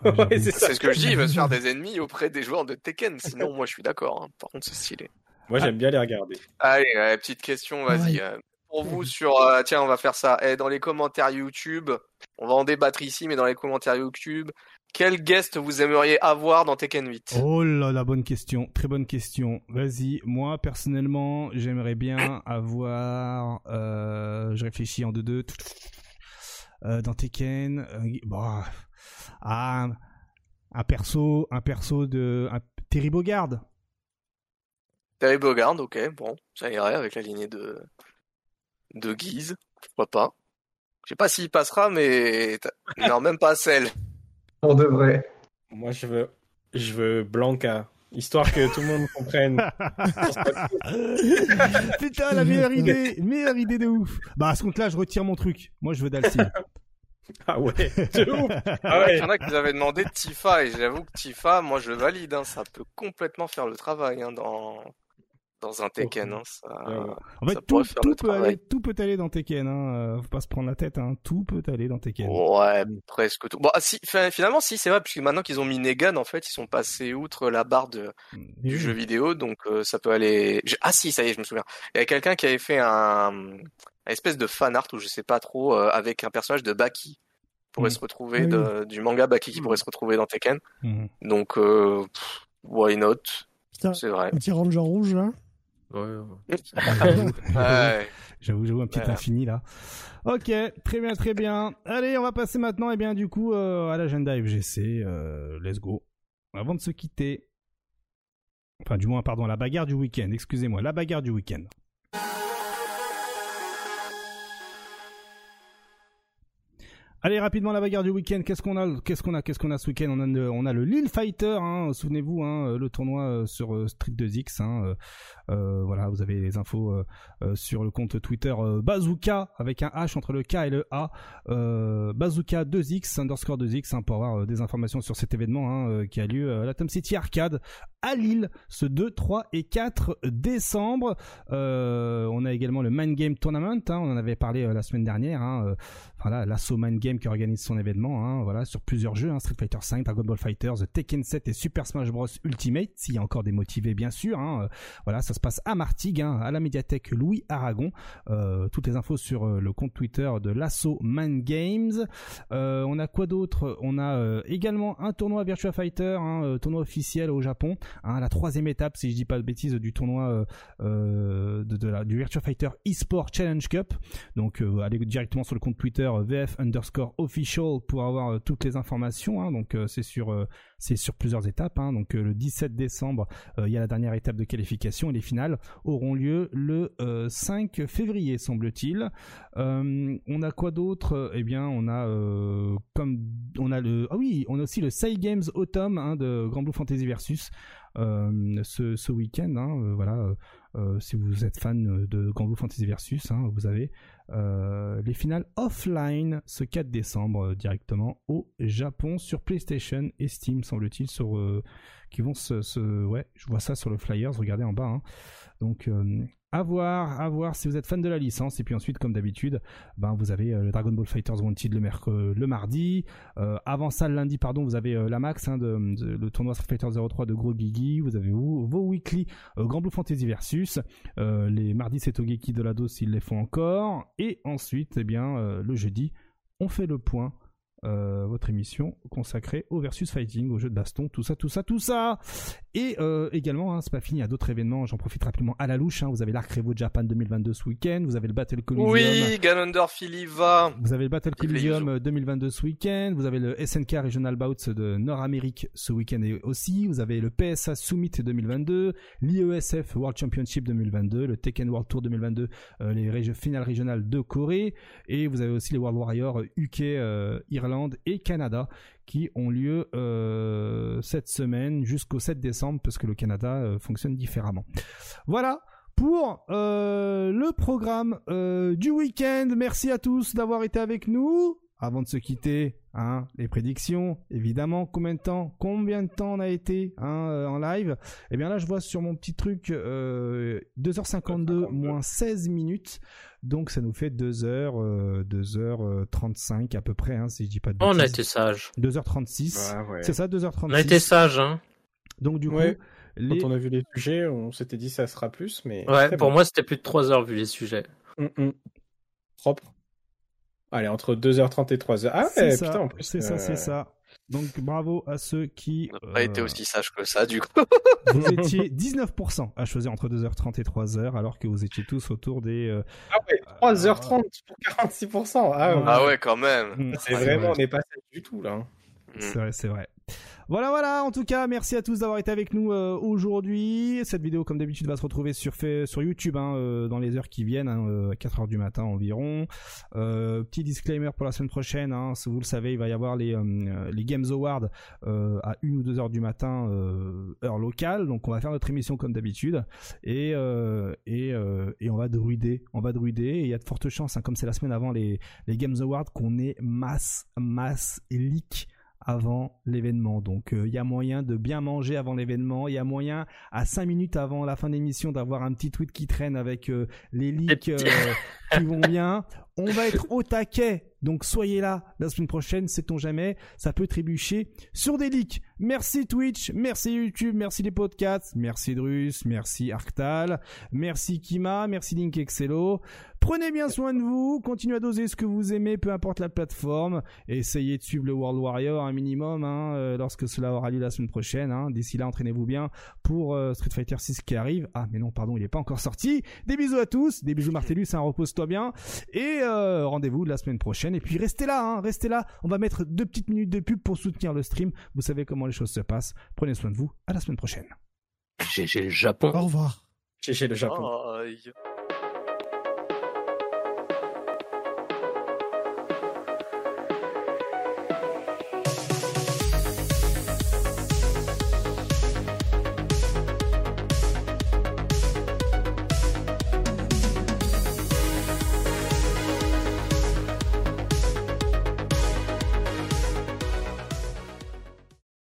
Ah. Ouais, c'est ce que je dis, il va se faire des ennemis auprès des joueurs de Tekken. Sinon, moi, je suis d'accord. hein. Par contre, c'est stylé. Moi, j'aime bien les regarder. Allez, euh, petite question, vas-y. Ouais. Pour vous, sur. euh, tiens, on va faire ça. Eh, dans les commentaires YouTube, on va en débattre ici, mais dans les commentaires YouTube, quel guest vous aimeriez avoir dans Tekken 8 Oh là la bonne question, très bonne question. Vas-y, moi personnellement, j'aimerais bien avoir, euh, je réfléchis en deux deux, euh, dans Tekken, euh, ah, un, un perso, un perso de un, Terry Bogard. Terry Bogard, ok, bon, ça irait avec la lignée de. de Guise. Pourquoi pas Je sais pas s'il passera, mais. Non, même pas celle. On devrait. Moi, je veux, je veux Blanca, histoire que tout le monde comprenne. Putain, la meilleure idée, meilleure idée de ouf. Bah à ce compte-là, je retire mon truc. Moi, je veux Dalsim. Ah ouais, de ouf. Ah Il ouais. y en a qui nous avaient demandé Tifa, et j'avoue que Tifa, moi je valide, hein, ça peut complètement faire le travail hein, dans, dans un Tekken. Hein, ça... Ouais. En fait, Ça tout, peut aller, tout peut aller dans Tekken. Hein. euh, Faut pas se prendre la tête. Hein. Tout peut aller dans Tekken. Ouais, presque tout. Bon, ah, si, finalement, si, c'est vrai, puisque maintenant qu'ils ont mis Negan, en fait, ils sont passés outre la barre de, du jeu vidéo, donc euh, ça peut aller. je- Ah si, ça y est, je me souviens. Il y a quelqu'un qui avait fait un, espèce de fan art ou je sais pas trop euh, avec un personnage de Baki qui pourrait Mm. se retrouver Oui. de- du manga Baki qui pourrait se retrouver dans Tekken. Mhm. Donc euh, pff, why not? C'est vrai. un petit ranger rouge là. Ouais, ouais. Ouais. J'avoue, j'avoue un petit infini là. Ok, très bien, très bien. Allez, on va passer maintenant, et bien du coup, euh, à l'agenda FGC. Euh, let's go. Avant de se quitter, enfin du moins, pardon, la bagarre du week-end. Excusez-moi, la bagarre du week-end. Allez rapidement la bagarre du week-end. Qu'est-ce qu'on a Qu'est-ce qu'on a Qu'est-ce qu'on a ce week-end? On a le, on Fighter. Hein, Souvenez-vous, hein, le tournoi euh, sur euh, Street 2X. Hein, euh, voilà, vous avez les infos sur le compte Twitter Bazooka avec un H entre le K et le A. Bazooka 2X underscore 2X hein, pour avoir des informations sur cet événement qui a lieu à la Tom City Arcade à Lille ce 2, 3 et 4 décembre. Euh, on a également le Mind Game Tournament. hein, on en avait parlé euh, la semaine dernière. Hein, euh, voilà, l'assaut Mind Game qui organise son événement, hein, voilà, sur plusieurs jeux, hein, Street Fighter 5, Dragon Ball Fighters, Tekken 7 et Super Smash Bros Ultimate, s'il y a encore des motivés bien sûr, hein, euh, voilà, ça se passe à Martigues, hein, à la médiathèque Louis Aragon, euh, toutes les infos sur euh, le compte Twitter de l'assaut Mind Games, Euh, on a quoi d'autre? On a euh, également un tournoi Virtua Fighter, euh, tournoi officiel au Japon, hein, la troisième étape, si je dis pas de bêtises, du tournoi euh, euh, du Virtua Fighter eSport Challenge Cup, donc euh, allez directement sur le compte Twitter VF underscore official pour avoir toutes les informations. hein. donc c'est sur c'est sur plusieurs étapes. hein. donc le 17 décembre, il y a la dernière étape de qualification et les finales auront lieu le euh, 5 février semble-t-il. On a quoi d'autre? Eh bien, on a comme on a le ah oui, on a aussi le Sai Games Autumn de Grand Blue Fantasy Versus ce, ce week-end. hein. Euh, voilà. euh, euh, si vous êtes fan de Grand Fantasy Versus, hein, vous avez euh, les finales offline ce 4 décembre euh, directement au Japon sur PlayStation et Steam semble-t-il sur euh, qui vont se, ouais je vois ça sur le flyers regardez en bas hein. donc euh, à voir, à voir si vous êtes fan de la licence. Et puis ensuite comme d'habitude ben vous avez euh, le Dragon Ball Fighters Wanted le mercredi le mardi. Euh, avant ça le lundi pardon vous avez euh, la max hein, de, le tournoi Street Fighter 03 de Gros Gigi vous avez vos, weekly euh, Grand Blue Fantasy versus euh, les mardis c'est Togeki de la DOS s'ils les font encore. Et ensuite eh bien euh, le jeudi on fait le point euh, votre émission consacrée au versus fighting, au jeu de baston, tout ça, tout ça, tout ça. Et euh, également, hein, c'est pas fini, il y a d'autres événements. J'en profite rapidement à la louche. hein. vous avez l'Arc Revo Japan 2022 ce week-end, vous avez le Battle Coliseum. Oui, Ganondorf, il y va. Vous avez le Battle Coliseum euh, 2022 ce week-end, vous avez le SNK Regional Bouts de Nord-Amérique ce week-end aussi, vous avez le PSA Summit 2022, l'IESF World Championship 2022, le Tekken World Tour 2022, euh, les finales régionales de Corée, et vous avez aussi les World Warriors euh, UK, euh, Et Canada qui ont lieu euh, cette semaine jusqu'au 7 décembre parce que le Canada euh, fonctionne différemment. Voilà pour euh, le programme du week-end. Merci à tous d'avoir été avec nous. Avant de se quitter, hein, les prédictions, évidemment, combien de temps, combien de temps on a été hein, euh, en live Eh bien là, je vois sur mon petit truc euh, 2h52 moins 16 minutes, donc ça nous fait 2h, euh, 2h35 à peu près, hein, si je dis pas de Oh, on a bêtises. été sage. 2h36, Ah ouais. c'est ça, 2h36. On a été sage, hein. Donc du coup, Ouais. les... Quand on a vu les sujets, on s'était dit ça sera plus, mais. Ouais, pour bon. moi, c'était plus de 3 heures vu les sujets. Hum, hum. Propre. Allez, entre 2h30 et 3h. Ah c'est ouais, ça, putain, en plus. c'est ça, euh, c'est ça. Donc bravo à ceux qui On n'a pas euh, été aussi sage que ça, du coup. vous étiez 19% à choisir entre 2h30 et 3h alors que vous étiez tous autour des euh, Ah ouais, 3h30 pour 46%. Ah ouais. Ah ouais, quand même. hmm, C'est vraiment, on n'est pas sage du tout là. hein. C'est vrai, c'est vrai. Voilà, voilà. En tout cas, merci à tous d'avoir été avec nous euh, aujourd'hui. Cette vidéo, comme d'habitude, va se retrouver sur sur YouTube hein, euh, dans les heures qui viennent, hein, euh, à 4 heures du matin environ. Euh, petit disclaimer pour la semaine prochaine. Hein, si vous le savez, il va y avoir les euh, les Games Awards euh, à 1 ou 2 heures du matin, euh, heure locale. Donc, on va faire notre émission comme d'habitude et euh, et euh, et on va druider, on va druider. Et il y a de fortes chances, hein, comme c'est la semaine avant les les Games Awards, qu'on ait masse masse et leak avant l'événement. Donc euh, il y a moyen de bien manger avant l'événement, il y a moyen à 5 minutes avant la fin de l'émission d'avoir un petit tweet qui traîne avec euh, les leaks euh, qui vont bien. On va être au taquet, donc soyez là la semaine prochaine, sait-on jamais, ça peut trébucher sur des leaks. Merci Twitch, merci YouTube, merci les podcasts, merci Drus, merci Arctal, merci Kima, merci Link Excello. Prenez bien soin de vous, continuez à doser ce que vous aimez, peu importe la plateforme. Essayez de suivre le World Warrior un minimum hein, euh, lorsque cela aura lieu la semaine prochaine. Hein. D'ici là, entraînez-vous bien pour euh, Street Fighter 6 qui arrive. Ah mais non, pardon, il n'est pas encore sorti. Des bisous à tous, des bisous Martellus, hein, repose-toi bien. Et euh, rendez-vous la semaine prochaine. Et puis restez là, hein, restez là. On va mettre deux petites minutes de pub pour soutenir le stream. Vous savez comment les choses se passent. Prenez soin de vous. À la semaine prochaine. GG le Japon. Au revoir. GG le Japon.